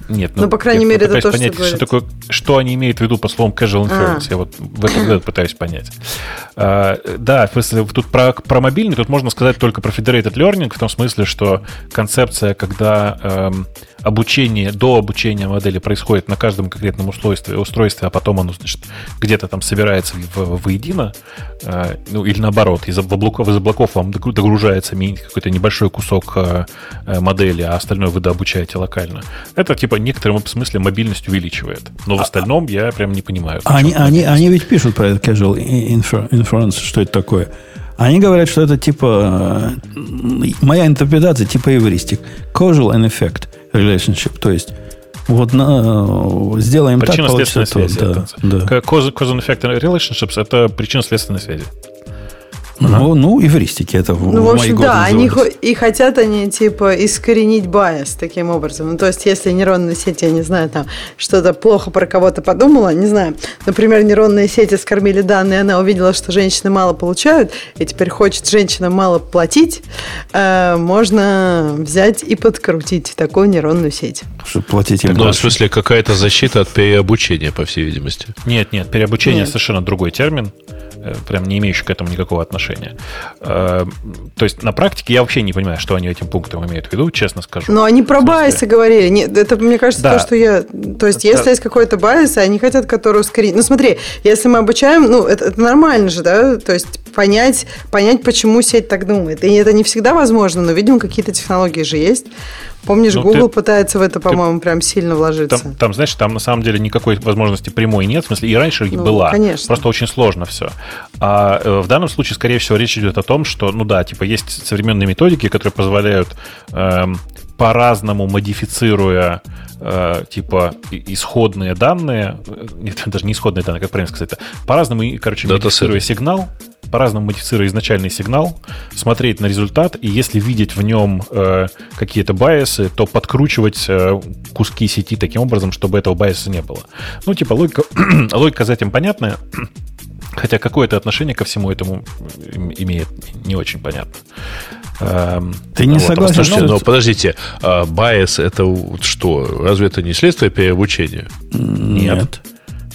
Нет, Ну, по крайней мере, это то, что понять, говорится. такое, что они имеют в виду по словам casual inference. А. Я вот в этом году пытаюсь понять. А, да, в смысле, тут про, про мобильный, тут можно сказать только про federated learning, в том смысле, что концепция, когда эм, обучение, до обучения модели происходит на каждом конкретном устройстве, устройстве а потом оно, значит, где-то там собирается в, воедино, э, ну, или наоборот, из облаков, из облаков вам догру- догружается какой-то небольшой кусок э, э, модели, а остальное вы дообучаете локально. Это, типа, в некотором смысле мобильность увеличивает. Но в остальном я прям не понимаю. А Они, они, они ведь пишут про это casual infer- inference, что это такое. Они говорят, что это типа... э, Моя интерпретация типа эвристик. Causal and effect relationship. То есть вот на, сделаем так, Причинно-следственная получится то. связь. Да, да. это. Cause, cause and effect relationships это причинно-следственная связи. Ну, ну, эвристики это в, Ну, в в мои общем, годы да, они и хотят они, типа, искоренить байс таким образом. Ну, то есть, если нейронная сеть, я не знаю, там, что-то плохо про кого-то подумала, не знаю, например, нейронные сети скормили данные, она увидела, что женщины мало получают, и теперь хочет женщинам мало платить, э, можно взять и подкрутить такую нейронную сеть. Чтобы платить им Ну, в больше. смысле, какая-то защита от переобучения, по всей видимости. Нет, нет, переобучение Нет. совершенно другой термин, прям не имеющий к этому никакого отношения. Э, То есть на практике я вообще не понимаю, что они этим пунктом имеют в виду, честно скажу. Но они про bias ы говорили. Нет, это, мне кажется, Да. то, что я... То есть, если есть какой-то bias, они хотят который ускорить... Ну, смотри, если мы обучаем, ну, это, это нормально же, да? То есть, понять, понять, почему сеть так думает. И это не всегда возможно, но, видимо, какие-то технологии же есть. Помнишь, Ну, Google ты- пытается в это, по-моему, прям сильно вложиться. Там, там, знаешь, там на самом деле никакой возможности прямой нет. В смысле, и раньше Ну, была. конечно. Просто очень сложно все. А э, в данном случае, скорее всего, речь идет о том, что, ну да, типа, есть современные методики, которые позволяют эм, по-разному модифицируя э, типа исходные данные, э, нет, даже не исходные данные, как правильно сказать, по-разному, короче, Data модифицируя сигнал, по-разному модифицируя изначальный сигнал, смотреть на результат, и если видеть в нем э, какие-то байесы, то подкручивать э, куски сети таким образом, чтобы этого байеса не было. Ну, типа, логика, логика за этим понятная, хотя какое-то отношение ко всему этому имеет не очень понятно. Эм, Ты не вот, согласен? Слушайте, но подождите, а байес это что? Разве это не следствие переобучения? Нет.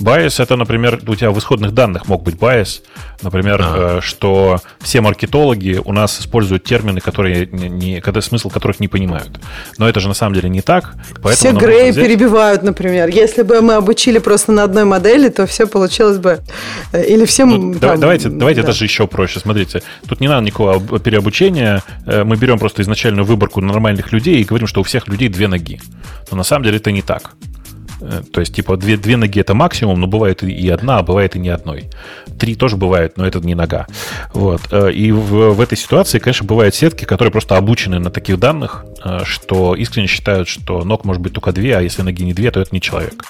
Байес это, например, у тебя в исходных данных мог быть байес. Например, а. что все маркетологи у нас используют термины, которые не, когда смысл которых не понимают. Но это же на самом деле не так. Все Грей взять... перебивают, например. Если бы мы обучили просто на одной модели, то все получилось бы. Э, или всем. Ну, там, давай, давайте, давайте да. даже еще проще. Смотрите, тут не надо никакого переобучения. Э, мы берем просто изначальную выборку нормальных людей и говорим, что у всех людей две ноги. Но на самом деле это не так. Э, то есть, типа, две, две ноги это максимум, но бывает и одна, а бывает и не одной. Три тоже бывает, но это не нога. Вот. Э, и в, в этой ситуации, конечно, бывают сетки, которые просто обучены на таких данных, э, что искренне считают, что ног может быть только две, а если ноги не две, то это не человек.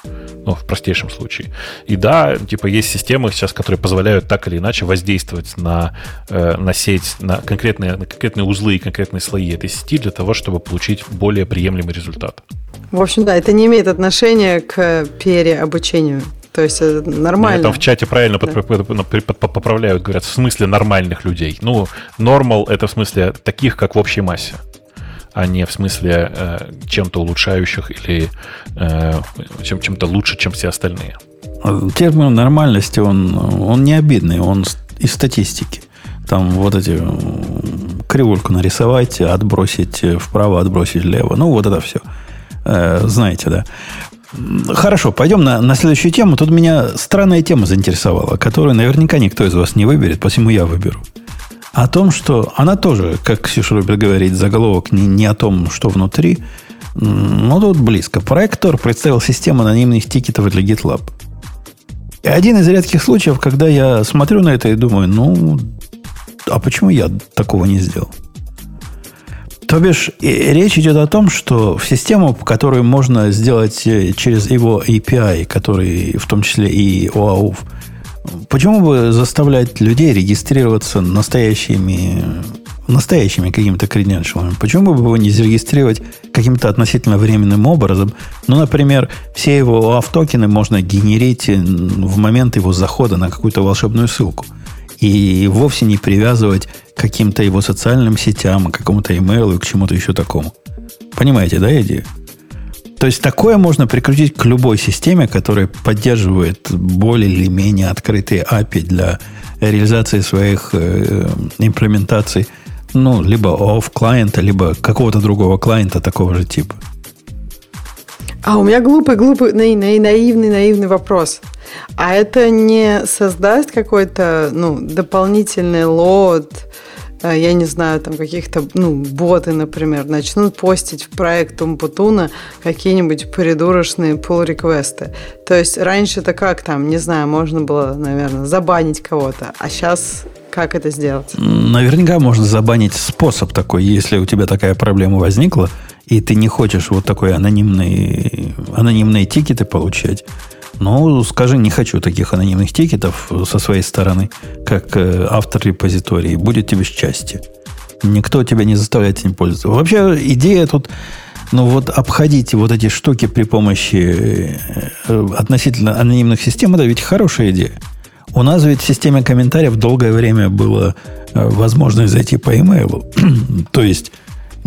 Ну, в простейшем случае. И да, типа, есть системы сейчас, которые позволяют так или иначе воздействовать на, на сеть, на конкретные, на конкретные узлы и конкретные слои этой сети для того, чтобы получить более приемлемый результат. В общем, да, это не имеет отношения к переобучению. То есть нормально. Там в чате правильно да. поправляют, говорят, в смысле нормальных людей. Ну, нормал это в смысле таких, как в общей массе, а не в смысле э, чем-то улучшающих или э, чем- чем-то лучше, чем все остальные. Термин нормальности, он, он не обидный, он из статистики. Там вот эти кривульку нарисовать, отбросить вправо, отбросить влево. Ну, вот это все. Э, знаете, да. Хорошо, пойдем на, на следующую тему. Тут меня странная тема заинтересовала, которую наверняка никто из вас не выберет, посему я выберу. О том, что она тоже, как Ксюша любит говорить, заголовок не, не о том, что внутри, но тут близко. Проектор представил систему анонимных тикетов для GitLab. И один из редких случаев, когда я смотрю на это и думаю, ну, а почему я такого не сделал? То бишь, речь идет о том, что в систему, которую можно сделать э, через его API, который в том числе и OAuth, почему бы заставлять людей регистрироваться настоящими, настоящими какими-то креденшалами? Почему бы его не зарегистрировать каким-то относительно временным образом? Ну, например, все его OAuth токены можно генерить в момент его захода на какую-то волшебную ссылку – и вовсе не привязывать к каким-то его социальным сетям, к какому-то имейлу и к чему-то еще такому. Понимаете, да, идею? То есть такое можно прикрутить к любой системе, которая поддерживает более или менее открытые API для реализации своих э, имплементаций, ну, либо off клиента, либо какого-то другого клиента такого же типа. А у меня глупый, глупый, наивный, наивный, наивный вопрос. А это не создаст какой-то ну, дополнительный лот, э, я не знаю, там каких-то, ну, боты, например, начнут постить в проект Умпутуна какие-нибудь придурочные pull-реквесты. То есть раньше-то как там, не знаю, можно было, наверное, забанить кого-то, а сейчас как это сделать? Наверняка можно забанить способ такой, если у тебя такая проблема возникла, и ты не хочешь вот такой анонимный, анонимные тикеты получать, ну, скажи, не хочу таких анонимных тикетов со своей стороны, как э, автор репозитории. Будет тебе счастье. Никто тебя не заставляет этим пользоваться. Вообще, идея тут, ну вот обходить вот эти штуки при помощи э, относительно анонимных систем, это ведь хорошая идея. У нас ведь в системе комментариев долгое время было э, возможность зайти по имейлу. То есть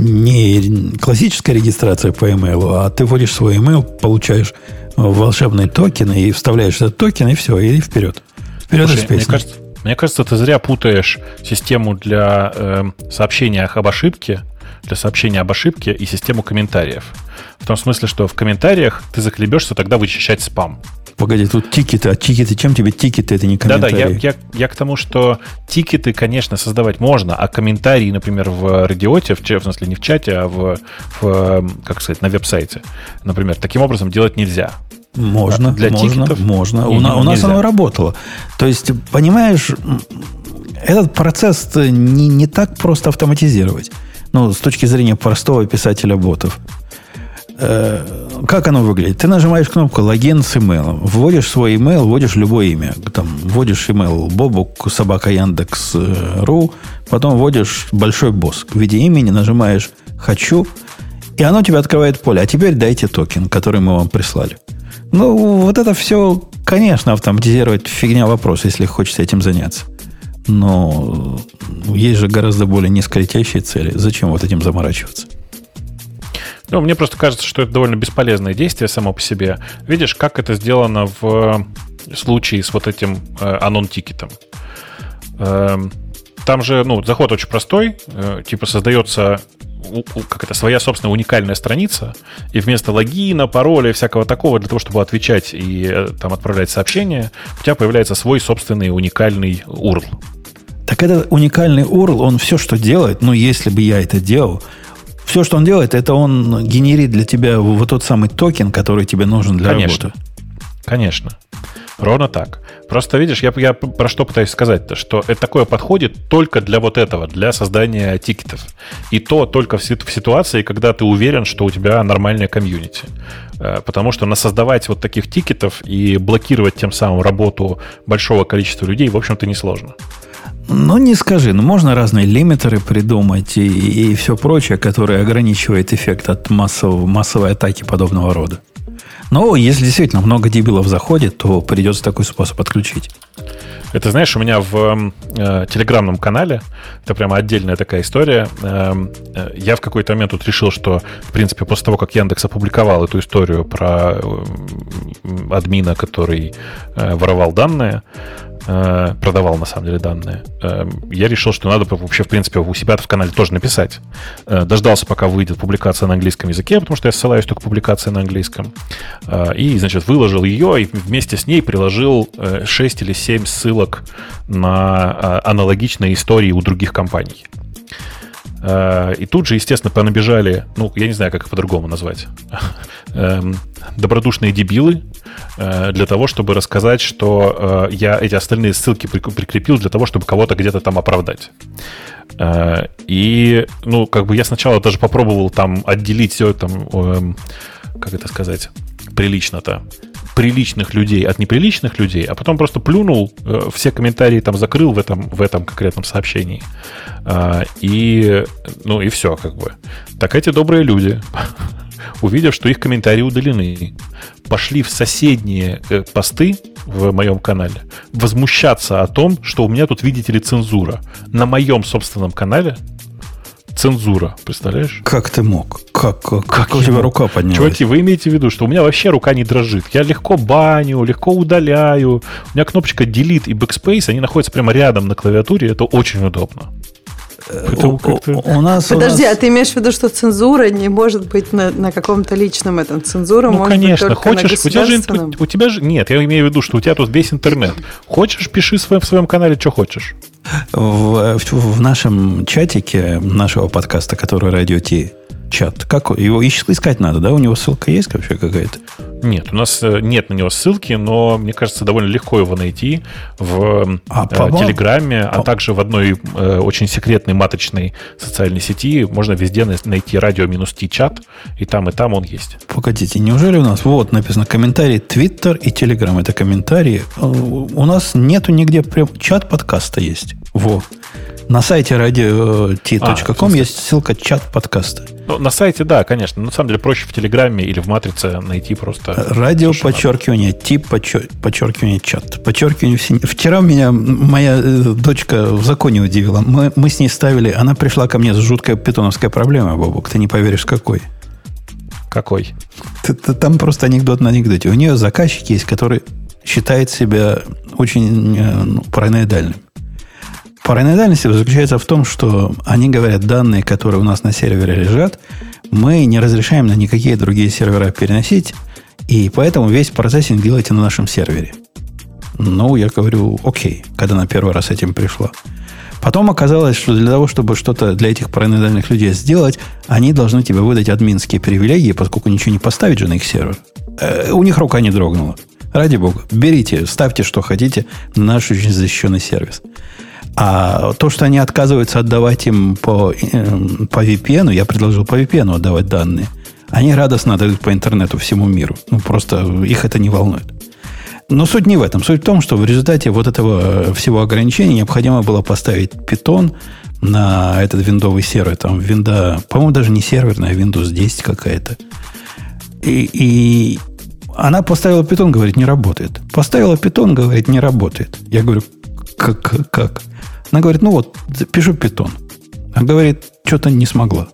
не классическая регистрация по имейлу, а ты вводишь свой имейл, получаешь волшебные токены и вставляешь этот токен, и все, и вперед. Вперед Слушай, мне кажется, мне кажется, ты зря путаешь систему для э, сообщения об ошибке, для сообщения об ошибке и систему комментариев. В том смысле, что в комментариях ты захлебешься тогда вычищать спам. Погоди, тут тикеты, а тикеты, чем тебе тикеты, это не комментарии? Да-да, я, я, я к тому, что тикеты, конечно, создавать можно, а комментарии, например, в радиоте, в, в смысле не в чате, а в, в как сказать, на веб-сайте, например, таким образом делать нельзя. Можно, для можно, тикетов можно. У, у нас оно работало. То есть, понимаешь, этот процесс не, не так просто автоматизировать. Ну, с точки зрения простого писателя ботов. Э, как оно выглядит? Ты нажимаешь кнопку логин с email, вводишь свой email, вводишь любое имя. Там, вводишь email бобук собака Яндекс ру, потом вводишь большой босс в виде имени, нажимаешь «хочу», и оно тебе открывает поле. А теперь дайте токен, который мы вам прислали. Ну, вот это все, конечно, автоматизировать фигня вопрос, если хочется этим заняться. Но есть же гораздо более низколетящие цели. Зачем вот этим заморачиваться? Ну, мне просто кажется, что это довольно бесполезное действие само по себе. Видишь, как это сделано в случае с вот этим э, анон-тикетом. Э, там же, ну, заход очень простой. Э, типа создается как это, своя собственная уникальная страница, и вместо логина, пароля и всякого такого, для того, чтобы отвечать и э, там отправлять сообщения, у тебя появляется свой собственный уникальный URL. Так этот уникальный URL, он все, что делает, ну, если бы я это делал, все, что он делает, это он генерит для тебя вот тот самый токен, который тебе нужен для Конечно. работы. Конечно. Ровно так. Просто видишь, я, я про что пытаюсь сказать-то, что это такое подходит только для вот этого, для создания тикетов. И то только в, в ситуации, когда ты уверен, что у тебя нормальная комьюнити. Э, потому что насоздавать вот таких тикетов и блокировать тем самым работу большого количества людей, в общем-то, несложно. Ну, не скажи, ну можно разные лимитеры придумать и, и, все прочее, которое ограничивает эффект от массового, массовой атаки подобного рода. Но если действительно много дебилов заходит, то придется такой способ отключить. Это, знаешь, у меня в э, телеграмном канале, это прямо отдельная такая история, э, э, я в какой-то момент тут решил, что, в принципе, после того, как Яндекс опубликовал эту историю про э, админа, который э, воровал данные, Э, продавал, на самом деле, данные, э, я решил, что надо вообще, в принципе, у себя в канале тоже написать. Э, дождался, пока выйдет публикация на английском языке, потому что я ссылаюсь только публикации на английском. И, значит, выложил ее и вместе с ней приложил 6 или 7 ссылок на аналогичные истории у других компаний. И тут же, естественно, понабежали, ну, я не знаю, как их по-другому назвать, эм, добродушные дебилы, Э, для того, чтобы рассказать, что э, я эти остальные ссылки прикрепил для того, чтобы кого-то где-то там оправдать. Э, и, ну, как бы я сначала даже попробовал там отделить все там, эм, как это сказать, прилично-то, приличных людей от неприличных людей, а потом просто плюнул, все комментарии там закрыл в этом, в этом конкретном сообщении. И, ну, и все, как бы. Так эти добрые люди увидев, что их комментарии удалены, пошли в соседние э, посты в моем канале возмущаться о том, что у меня тут, видите ли, цензура. На моем собственном канале цензура, представляешь? Как ты мог? Как, как, как у тебя мог? рука поднялась? Чуваки, вы имеете в виду, что у меня вообще рука не дрожит. Я легко баню, легко удаляю. У меня кнопочка Delete и Backspace, они находятся прямо рядом на клавиатуре, это очень удобно. Поэтому у, у нас, Подожди, у нас... а ты имеешь в виду, что цензура не может быть на, на каком-то личном этом? Цензура ну, может конечно. быть только Хочешь, на у тебя, же, у, у тебя же... Нет, я имею в виду, что у тебя тут весь интернет. Хочешь, пиши в своем, в своем канале, что хочешь. В, в, в нашем чатике нашего подкаста, который Радио Ти, чат, как его искать надо, да? У него ссылка есть вообще какая-то? Нет, у нас э, нет на него ссылки, но мне кажется, довольно легко его найти в а, э, Телеграме, а также в одной э, очень секретной маточной социальной сети. Можно везде найти радио-ти чат, и там, и там он есть. Погодите, неужели у нас вот написано комментарий Твиттер и Телеграм? Это комментарии. Э, у нас нету нигде прям чат подкаста есть. Во. На сайте radio.t.com а, есть ссылка чат подкаста. Ну, на сайте, да, конечно. На самом деле проще в Телеграме или в Матрице найти просто... Радио, подчеркивание, тип, подчеркивание, чат. Подчеркивание... Вчера меня моя э, дочка в законе удивила. Мы, мы с ней ставили... Она пришла ко мне с жуткой питоновской проблемой, Бобок. Ты не поверишь, какой. Какой? Там просто анекдот на анекдоте. У нее заказчик есть, который считает себя очень э, ну, параноидальным. Параноидальность заключается в том, что они говорят, данные, которые у нас на сервере лежат, мы не разрешаем на никакие другие сервера переносить, и поэтому весь процессинг делайте на нашем сервере. Ну, я говорю, окей, когда на первый раз этим пришла. Потом оказалось, что для того, чтобы что-то для этих параноидальных людей сделать, они должны тебе выдать админские привилегии, поскольку ничего не поставить же на их сервер. Э, у них рука не дрогнула. Ради бога, берите, ставьте, что хотите на наш очень защищенный сервис. А то, что они отказываются отдавать им по, э, по VPN, я предложил по VPN отдавать данные, они радостно отдают по интернету всему миру. Ну, просто их это не волнует. Но суть не в этом. Суть в том, что в результате вот этого всего ограничения необходимо было поставить питон на этот виндовый сервер. Там винда, по-моему, даже не серверная, а Windows 10 какая-то. И, и она поставила питон, говорит, не работает. Поставила питон, говорит, не работает. Я говорю, как? как? Она говорит, ну вот, пишу питон. Она говорит, что-то не смогла.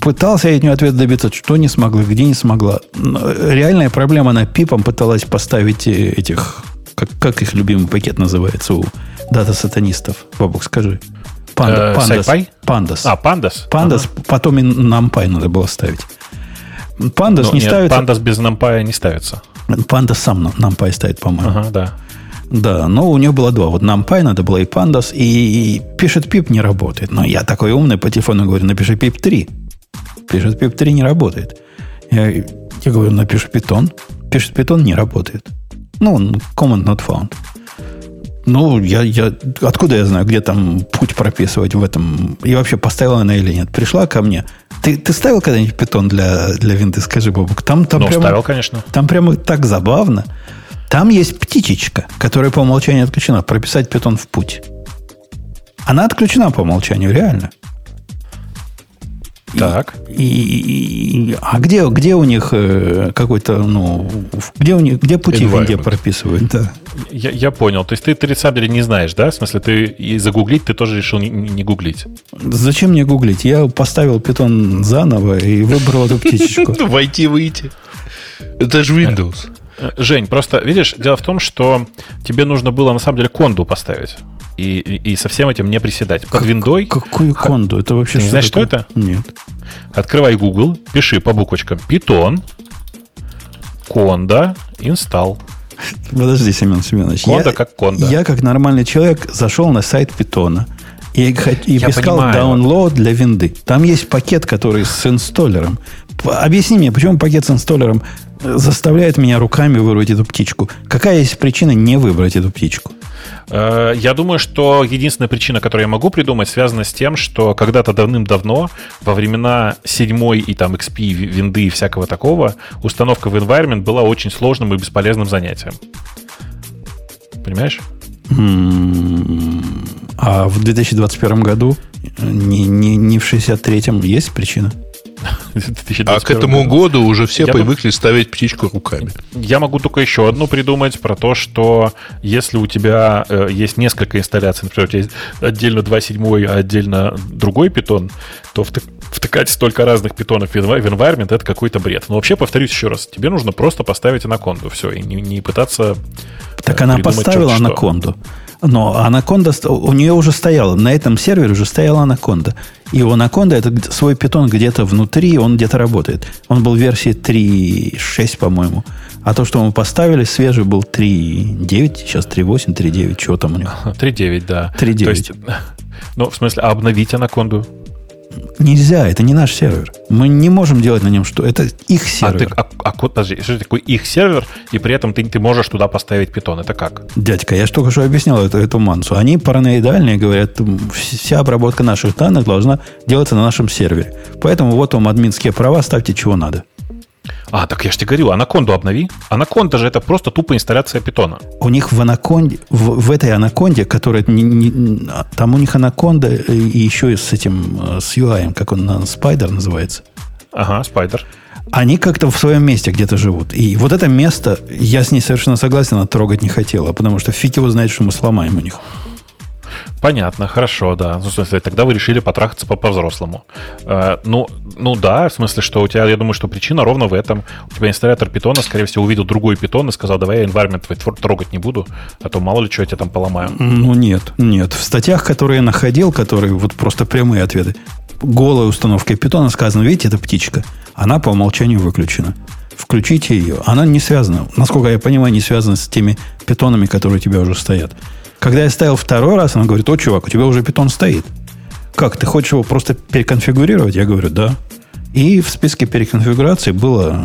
Пытался я от нее ответ добиться, что не смогла, где не смогла. реальная проблема, она пипом пыталась поставить э, этих, как, как их любимый пакет называется у дата-сатанистов. Бабук, скажи. Панда, э, пандас, пандас. А, пандас? Пандас, ага. потом и NumPy надо было ставить. Пандас ну, не нет, ставится. Пандас без NumPy не ставится. Пандас сам NumPy ставит, по-моему. Ага, да. Да, но у нее было два. Вот NumPy надо было и Pandas, и, и пишет пип не работает. Но я такой умный по телефону говорю, напиши пип 3. Пишет пип 3 не работает. Я, я говорю, напиши питон. Пишет питон не работает. Ну, command not found. Ну, я, я, откуда я знаю, где там путь прописывать в этом? И вообще, поставила она или нет? Пришла ко мне. Ты, ты ставил когда-нибудь питон для, для винды? Скажи, Бобук. Там, там ну, прямо, ставил, конечно. Там прямо так забавно. Там есть птичечка, которая по умолчанию отключена. Прописать питон в путь. Она отключена по умолчанию, реально. Так. И, и, и, а где, где у них э, какой-то, ну, где у них, где пути в Винде прописывают, да? Я, я понял. То есть ты, ты на самом деле не знаешь, да? В смысле, ты и загуглить ты тоже решил не, не гуглить. Зачем мне гуглить? Я поставил питон заново и выбрал эту птичечку. Войти-выйти. Это же Windows. Э, Жень, просто видишь, дело в том, что тебе нужно было на самом деле конду поставить. И, и, и со всем этим не приседать. Под виндой. Какую конду? Это вообще Ты не знаешь, что это? Нет. Открывай Google, пиши по буквочкам Python, конда, install. Подожди, Семен Семенович. Конда я, как конда. Я, как нормальный человек, зашел на сайт питона и, и я искал download для винды. Там есть пакет, который с инсталлером. Объясни мне, почему пакет с инсталлером заставляет меня руками вырвать эту птичку? Какая есть причина не выбрать эту птичку? Э, я думаю, что единственная причина, которую я могу придумать, связана с тем, что когда-то давным-давно, во времена седьмой и там XP, винды и всякого такого, установка в environment была очень сложным и бесполезным занятием. Понимаешь? А в 2021 году не, не, не в 63-м есть причина? А к этому году уже все я привыкли бы... ставить птичку руками. Я могу только еще одну придумать про то, что если у тебя э, есть несколько инсталляций, например, у тебя есть отдельно 2.7, а отдельно другой питон, то втык, втыкать столько разных питонов в environment это какой-то бред. Но вообще, повторюсь еще раз, тебе нужно просто поставить анаконду, все, и не, не пытаться Так она поставила анаконду. Но анаконда, у нее уже стояла, на этом сервере уже стояла анаконда. И у анаконда это свой питон где-то внутри, он где-то работает. Он был в версии 3.6, по-моему. А то, что мы поставили, свежий был 3.9, сейчас 3.8, 3.9, чего там у них? 3.9, да. 3.9. То есть, ну, в смысле, а обновить анаконду? Нельзя, это не наш сервер. Мы не можем делать на нем что. Это их сервер. А, ты, а, а подожди, что такое их сервер, и при этом ты, ты можешь туда поставить питон? Это как? Дядька, я же только что объяснял эту, эту мансу. Они параноидальные, говорят, вся обработка наших данных должна делаться на нашем сервере. Поэтому вот вам админские права, ставьте чего надо. А, так я же тебе говорю, анаконду обнови. Анаконда же это просто тупая инсталляция питона. У них в анаконде, в, в этой анаконде, которая не, не, там у них анаконда и еще и с этим, э, с UI, как он, Spider называется. Ага, Spider. Они как-то в своем месте где-то живут. И вот это место, я с ней совершенно согласен, она трогать не хотела, потому что фиг его знает, что мы сломаем у них. Понятно, хорошо, да. Ну, в смысле, тогда вы решили потрахаться по-взрослому. Э, ну, ну да, в смысле, что у тебя, я думаю, что причина ровно в этом. У тебя инсталлятор питона, скорее всего, увидел другой питон и сказал, давай я environment твой трогать не буду, а то мало ли что я тебе там поломаю. Ну нет, нет. В статьях, которые я находил, которые вот просто прямые ответы, голой установкой питона сказано, видите, это птичка. Она по умолчанию выключена. Включите ее. Она не связана, насколько я понимаю, не связана с теми питонами, которые у тебя уже стоят. Когда я ставил второй раз, она говорит, о, чувак, у тебя уже питон стоит. Как, ты хочешь его просто переконфигурировать? Я говорю, да. И в списке переконфигурации было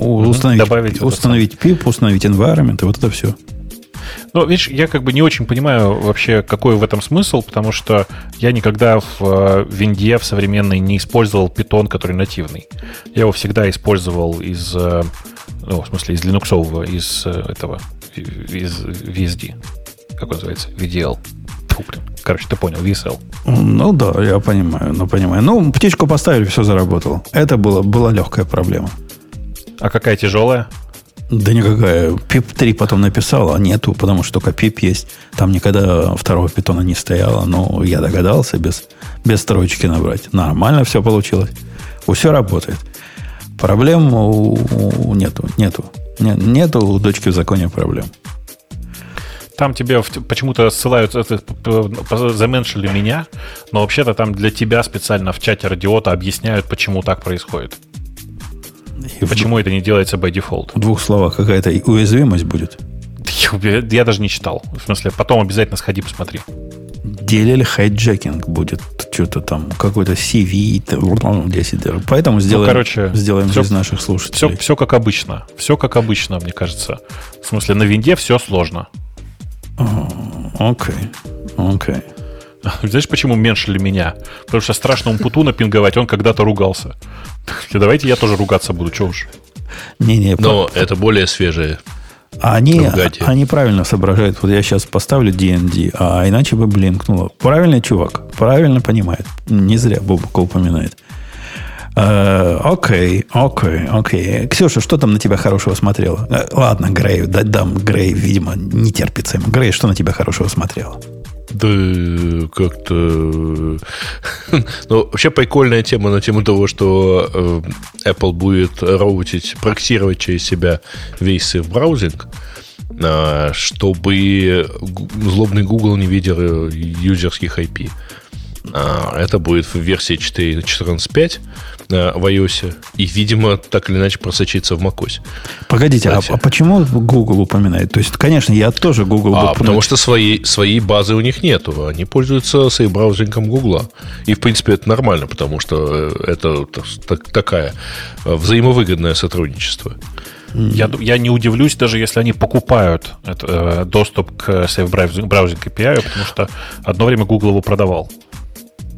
установить, Добавить установить PIP, установить environment, и вот это все. Ну, видишь, я как бы не очень понимаю вообще, какой в этом смысл, потому что я никогда в э, винде в современной не использовал питон, который нативный. Я его всегда использовал из, э, ну, в смысле, из линуксового, из э, этого, из VSD. Как он называется? VDL. Фу, блин. Короче, ты понял, VSL. Ну да, я понимаю, ну понимаю. Ну, птичку поставили, все заработало. Это было, была легкая проблема. А какая тяжелая? Да никакая. Пип 3 потом написал, а нету, потому что только пип есть. Там никогда второго питона не стояло. Но я догадался без, без строчки набрать. Нормально все получилось. Все работает. Проблем у, у, нету. Нету. Нет, нету у дочки в законе проблем. Там тебе почему-то ссылают, это, за mention или меня, но вообще-то там для тебя специально в чате Радио-Т объясняют, почему так происходит. И почему это не делается by default? В двух словах, какая-то уязвимость будет? Я, я даже не читал. В смысле, потом обязательно сходи, посмотри. DLL hijacking будет. Что-то там, какой-то CVE, 10 Поэтому сделаем, ну, короче, сделаем все, из наших слушателей. Все, все как обычно. Все как обычно, мне кажется. В смысле, на винде все сложно. Окей. Окей. Знаешь, почему меньшили меня? Потому что страшно Умпуту напинговать, он когда-то ругался. Давайте я тоже ругаться буду, что уж. Не-не, Но по... это более свежее. Они, они правильно соображают. Вот я сейчас поставлю DND, а иначе бы блинкнуло. Правильный чувак, правильно понимает. Не зря Бобука упоминает. Э, окей, окей, окей. Ксюша, что там на тебя хорошего смотрела? Э, ладно, Грей, дам Грей, видимо, не терпится ему. Грей, что на тебя хорошего смотрела? Да как-то... ну, вообще прикольная тема на тему того, что э, Apple будет роутить, проксировать через себя весь в браузинг, э, чтобы злобный Google не видел юзерских IP. Э, это будет в версии 4.14.5 в iOS и, видимо, так или иначе просочиться в macOS. Погодите, а, а почему Google упоминает? То есть, конечно, я тоже Google... А, потому что своей, своей базы у них нету. Они пользуются своим браузингом Google. И, в принципе, это нормально, потому что э, это так, такая э, взаимовыгодное сотрудничество. Я, я не удивлюсь, даже если они покупают это, э, доступ к Safe Browsing API, потому что одно время Google его продавал.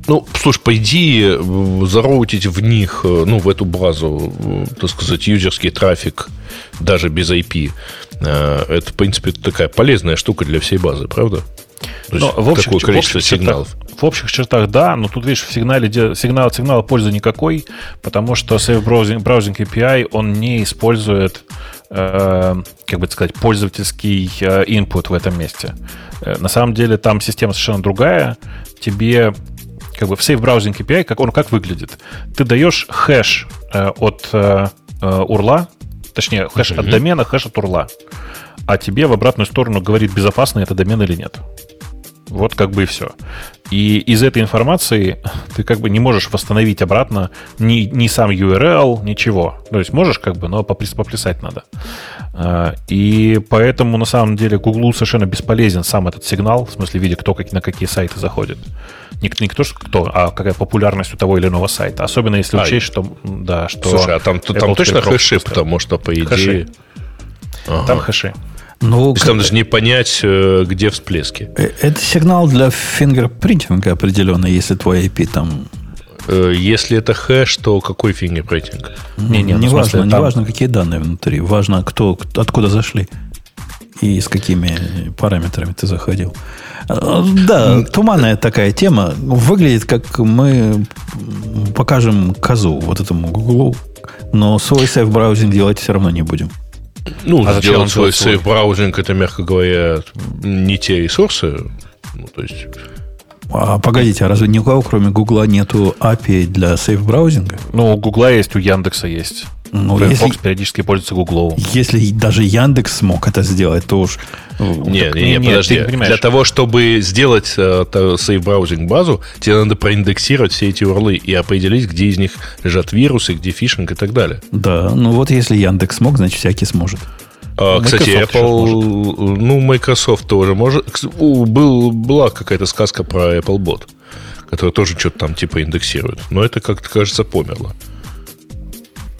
Ну, слушай, по идее, зароутить в них, э, ну, в эту базу, э, так сказать, юзерский трафик даже без IP, э, это, в принципе, такая полезная штука для всей базы, правда? То но в общих, какое количество в общих сигналов? Чертах, в общих чертах, да, но тут, видишь, в сигнале, сигнал, сигнала пользы никакой, потому что Safe Browsing, Browsing API, он не использует, э, как бы сказать, пользовательский input в этом месте. На самом деле там система совершенно другая. Тебе как бы в Safe Browsing API, как он как выглядит? Ты даешь хэш э, от э, э урла, точнее, хэш mm-hmm. от домена, хэш от урла, а тебе в обратную сторону говорит, безопасный это домен или нет. Вот как бы и все. И из этой информации ты как бы не можешь восстановить обратно ни, ни сам URL, ничего. То есть можешь как бы, но поплясать надо. А, и поэтому на самом деле Google совершенно бесполезен сам этот сигнал, в смысле видя, кто как, на какие сайты заходит. Не, не кто, кто, а какая популярность у того или иного сайта. Особенно если а, учесть, что... Да, что слушай, а там, там точно хэши, потому что, по идее... Хэши. Ага. Там хэши. Ну, То там даже не понять, э, где всплески. Э, это сигнал для fingerprinting а определенно, если твой IP там... Э, если это хэш, то какой fingerprinting? Не, не, не ну, важно, там... не важно, какие данные внутри. Важно, кто, откуда зашли и с какими параметрами ты заходил. Да, туманная такая тема. Выглядит, как мы покажем козу вот этому Google, но свой сейф-браузинг делать все равно не будем. Ну, а сделать свой сейф-браузинг, это, мягко говоря, не те ресурсы. Ну, то есть... А, погодите, а разве ни у кого, кроме Гугла, нету API для сейф-браузинга? Ну, у Гугла есть, у Яндекса есть. Ну, Firefox если, периодически пользуется Гугловым. Если даже Яндекс смог это сделать, то уж... Не, так, не, не, подожди. Для того, чтобы сделать э, сейф браузинг базу, тебе надо проиндексировать все эти урлы и определить, где из них лежат вирусы, где фишинг и так далее. Да, ну вот если Яндекс смог, значит всякий сможет. А, кстати, Apple, ну, Microsoft тоже может. Был, была какая-то сказка про Apple Bot, который тоже что-то там типа индексирует. Но это как-то, кажется, померло.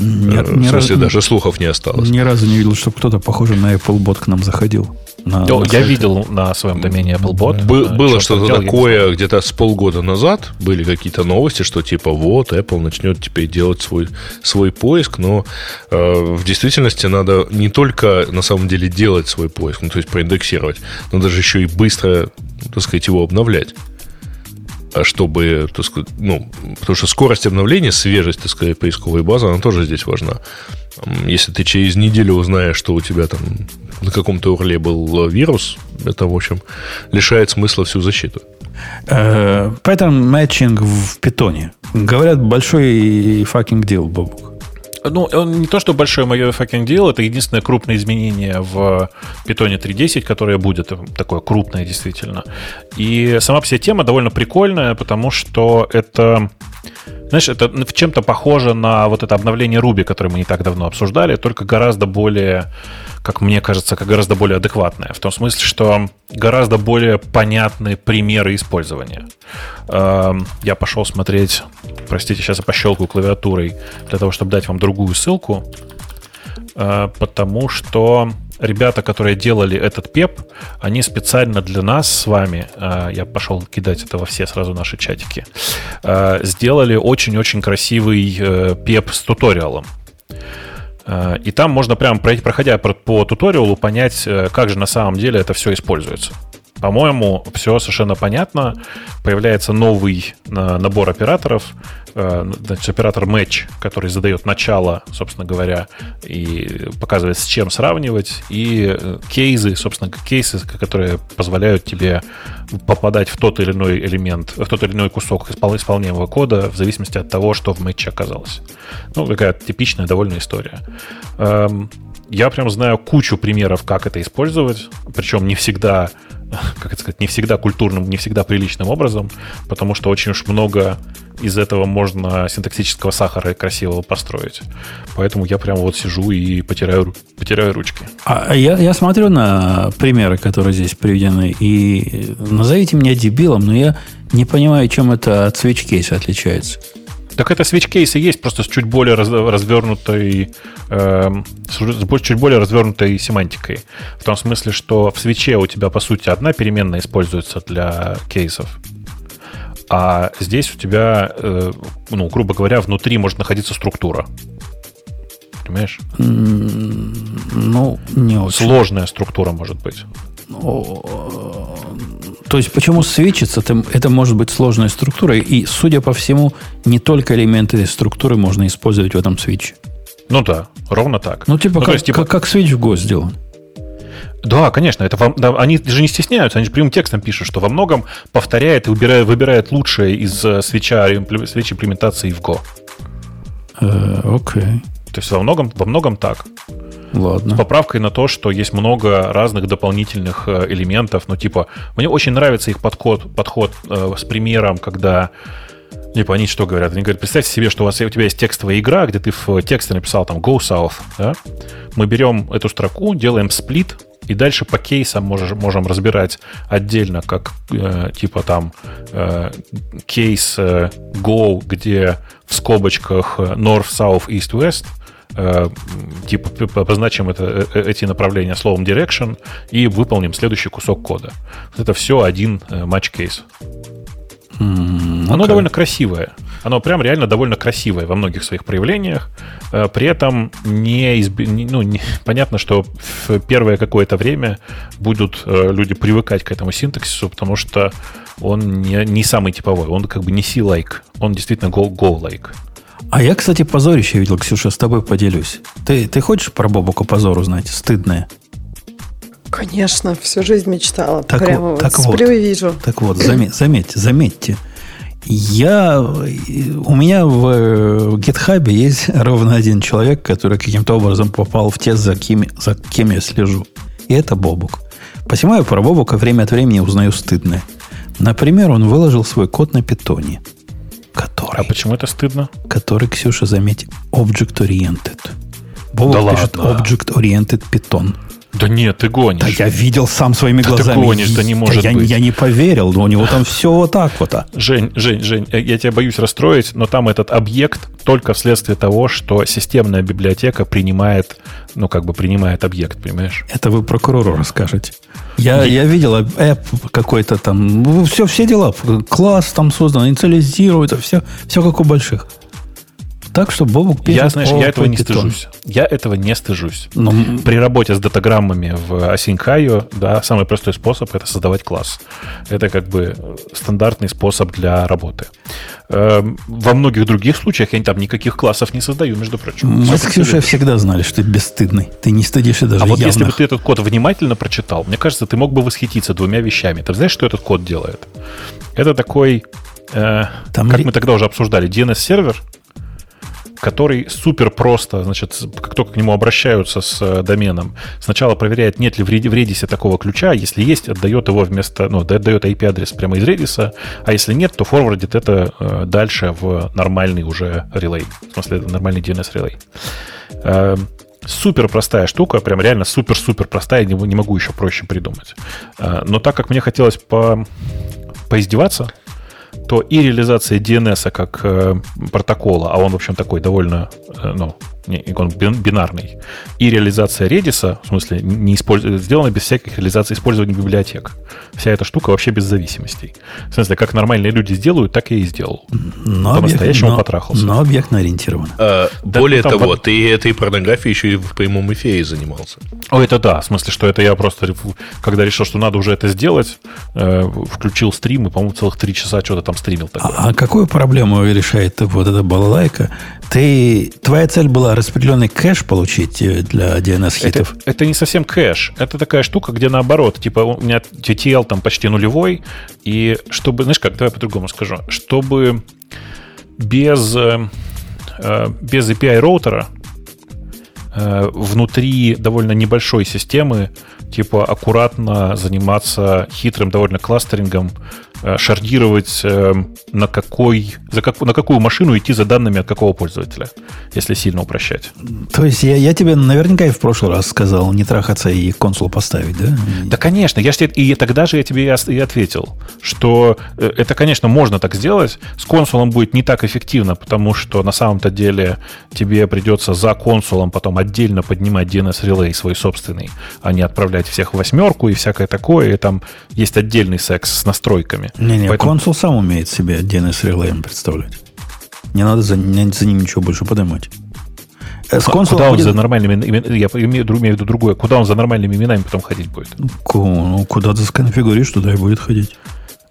Ни, Э, в смысле, даже слухов не осталось. Ни разу не видел, чтобы кто-то похожий на Applebot к нам заходил. На, То на я видел на своем домене AppleBot. Бы- Э, было что-то такое где-то с полгода назад. Были какие-то новости, что типа вот Apple начнет теперь делать свой, свой поиск, но э, в действительности надо не только на самом деле делать свой поиск, ну то есть проиндексировать, но даже еще и быстро, так сказать, его обновлять. Чтобы, так сказать, ну, потому что скорость обновления, свежесть, так сказать, поисковой базы, она тоже здесь важна. Если ты через неделю узнаешь, что у тебя там на каком-то урле был вирус, это, в общем, лишает смысла всю защиту. Э, Pattern matching в питоне. Говорят, большой fucking deal, Бобук. Ну, он не то, что большой мое fucking deal, это единственное крупное изменение в Python 3.10, которое будет такое крупное действительно. И сама себе тема довольно прикольная, потому что это, знаешь, это в чем-то похоже на вот это обновление Ruby, которое мы не так давно обсуждали, только гораздо более, как мне кажется, как гораздо более адекватное. В том смысле, что гораздо более понятные примеры использования. Эм, Я пошел смотреть, простите, сейчас я пощелкаю клавиатурой для того, чтобы дать вам другую ссылку, э, потому что ребята, которые делали этот пеп, они специально для нас с вами, э, я пошел кидать это во все сразу наши чатики, э, сделали очень-очень красивый пеп с туториалом. Э, И там можно пройти- проходя по, по туториалу, понять, э, как же на самом деле это все используется. По-моему, все совершенно понятно. Появляется новый э, набор операторов. Э, Значит, оператор match, который задает начало, собственно говоря, и показывает, с чем сравнивать. И э, кейсы, собственно, кейсы, которые позволяют тебе попадать в тот или иной элемент, в тот или иной кусок испол- исполняемого кода в зависимости от того, что в матче оказалось. Ну, такая типичная довольно история. Эм, Я прям знаю кучу примеров, как это использовать, причем не всегда, как это сказать, не всегда культурным, не всегда приличным образом, потому что очень уж много из этого можно синтаксического сахара красивого построить. Поэтому я прям вот сижу и потираю, ру- потираю ручки. А я, я смотрю на примеры, которые здесь приведены, и назовите меня дебилом, но я не понимаю, чем это от switch кейса отличается. Так это switch кейсы есть, просто с чуть более раз- развернутой, эм, с чуть более развернутой семантикой. В том смысле, что в свече у тебя, по сути, одна переменная используется для кейсов. А здесь у тебя, э, ну, грубо говоря, внутри может находиться структура. Понимаешь? Ну, не очень. Сложная структура может быть. То есть, почему свечится, это, это может быть сложной структурой, и, судя по всему, не только элементы этой структуры можно использовать в этом свече. Ну да, ровно так. Ну, типа, то как, есть, типа- как, как свич в Go сделан. Да, конечно, это вам, да, они же не стесняются, они же прямым текстом пишут, что во многом повторяет и выбирает, выбирает лучшее из э, свеча, свечи имплементации в Go. Э, окей. То есть во многом, во многом так. С Ладно. поправкой на то, что есть много разных дополнительных э, элементов. Ну, типа, мне очень нравится их подход, подход э, с примером, когда Типа они что говорят? Они говорят, представьте себе, что у, вас, у тебя есть текстовая игра, где ты в тексте написал там Go South. Да? Мы берем эту строку, делаем сплит, и дальше по кейсам можем, можем разбирать отдельно, как э, типа там э, кейс э, Go, где в скобочках North, South, East, West, типа обозначим это, э, эти направления словом direction и выполним следующий кусок кода. Вот это все один э, match-case. М, Оно довольно красивое. Оно прям реально довольно красивое во многих своих проявлениях. Э, При этом не, не- ну, не- понятно, что в первое какое-то время будут э, люди привыкать к этому синтаксису, потому что он не, не самый типовой. Он как бы не C-like. Он действительно go- Go-like. А я, кстати, позорище видел, Ксюша, с тобой поделюсь. Ты, ты хочешь про Бобука позор узнать? Стыдное. Конечно, всю жизнь мечтала. Так Прямо вот, вот так вот. и вижу. Так вот, заметь, заметьте, заметьте. Я, у меня в гитхабе есть ровно один человек, который каким-то образом попал в те, за кем, за кем я слежу. И это Бобук. Посему я про Бобука время от времени узнаю стыдное. Например, он выложил свой код на питоне, который, А почему это стыдно? который, Ксюша, заметь, object-oriented. Бобук Да пишет ладно. object-oriented Python. Да нет, ты гонишь. Да я видел сам своими Да глазами. ты гонишь, да не Да может я, быть. я не поверил, но у него там все вот так вот. а. Жень, Жень, Жень, э, я тебя боюсь расстроить, но там этот объект только вследствие того, что системная библиотека принимает, ну, как бы принимает объект, понимаешь? Это вы прокурору расскажете. Я, я видел app какой-то там, все, все дела. Класс там создан, инициализируется, все, все как у больших. Так что Бобук пишет Я, знаешь, я этого не стыжусь. Я этого не стыжусь. Ну, При работе с датаграммами в Async.io, да, самый простой способ это создавать класс. Это как бы э, стандартный способ для работы. Эм, Во многих других случаях я там никаких классов не создаю, между прочим. мы с Ксюшей всегда знали, что ты бесстыдный. Ты не стыдишься даже А вот если бы явных. ты этот код внимательно прочитал, мне кажется, ты мог бы восхититься двумя вещами. Ты знаешь, что этот код делает? Это такой, э, Там как ре- мы тогда уже обсуждали, DNS-сервер, который супер просто, значит, как только к нему обращаются с э, доменом, сначала проверяет, нет ли в Red- в Redis такого ключа, если есть, отдает его вместо, ну, да- отдает IP-адрес прямо из Redis, а если нет, то форвардит это э, дальше в нормальный уже релей, в смысле, нормальный DNS-релей. Э, Супер простая штука, прям реально супер-супер простая, не, не могу еще проще придумать. Э, Но так как мне хотелось по, поиздеваться, то и реализация DNS как э, протокола, а он, в общем, такой довольно, э, ну, не, он бин- бинарный, и реализация Redis, в смысле, не использ... сделана без всяких реализаций использования библиотек. Вся эта штука вообще без зависимостей. В смысле, как нормальные люди сделают, так я и сделал. но по-настоящему но- потрахался. Но объектно ориентирован. А, Да, более ну, там того, вот- ты этой порнографией еще и в прямом эфире занимался. О, это да, в смысле, что это я просто, когда решил, что надо уже это сделать, э, включил стрим и, по-моему, целых три часа что-то там стримил такое. А, а какую проблему решает вот эта балалайка? Ты, твоя цель была распределенный кэш получить э, для Это, DNS-хитов? это не совсем кэш. Это такая штука, где наоборот, типа у меня TTL там почти нулевой, и чтобы, знаешь как, давай по-другому скажу, чтобы без, э, э, без API роутера внутри довольно небольшой системы, типа аккуратно заниматься хитрым довольно кластерингом, шардировать э, на какой, за как, на какую машину идти за данными от какого пользователя, если сильно упрощать. То есть я, я тебе наверняка и в прошлый раз сказал не трахаться и консул поставить, да? Да, конечно, я ж тебе, и тогда же я тебе и ответил, что э, это, конечно, можно так сделать. С консулом будет не так эффективно, потому что на самом-то деле тебе придется за консулом потом отдельно поднимать DNS-релей свой собственный, а не отправлять всех в восьмерку и всякое такое. И там есть отдельный секс с настройками. Не-не, Поэтому- консул сам умеет себе DNS релеем представлять. Не надо за, не- за ним ничего больше поднимать. Э, С консулом Куда он будет- за нормальными я имею, имею в виду другое, куда он за нормальными именами потом ходить будет? Ну, куда ты сконфигуришь, туда и будет ходить.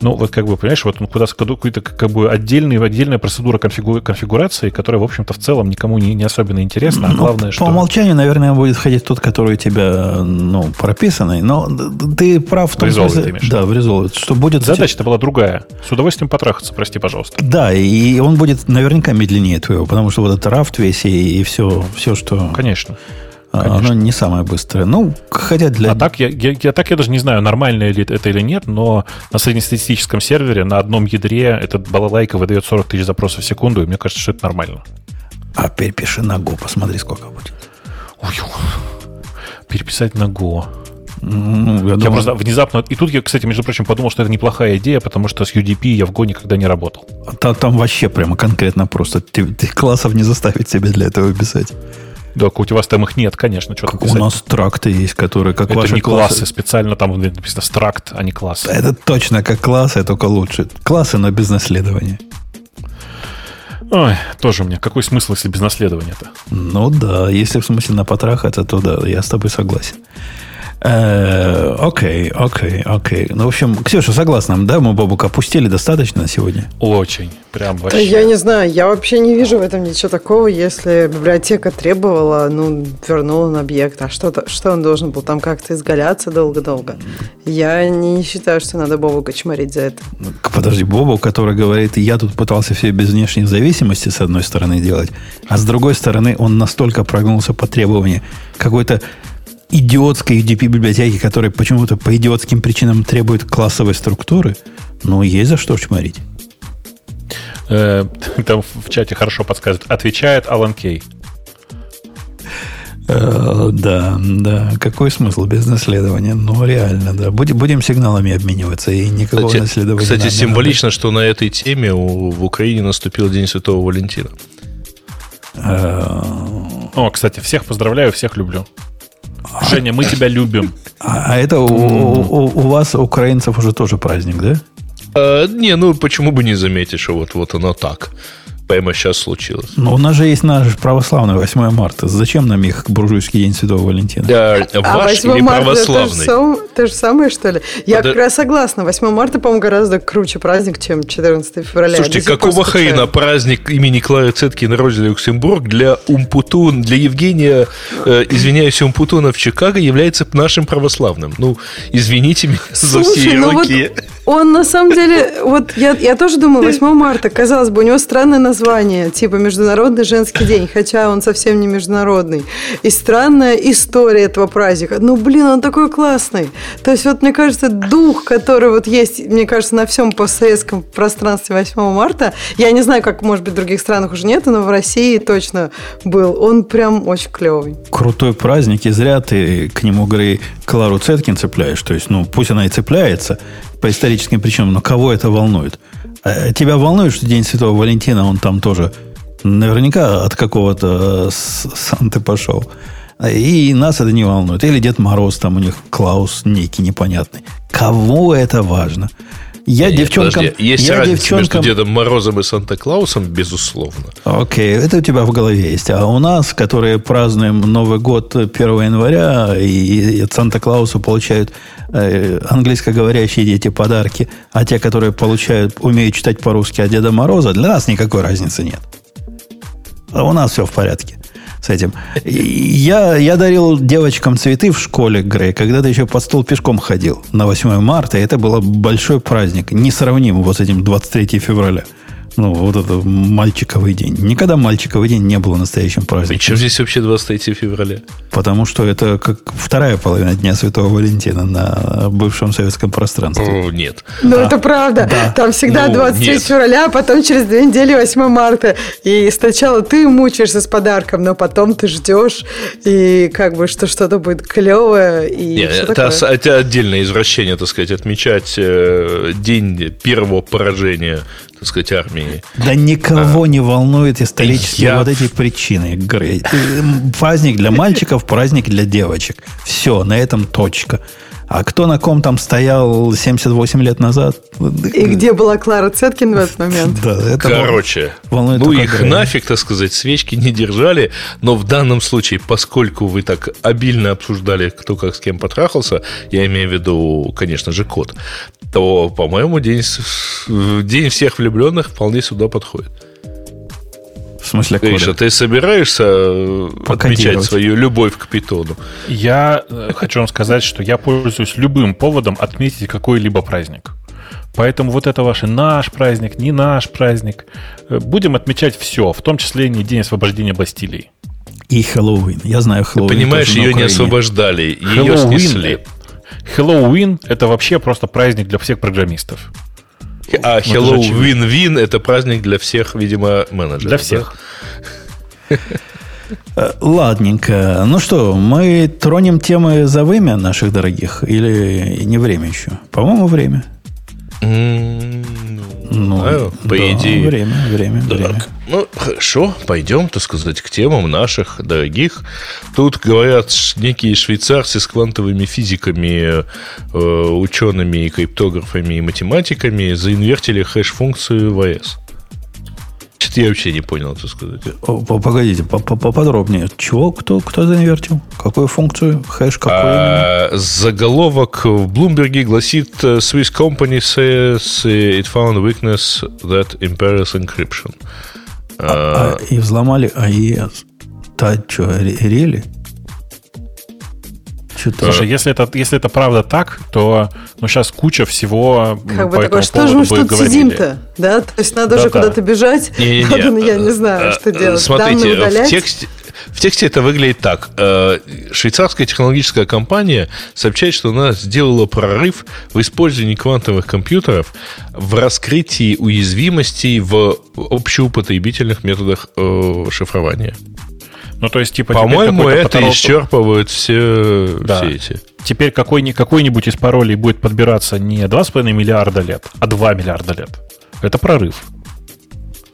Ну, вот как бы, понимаешь, вот он куда какой-то как бы отдельный, отдельная процедура конфигу- конфигурации, которая, в общем-то, в целом никому не, не особенно интересна. А Ну, главное, по что... умолчанию, наверное, будет ходить тот, который у тебя, ну, прописанный. Но ты прав в том В смысле- ты имеешь Да, в Resolve. Что будет... Задача-то была другая. С удовольствием потрахаться, прости, пожалуйста. Да, и он будет наверняка медленнее твоего, потому что вот этот рафт весь и, и все, все, что... Конечно. А, конечно. Оно не самое быстрое. Ну, хотя для... А так я, я, я- так я даже не знаю, нормально ли это или нет, но на среднестатистическом сервере на одном ядре этот балалайка выдает 40 тысяч запросов в секунду, и мне кажется, что это нормально. А перепиши на Go, посмотри, сколько будет. Ой, переписать на Go. Ну, я Я думаю, просто внезапно... И тут я, кстати, между прочим, подумал, что это неплохая идея, потому что с UDP я в Go никогда не работал. Там, там вообще прямо конкретно просто. Ты, ты классов не заставить себе для этого писать. Да, у вас там их нет, конечно, что там у нас тракты есть, которые как Это ваши не классы, специально там написано стракт, а не класс. Это точно как классы, только лучше. Классы, но без наследования. Ой, тоже мне. Какой смысл, если без наследования-то? Ну да, если в смысле на потрахаться, то да, я с тобой согласен. Э, Окей, окей, окей. Ну, в общем, Ксюша, согласна, да, мы Бобука опустили достаточно на сегодня? Очень. Прям Да вообще. я не знаю, я вообще не вижу в этом ничего такого, если библиотека требовала, ну, вернула на объект. А что, то что он должен был там как-то изгаляться долго-долго? Я не считаю, что надо Бобу кочмарить за это. Ну, Подожди, Бобу, который говорит, я тут пытался все без внешней зависимости, с одной стороны, делать, а с другой стороны, он настолько прогнулся по требованию какой-то идиотской UDP-библиотеки, которая почему-то по идиотским причинам требует классовой структуры, ну, есть за что чморить. Э, Там в чате хорошо подсказывают. Отвечает Алан Кей. Э, Да, да. Какой смысл без наследования? Ну, реально, да. Будем, будем сигналами обмениваться, и никакого Кстати, наследования. кстати, символично, что на этой теме у- в Украине наступил День Святого Валентина. надо. О, кстати, всех поздравляю, всех люблю. Женя, мы тебя любим. А, а это у, у- у вас, украинцев, уже тоже праздник, да? А, не, ну почему бы не заметить, что вот, вот оно так. Прямо сейчас случилось. Но у нас же есть наш православный 8 марта. Зачем нам их буржуйский день Святого Валентина? Да, А ваш 8 или марта это то же, православный? сам- то же самое, что ли? Я Подо- как раз согласна. 8 марта, по-моему, гораздо круче праздник, чем 14 февраля. Слушайте, какого хрена праздник имени Клары Цетки на родине Люксембург для Умпутун, для Евгения, э, извиняюсь, Умпутуна в Чикаго является нашим православным? Ну, извините меня за все Слушай, ну вот. Он на самом деле, вот я, я тоже думаю, 8 марта, казалось бы, у него странное название, типа Международный женский день, хотя он совсем не международный. И странная история этого праздника. Ну, блин, он такой классный. То есть, вот мне кажется, дух, который вот есть, мне кажется, на всем постсоветском пространстве 8 марта, я не знаю, как, может быть, в других странах уже нет, но в России точно был. Он прям очень клевый. Крутой праздник, и зря ты к нему, Грей, Клару Цеткин цепляешь. То есть, ну, пусть она и цепляется по историческим причинам, но кого это волнует? А Тебя волнует, что День Святого Валентина, он там тоже наверняка от какого-то э, Санты пошел. И нас это не волнует. Или Дед Мороз, там у них Клаус некий непонятный. Кого это важно? Я Нет, девчонкам... подожди, есть я разница девчонкам... между Дедом Морозом и Санта-Клаусом, безусловно. Окей, это у тебя в голове есть. А у нас, которые празднуем Новый год 1 января, и от Санта-Клауса получают э, английскоговорящие дети подарки, а те, которые получают, умеют читать по-русски от Деда Мороза, для нас никакой разницы нет. А у нас все в порядке с этим. Я, я дарил девочкам цветы в школе, Грей, когда ты еще под стол пешком ходил на 8 марта, и это был большой праздник, несравнимый вот с этим 23 февраля. Ну, вот это мальчиковый день. Никогда мальчиковый день не было настоящим праздником. Причем здесь вообще 23 февраля? Потому что это как вторая половина Дня Святого Валентина на бывшем советском пространстве. О, нет. Ну, это правда. Да. Там всегда Ну, 23 нет. февраля, а потом через две недели 8 марта. И сначала ты мучаешься с подарком, но потом ты ждешь, и как бы, что что-то будет клевое. И Не, всё это, такое. это отдельное извращение, так сказать, отмечать э, день первого поражения, так сказать, армии. Да никого не волнует исторические Я- вот эти причины. М, Праздник для мальчиков, праздник для девочек. Все, на этом точка. А кто на ком там стоял 78 лет назад? И где была Клара Цеткин в этот момент? Да, это Короче, волнует ну их Грея. нафиг, так сказать, свечки не держали, но в данном случае, поскольку вы так обильно обсуждали, кто как с кем потрахался, я имею в виду, конечно же, кот, то, по-моему, день, день всех влюбленных вполне сюда подходит. Смысле, Гриша, Коля? ты собираешься э, отмечать свою любовь к питону? Я э, хочу вам сказать, что я пользуюсь любым поводом отметить какой-либо праздник. Поэтому вот это ваш наш праздник, не наш праздник. Э, Будем отмечать все, в том числе и не День освобождения Бастилии. И Хэллоуин. Я знаю Ты Хэллоуин. понимаешь, тоже на ее не освобождали, ее Хэллоуин, снесли. э, Хэллоуин – это вообще просто праздник для всех программистов. А Hello очевидно. Win Win это праздник для всех, видимо, менеджеров. Для всех. Э, Ладненько. Ну что, мы тронем темы за вымя наших дорогих? Или не время еще? По-моему, время. Да? М, Ну, знаю, по да, идее. Время, время, время. Так, ну хорошо, пойдем, так сказать, к темам наших дорогих. Тут говорят некие швейцарцы с квантовыми физиками, э, учеными, криптографами и математиками заинвертили хэш-функцию ВС. Что-то я вообще не понял, так сказать. О, по- Погодите, по- по- поподробнее. Чего? Кто, кто заинвертил? Какую функцию? Хэш какой именно? А, заголовок в Блумберге гласит э, Swiss company says it found weakness that impairs encryption. А, А, и взломали АЕС. Та что, рели? Что-то... Слушай, если это, если это правда так, то ну, сейчас куча всего Как бы по такое, что же мы говорили. сидим-то? Да, то есть надо же Да-да. куда-то бежать. Не-не-не. Надо, ну, я не знаю, Э, что э, делать. Смотрите, в тексте, в тексте это выглядит так. Э, Швейцарская технологическая компания сообщает, что она сделала прорыв в использовании квантовых компьютеров в раскрытии уязвимостей в общеупотребительных методах шифрования. Ну, то есть, типа, По-моему, это потолок... исчерпывает все, да. все эти. Теперь какой- какой-нибудь из паролей будет подбираться не 2,5 миллиарда лет, а 2 миллиарда лет. Это прорыв.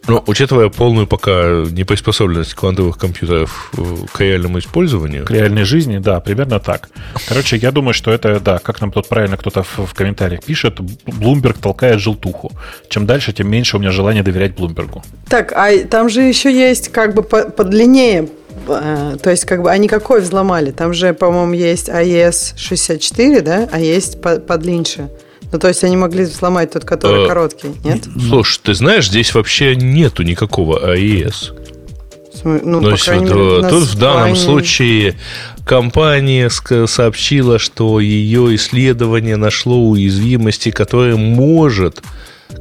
Но, учитывая полную пока неприспособленность квантовых компьютеров к реальному использованию. К реальной жизни, да, примерно так. Короче, я думаю, что это, да, как нам тут правильно кто-то в, в комментариях пишет, Bloomberg толкает желтуху. Чем дальше, тем меньше у меня желания доверять Блумбергу. Так, а там же еще есть как бы подлиннее э, то есть, как бы, они какой взломали? Там же, по-моему, есть AES 64, да? А есть подлиннее. Ну, то есть они могли взломать тот, который а, короткий, нет? Слушай, ты знаешь, здесь вообще нету никакого АЕС. Ну, То есть, вот, мере, тут в данном крайне... случае компания сообщила, что ее исследование нашло уязвимости, которое может,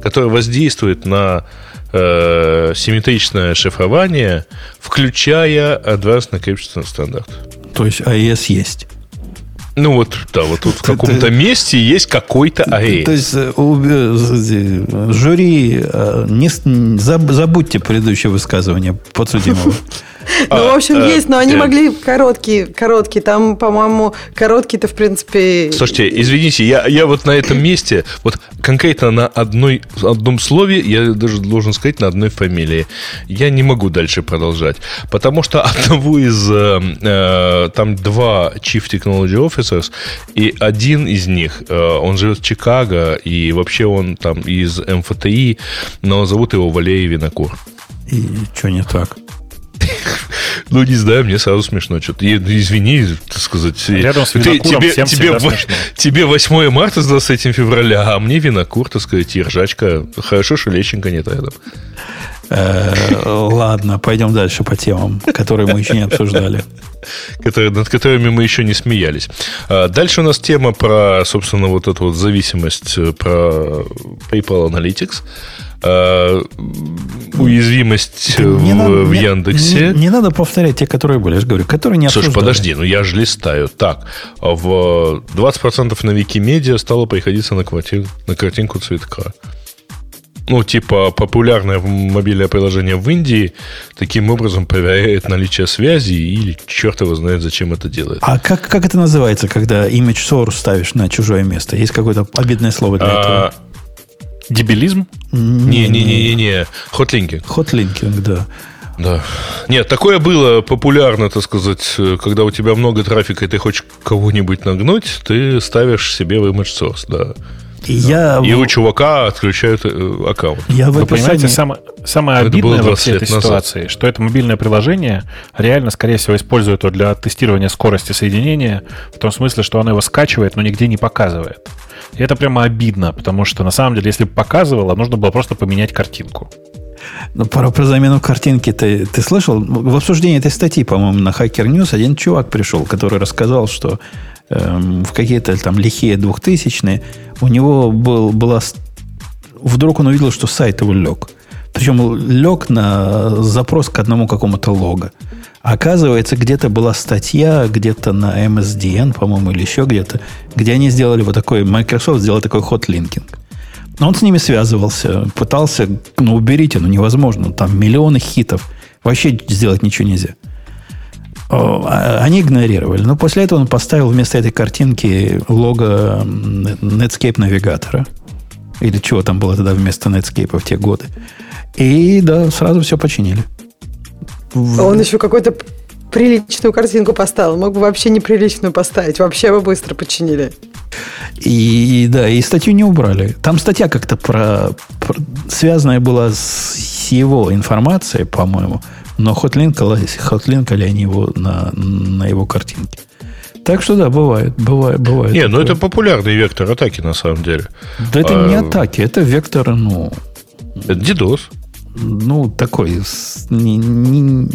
которое воздействует на э, симметричное шифрование, включая Advanced Encryption стандарт. То есть АЕС есть. Ну вот, да, вот тут в каком-то месте есть какой-то АЭС. То есть э, жюри, э, не, забудьте предыдущее высказывание подсудимого. Ну, в общем, а, есть, но они могли короткие, короткие. Там, по-моему, короткие-то, в принципе... Слушайте, извините, я, я вот на этом месте, вот конкретно на одной, одном слове, я даже должен сказать на одной фамилии. Я не могу дальше продолжать. Потому что одного из... Э, э там два Chief Technology Officers, и один из них, э, он живет в Чикаго, и вообще он там из МФТИ, но зовут его Валерий Винокур. И что не так? Ну, не знаю, мне сразу смешно. Что-то, извини, так сказать. Рядом с ты, тебе, всем тебе, тебе 8 марта с 23 февраля, а мне винокур, так сказать, и ржачка. Хорошо, что лещенка нет рядом. Э, ладно, пойдем дальше по темам, которые мы еще не обсуждали. Которые, над которыми мы еще не смеялись. А, дальше у нас тема про, собственно, вот эту вот зависимость, э, про PayPal Analytics. Э, уязвимость не в, надо, в Яндексе. Не, не надо повторять те, которые были, я же говорю, которые не Слушай, подожди, ну я же листаю. Так, в 20% на Викимедиа стало приходиться на, квартир, на картинку цветка. Ну, типа, популярное мобильное приложение в Индии таким образом проверяет наличие связи или черт его знает, зачем это делает. А как, как это называется, когда image source ставишь на чужое место? Есть какое-то обидное слово для а, этого? Дебилизм? Не-не-не-не. Hotlinking. Hotlinking, да. Да. Нет, такое было популярно, так сказать, когда у тебя много трафика, и ты хочешь кого-нибудь нагнуть, ты ставишь себе в image source, да. И, я... и у чувака отключают э, аккаунт. Я Вы понимаете, самое, самое обидное во всей этой ситуации, назад. что это мобильное приложение реально, скорее всего, использует его для тестирования скорости соединения, в том смысле, что оно его скачивает, но нигде не показывает. И это прямо обидно, потому что на самом деле, если бы показывало, нужно было просто поменять картинку. Ну, про, про замену картинки ты, ты слышал? В обсуждении этой статьи, по-моему, на Hacker News один чувак пришел, который рассказал, что эм, в какие-то там лихие двухтысячные у него был, была... Вдруг он увидел, что сайт его лег. Причем лег на запрос к одному какому-то лого. Оказывается, где-то была статья, где-то на MSDN, по-моему, или еще где-то, где они сделали вот такой, Microsoft сделал такой хот-линкинг. Но он с ними связывался, пытался, ну, уберите, ну, невозможно, там миллионы хитов, вообще сделать ничего нельзя. А, они игнорировали. Но после этого он поставил вместо этой картинки лого Netscape навигатора. Или чего там было тогда вместо Netscape в те годы. И да, сразу все починили. Он еще какой-то приличную картинку поставил. Мог бы вообще неприличную поставить. Вообще бы быстро починили. И да, и статью не убрали. Там статья как-то про, про связанная была с его информацией, по-моему, но хотлинкали, хотлинкали они его на, на его картинке. Так что да, бывает, бывает, бывает. Не, ну это популярный вектор атаки на самом деле. Да это а, не атаки, это вектор, ну... Это DDoS ну, такой не, не,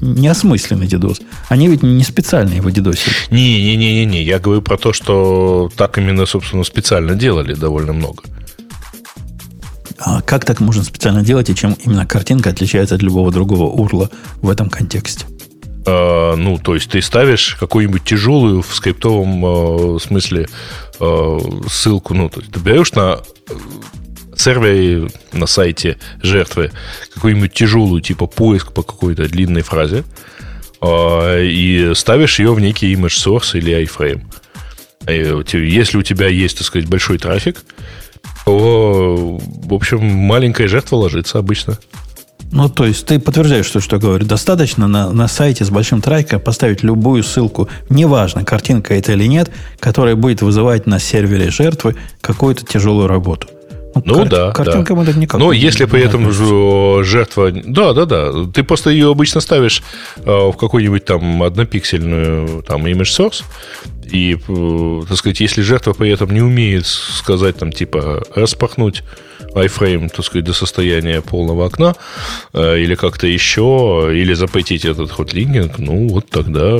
неосмысленный дедос. Они ведь не специально его дедосили. Не-не-не-не, я говорю про то, что так именно, собственно, специально делали довольно много. А как так можно специально делать, и чем именно картинка отличается от любого другого урла в этом контексте? А, ну, то есть ты ставишь какую-нибудь тяжелую в скриптовом э, смысле э, ссылку, ну, то есть ты берешь на сервере на сайте жертвы какую-нибудь тяжелую, типа поиск по какой-то длинной фразе, и ставишь ее в некий image source или iframe. Если у тебя есть, так сказать, большой трафик, то, в общем, маленькая жертва ложится обычно. Ну, то есть ты подтверждаешь, что, что говорю. Достаточно на, на сайте с большим трафиком поставить любую ссылку, неважно, картинка это или нет, которая будет вызывать на сервере жертвы какую-то тяжелую работу. Ну, ну кар- да. Картинкам да. это никак. Но если при этом жертва... Да, да, да. Ты просто ее обычно ставишь э, в какую-нибудь там однопиксельную там image source, и, э, так сказать, если жертва при этом не умеет сказать там типа распахнуть iFrame, так сказать, до состояния полного окна, э, или как-то еще, или запретить этот хотлинкинг, ну вот тогда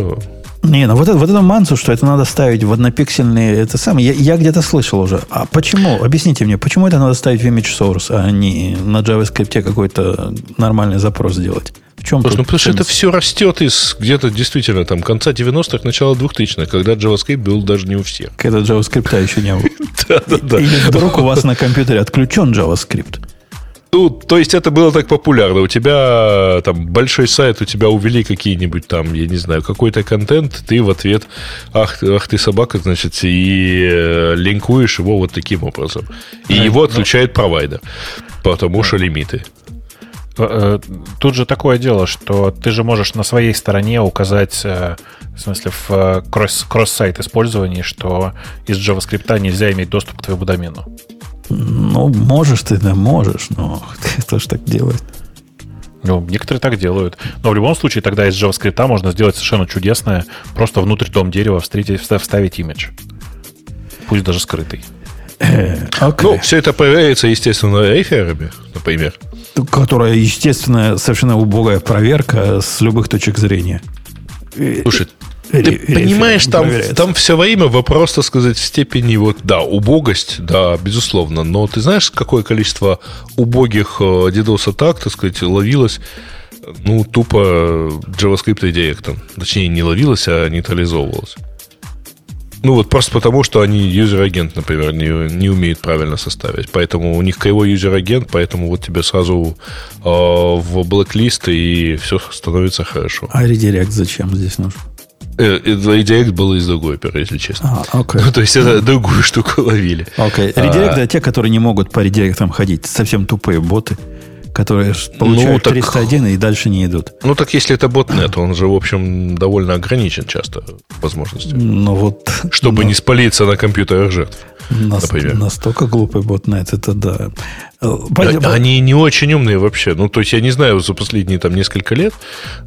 не, ну вот, это, вот эту мансу, что это надо ставить в однопиксельные, это самое, я, я где-то слышал уже. А почему? Объясните мне, почему это надо ставить в image source, а не на JavaScript какой-то нормальный запрос делать? В чем Слушай, ну, потому что это все растет из где-то действительно там конца 90-х, начала 2000-х, когда JavaScript был даже не у всех. Когда JavaScript еще не было. Да, да, да. Или вдруг у вас на компьютере отключен JavaScript. Ну, то есть это было так популярно. У тебя там большой сайт, у тебя увели какие-нибудь там, я не знаю, какой-то контент, ты в ответ, ах, ах ты собака, значит, и э, линкуешь его вот таким образом. И да, его отключает но... провайдер, потому что лимиты. Э, э, тут же такое дело, что ты же можешь на своей стороне указать, в смысле, в кросс- кросс-сайт использовании, что из JavaScript нельзя иметь доступ к твоему домену. Ну, можешь ты, да, можешь, но кто ж так делает? Ну, некоторые так делают. Но в любом случае тогда из JavaScript можно сделать совершенно чудесное, просто внутрь дом дерева встретить, вставить имидж. Пусть даже скрытый. Okay. Ну, все это проверяется, естественно, эйферами, например. Которая, естественно, совершенно убогая проверка с любых точек зрения. Слушай, ты понимаешь, там, там все время вопрос, так сказать, в степени вот, да, убогость, да, безусловно, но ты знаешь, какое количество убогих э, DDoS атак, так сказать, ловилось, ну, тупо JavaScript редиректом. Точнее, не ловилось, а нейтрализовывалось. Ну, вот просто потому, что они user agent, например, не, не умеют правильно составить. Поэтому у них кривой user agent, поэтому вот тебе сразу э, в blacklist, и все становится хорошо. А редирект зачем здесь нужен? Redirect был из другой оперы, если честно. А, okay. ну, то есть это другую штуку ловили. Okay. А, те, которые не могут по редиректам ходить. Совсем тупые боты которые получают ну, так, 301 и дальше не идут. Ну, так если это ботнет, он же, в общем, довольно ограничен часто возможностью. Ну, вот... Чтобы но... не спалиться на компьютерах жертв. Нас, например. Настолько глупый ботнет, это да. Пойдем. Они не очень умные вообще. Ну, то есть, я не знаю за последние там несколько лет,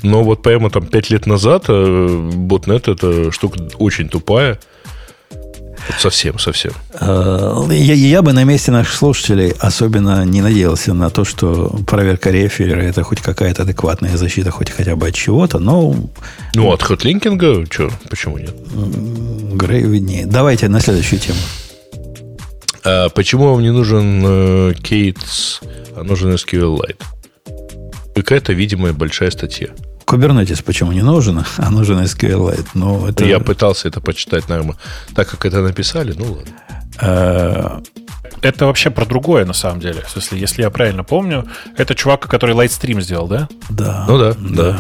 но вот прямо там 5 лет назад э, ботнет это штука очень тупая. Вот совсем, совсем. Э, я, я бы на месте наших слушателей особенно не надеялся на то, что проверка рефера это хоть какая-то адекватная защита, хоть хотя бы от чего-то, но... Ну, от хотлинкинга, что, почему нет? Грей виднее. Давайте на следующую тему. А почему вам не нужен Кейтс, э, а нужен SQLite? Какая-то, видимая, большая статья. Kubernetes почему не нужен, а нужен SQLite. Ну, это... Я пытался это почитать, наверное, так как это написали, ну ладно. Э, это вообще про другое, на самом деле. В смысле, если я правильно помню, это чувак, который Litestream сделал, да? Да. Ну да, да. да.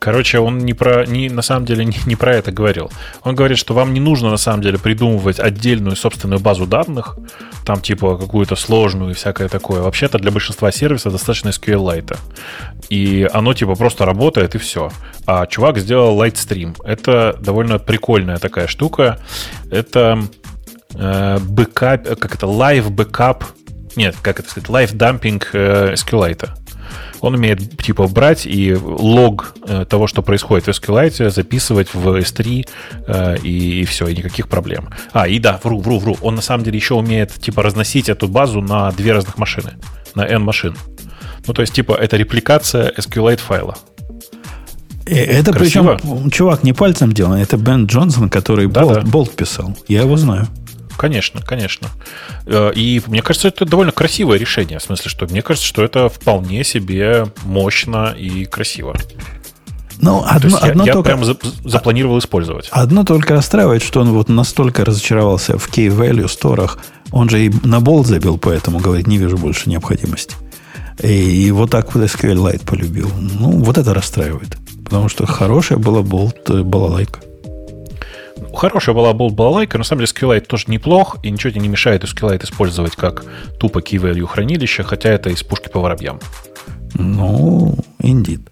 Короче, он не про, не, на самом деле не, не про это говорил. Он говорит, что вам не нужно на самом деле придумывать отдельную собственную базу данных, там типа какую-то сложную и всякое такое. Вообще-то для большинства сервисов достаточно SQLite. И оно типа просто работает и все. А чувак сделал Litestream. Это довольно прикольная такая штука. Это э, бэкап, как это, live backup нет, как это сказать, dumping э, SQLite. Он умеет типа брать и лог э, того, что происходит в SQLite, записывать в S3 э, и, и все, и никаких проблем. А, и да, вру, вру, вру. Он на самом деле еще умеет типа разносить эту базу на две разных машины, на N машин. Ну, то есть, типа, это репликация SQLite файла. И это Красиво. причем чувак не пальцем делан, это Бен Джонсон, который да, болт, да. болт писал. Я его знаю. Конечно, конечно. Э, и мне кажется, это довольно красивое решение. В смысле, что мне кажется, что это вполне себе мощно и красиво. Ну, одно, То одно я, только, я прям запланировал использовать. Одно только расстраивает, что он вот настолько разочаровался в key-value сторах. Он же и на болт забил, поэтому говорит, не вижу больше необходимости. И, и вот так вот SQLite полюбил. Ну, вот это расстраивает. Потому что хорошая была болт э, балалайка. Хорошая была болт балалайка, на самом деле SQLite тоже неплох, и ничего тебе не мешает SQLite использовать как тупо key-value хранилище, хотя это из пушки по воробьям. Ну, indeed.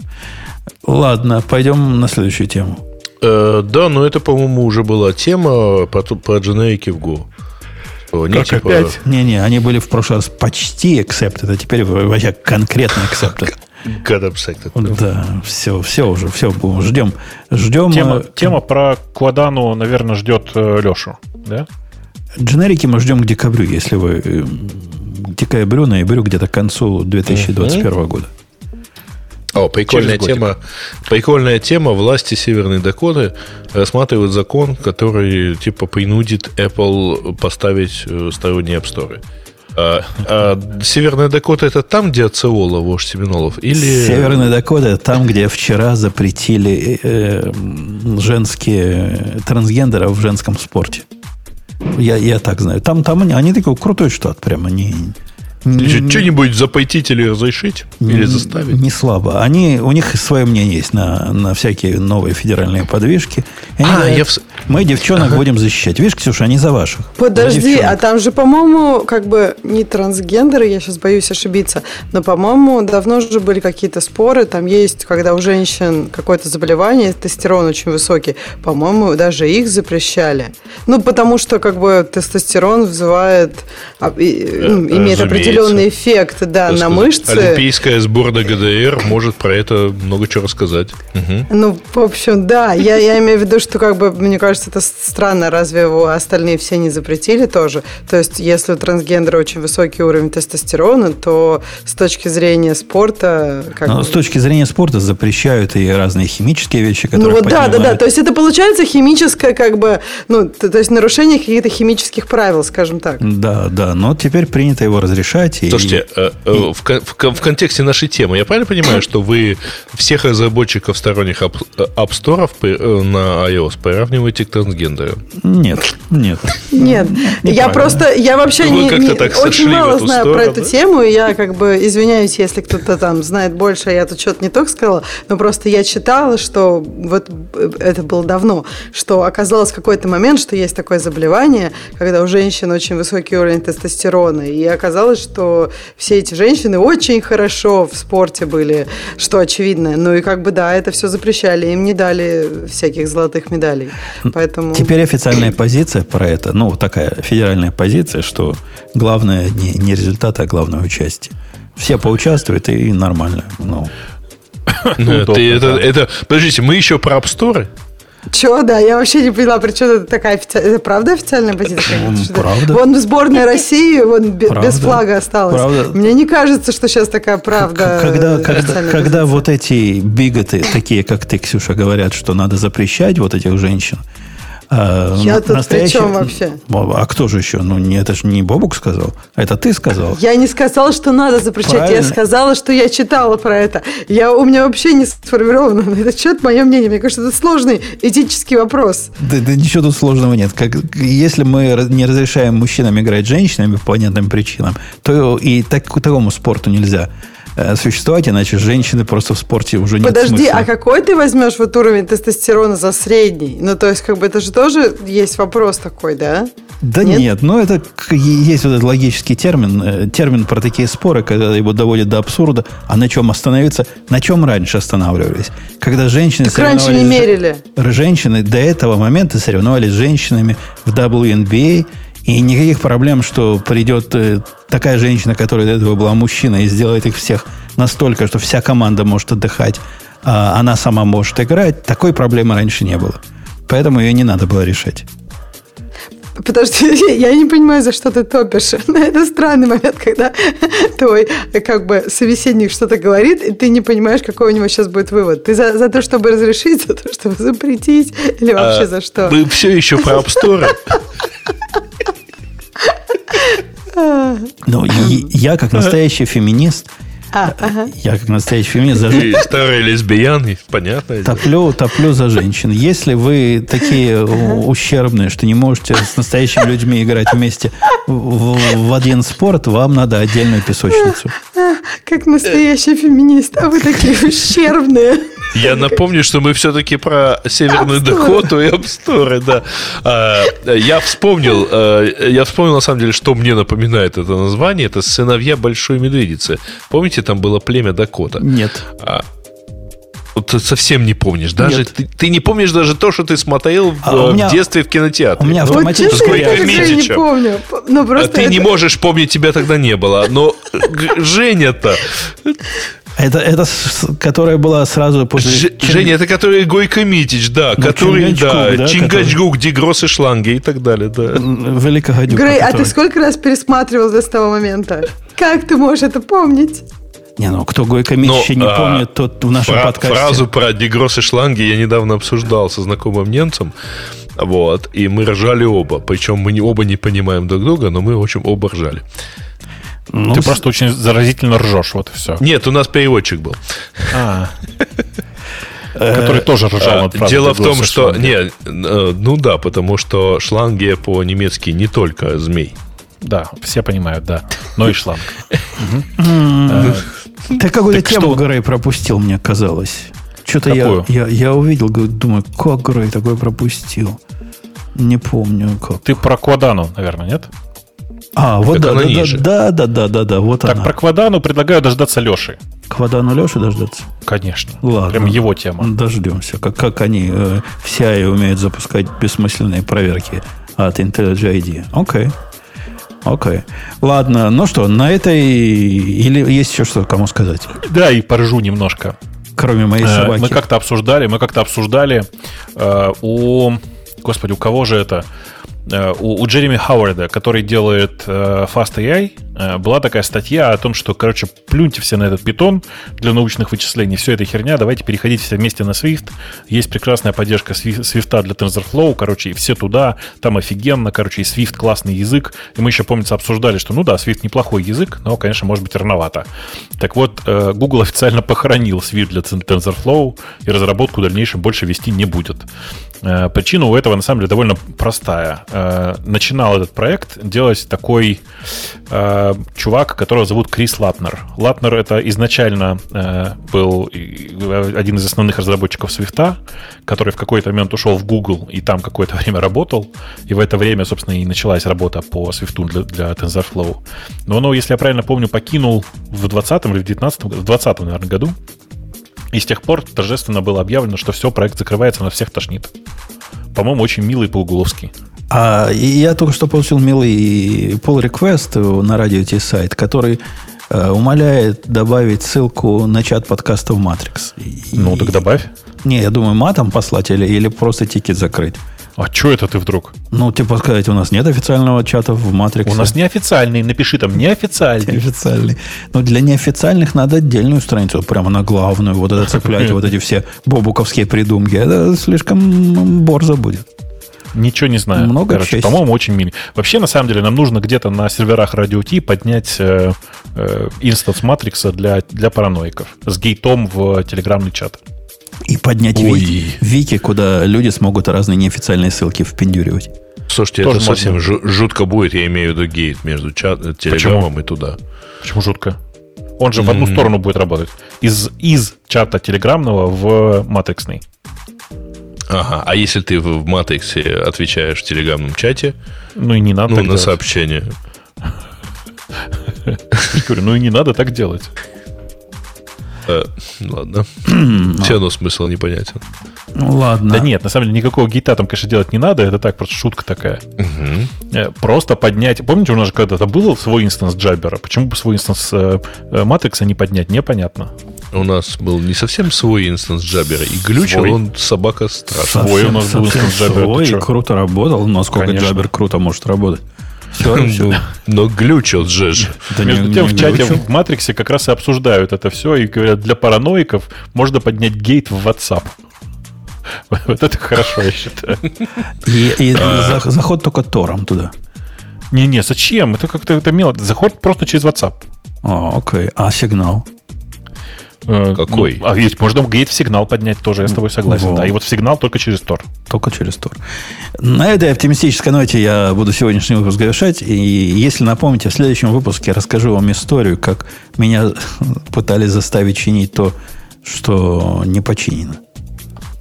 Ладно, пойдем на следующую тему. Э, да, но это, по-моему, уже была тема про, про дженерики в Go. Не, как типа... опять? Не-не, они были в прошлый раз почти accepted, а теперь вообще конкретно accepted. God accepted. Да, все, все уже, все, ждем. ждем тема, э, тема про Квадану, наверное, ждет э, Лешу, да? Дженерики мы ждем к декабрю, если вы э, декабрю, ноябрю, где-то к концу 2021 uh-huh. года. О, прикольная тема. Прикольная тема. Власти Северной Дакоты рассматривают закон, который типа принудит Apple поставить сторонние App Store. А, а Северная Дакота это там, где Ациола, вождь Семенолов? Или... Северная Дакота там, где вчера запретили э, женские трансгендеры в женском спорте. Я, я так знаю. Там, там они, они такой крутой штат, прямо не, что-нибудь запретить или разрешить? Или заставить? Не слабо. Они, у них свое мнение есть на, на всякие новые федеральные подвижки. И а, говорят, я в... Мы девчонок ага. будем защищать. Видишь, Ксюша, они за ваших. Подожди, а там же, по-моему, как бы не трансгендеры, я сейчас боюсь ошибиться, но, по-моему, давно уже были какие-то споры. Там есть, когда у женщин какое-то заболевание, тестостерон очень высокий, по-моему, даже их запрещали. Ну, потому что, как бы, тестостерон вызывает, а, ну, имеет определенный определенный эффект да, на мышцы. Олимпийская сборная ГДР может про это много чего рассказать. Угу. Ну, в общем, да, я, я имею в виду, что как бы, мне кажется, это странно, разве его остальные все не запретили тоже? То есть, если у трансгендера очень высокий уровень тестостерона, то с точки зрения спорта... Как Но бы... с точки зрения спорта запрещают и разные химические вещи, которые Ну вот да, да, да, то есть это получается химическое как бы, ну, то, то есть нарушение каких-то химических правил, скажем так. Да, да, но теперь принято его разрешать решать. Слушайте, и, э, э, и... В, в, в контексте нашей темы, я правильно понимаю, что вы всех разработчиков сторонних Store э, на iOS приравниваете к трансгендеру? Нет, нет. Нет, я просто, я вообще не, очень мало знаю про эту тему, и я как бы извиняюсь, если кто-то там знает больше, я тут что-то не только сказала, но просто я читала, что вот это было давно, что оказалось в какой-то момент, что есть такое заболевание, когда у женщин очень высокий уровень тестостерона, и оказалось, что все эти женщины очень хорошо в спорте были, что очевидно. Ну и как бы да, это все запрещали, им не дали всяких золотых медалей. Поэтому... Теперь официальная позиция про это, ну такая федеральная позиция, что главное не, не результат, а главное участие. Все поучаствуют и нормально. Ну. Ну, это, это, подождите, мы еще про App Store? Че, да, я вообще не поняла, при чем это такая официальная... Это правда официальная позиция? Правда. Вон сборная России, вон без флага осталась. Правда. Мне не кажется, что сейчас такая правда. Когда, когда, когда вот эти биготы, такие как ты, Ксюша, говорят, что надо запрещать вот этих женщин, а, Я тут настоящий... при чем вообще? А кто же еще? Ну, не, это же не Бобук сказал, это ты сказал. Я не сказала, что надо запрещать. Правильно. Я сказала, что я читала про это. Я, у меня вообще не сформировано на этот счет мое мнение. Мне кажется, это сложный этический вопрос. Да, да ничего тут сложного нет. Как, если мы не разрешаем мужчинам играть с женщинами по понятным причинам, то и так, такому спорту нельзя. Э, существовать, иначе женщины просто в спорте уже не Подожди, смысла. а какой ты возьмешь вот уровень тестостерона за средний? Ну, то есть, как бы это же тоже есть вопрос такой, да? Да нет, нет но это есть вот этот логический термин, э, термин про такие споры, когда его доводят до абсурда, а на чем остановиться, на чем раньше останавливались? Когда женщины так раньше не мерили. Женщины до этого момента соревновались с женщинами в WNBA, и никаких проблем, что придет э, такая женщина, которая до этого была мужчина, и сделает их всех настолько, что вся команда может отдыхать, а она сама может играть, такой проблемы раньше не было. Поэтому ее не надо было решать. Подожди, я не понимаю, за что ты топишь. Это странный момент, когда твой как бы собеседник что-то говорит, и ты не понимаешь, какой у него сейчас будет вывод. Ты за, за то, чтобы разрешить, за то, чтобы запретить, или вообще а, за что? Мы все еще про App Store. Ну, я, как настоящий феминист, а, ага. Я как настоящий феминист за женщин. Старый лесбиян, понятно. Топлю, топлю за женщин. Если вы такие ущербные, что не можете с настоящими людьми играть вместе в, в один спорт, вам надо отдельную песочницу. Как настоящий феминист, а вы такие ущербные. Я напомню, что мы все-таки про Северную Дакоту и Апсторы, да. А, я вспомнил, а, я вспомнил на самом деле, что мне напоминает это название. Это сыновья Большой Медведицы. Помните, там было племя Дакота? Нет. А, вот ты совсем не помнишь. Даже ты, ты не помнишь даже то, что ты смотрел А в, у меня- в детстве в кинотеатре. у меня Ну, Вот автоматически я тоже не помню. Ну, а просто ты не это- можешь помнить, тебя тогда не было. Но Женя-то... Это, это которая была сразу после... Ж- Чин- Женя, это который Гойко Митич, да, Ну, который, Чингачгук, да, да, Чингачгук, Дегросс и Шланги и так далее, да. Великогодюка. Грей, а ты который- сколько раз пересматривал с того момента? Как ты можешь это помнить? Не, ну кто Гойко Митич Но, еще не а, помнит, тот в нашем Фра- подкасте... Фразу про Дегросс и Шланги я недавно обсуждал со знакомым немцем. Вот, и мы ржали оба. Причем мы не, оба не понимаем друг друга, но мы, в общем, оба ржали. Ну, Ты с- просто очень заразительно ржешь, вот и все. Нет, у нас переводчик был. Который тоже ржал А, над фразой Дело в том, что... Не, э, ну да, потому что шланги по-немецки не только змей. Да, все понимают, да. Но и шланг. Ты какую-то тему? Грей, пропустил, мне казалось. Что-то я, я, я увидел, говорю, думаю, как Грей такой пропустил? Не помню как. Ты про Квадану, наверное, нет? А, вот да, она да, ниже. да, да, да, да, да, вот Так, она. про Квадану предлагаю дождаться Леши. К Вадану Леши дождаться? Конечно. Ладно. Прям его тема. Дождемся. Как, как они э, в CI умеют запускать бессмысленные проверки от IntelliJ ID. Окей. Окей. Ладно, ну что, на этой... Или есть еще что кому сказать? Да, и поржу немножко. Кроме моей Э, собаки. Мы как-то обсуждали, мы как-то обсуждали э, у, господи, у кого же это? Э, у, у Джереми Хауарда, который делает э, Fast AI, была такая статья о том, что, короче, плюньте все на этот питон для научных вычислений, все это херня, давайте переходите все вместе на Swift. Есть прекрасная поддержка Swi- Swift для TensorFlow, короче, и все туда, там офигенно, короче, и Swift классный язык. И мы еще, помнится, обсуждали, что, ну да, Swift неплохой язык, но, конечно, может быть рановато. Так вот, э, Google официально похоронил Swift для Ten- TensorFlow, и разработку в дальнейшем больше вести не будет. Э, Причина у этого, на самом деле, довольно простая. Э, Начинал этот проект делать такой э, чувак, которого зовут Крис Латнер. Латнер это изначально э, был один из основных разработчиков Swift, который в какой-то момент ушел в Google и там какое-то время работал. И в это время, собственно, и началась работа по Swift для, для TensorFlow. Но он, если я правильно помню, покинул в 20 или в 19 в 20 наверное, году. И с тех пор торжественно было объявлено, что все, проект закрывается, на всех тошнит. По-моему, очень милый по-угловски. А, я только что получил милый pull request на радио T-сайт, который э, умоляет добавить ссылку на чат подкаста в Matrix. И- Ну, так добавь. Не, я думаю, матом послать или, или просто тикет закрыть. А что это ты вдруг? Ну, типа сказать, у нас нет официального чата в Matrix. У нас неофициальный, напиши там неофициальный. Официальный. Но для неофициальных надо отдельную страницу, прямо на главную, вот это цеплять, вот эти все бобуковские придумки. Это слишком борзо будет. Ничего не знаю. Много Короче, чести. по-моему, очень милый. Вообще, на самом деле, нам нужно где-то на серверах Radio T поднять э, э, инстанс Матрикса для, для параноиков с гейтом в телеграмный чат. И поднять Ой. вики, вики, куда люди смогут разные неофициальные ссылки впендюривать. Слушайте, Тоже это совсем жу- жутко будет, я имею в виду гейт между чат, э, телеграммом и туда. Почему жутко? Он же в одну сторону будет работать. Из, из чата телеграмного в матриксный. Ага, а если ты в Матриксе отвечаешь в телеграмном чате, Ну и не надо ну, так на делать. сообщение, Я говорю, ну и не надо так делать. Э, ладно, все равно смысл непонятен. Ну, ладно. Да нет, на самом деле никакого гейта там, конечно, делать не надо. Это так, просто шутка такая. Э, Просто поднять... Помните, у нас же когда-то был свой инстанс Jabber а? Почему бы свой инстанс э, Матрикса не поднять? Непонятно. У нас был не совсем свой инстанс Jabber а, и глючил Свой. он собака страшная. Свой у нас был инстанс Jabber, свой, круто работал. Насколько Конечно. Jabber круто может работать. Все, Ну, Но глючил же же. Между тем, в чате в Матриксе как раз и обсуждают это все и говорят, для параноиков можно поднять гейт в WhatsApp. Вот это хорошо, я считаю. И, и за- заход только Тором туда. Не-не, зачем? Это как-то это мелко. Заход просто через WhatsApp. А, окей. А сигнал? Э, Какой? ну, а ведь можно гейт в сигнал поднять тоже, я с тобой согласен. Во. Да, и вот в сигнал только через Тор. Только через Тор. На этой оптимистической ноте я буду сегодняшний выпуск завершать. И если напомните, в следующем выпуске я расскажу вам историю, как меня пытались заставить чинить то, что не починено.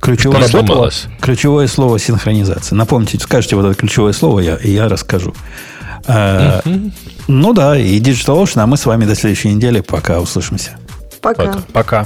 Ключевое, слово, ключевое слово синхронизация. Напомните, скажите вот это ключевое слово, я, и я расскажу. Э, Ну да, и DigitalOcean, а мы с вами до следующей недели. Пока услышимся. Пока. Пока.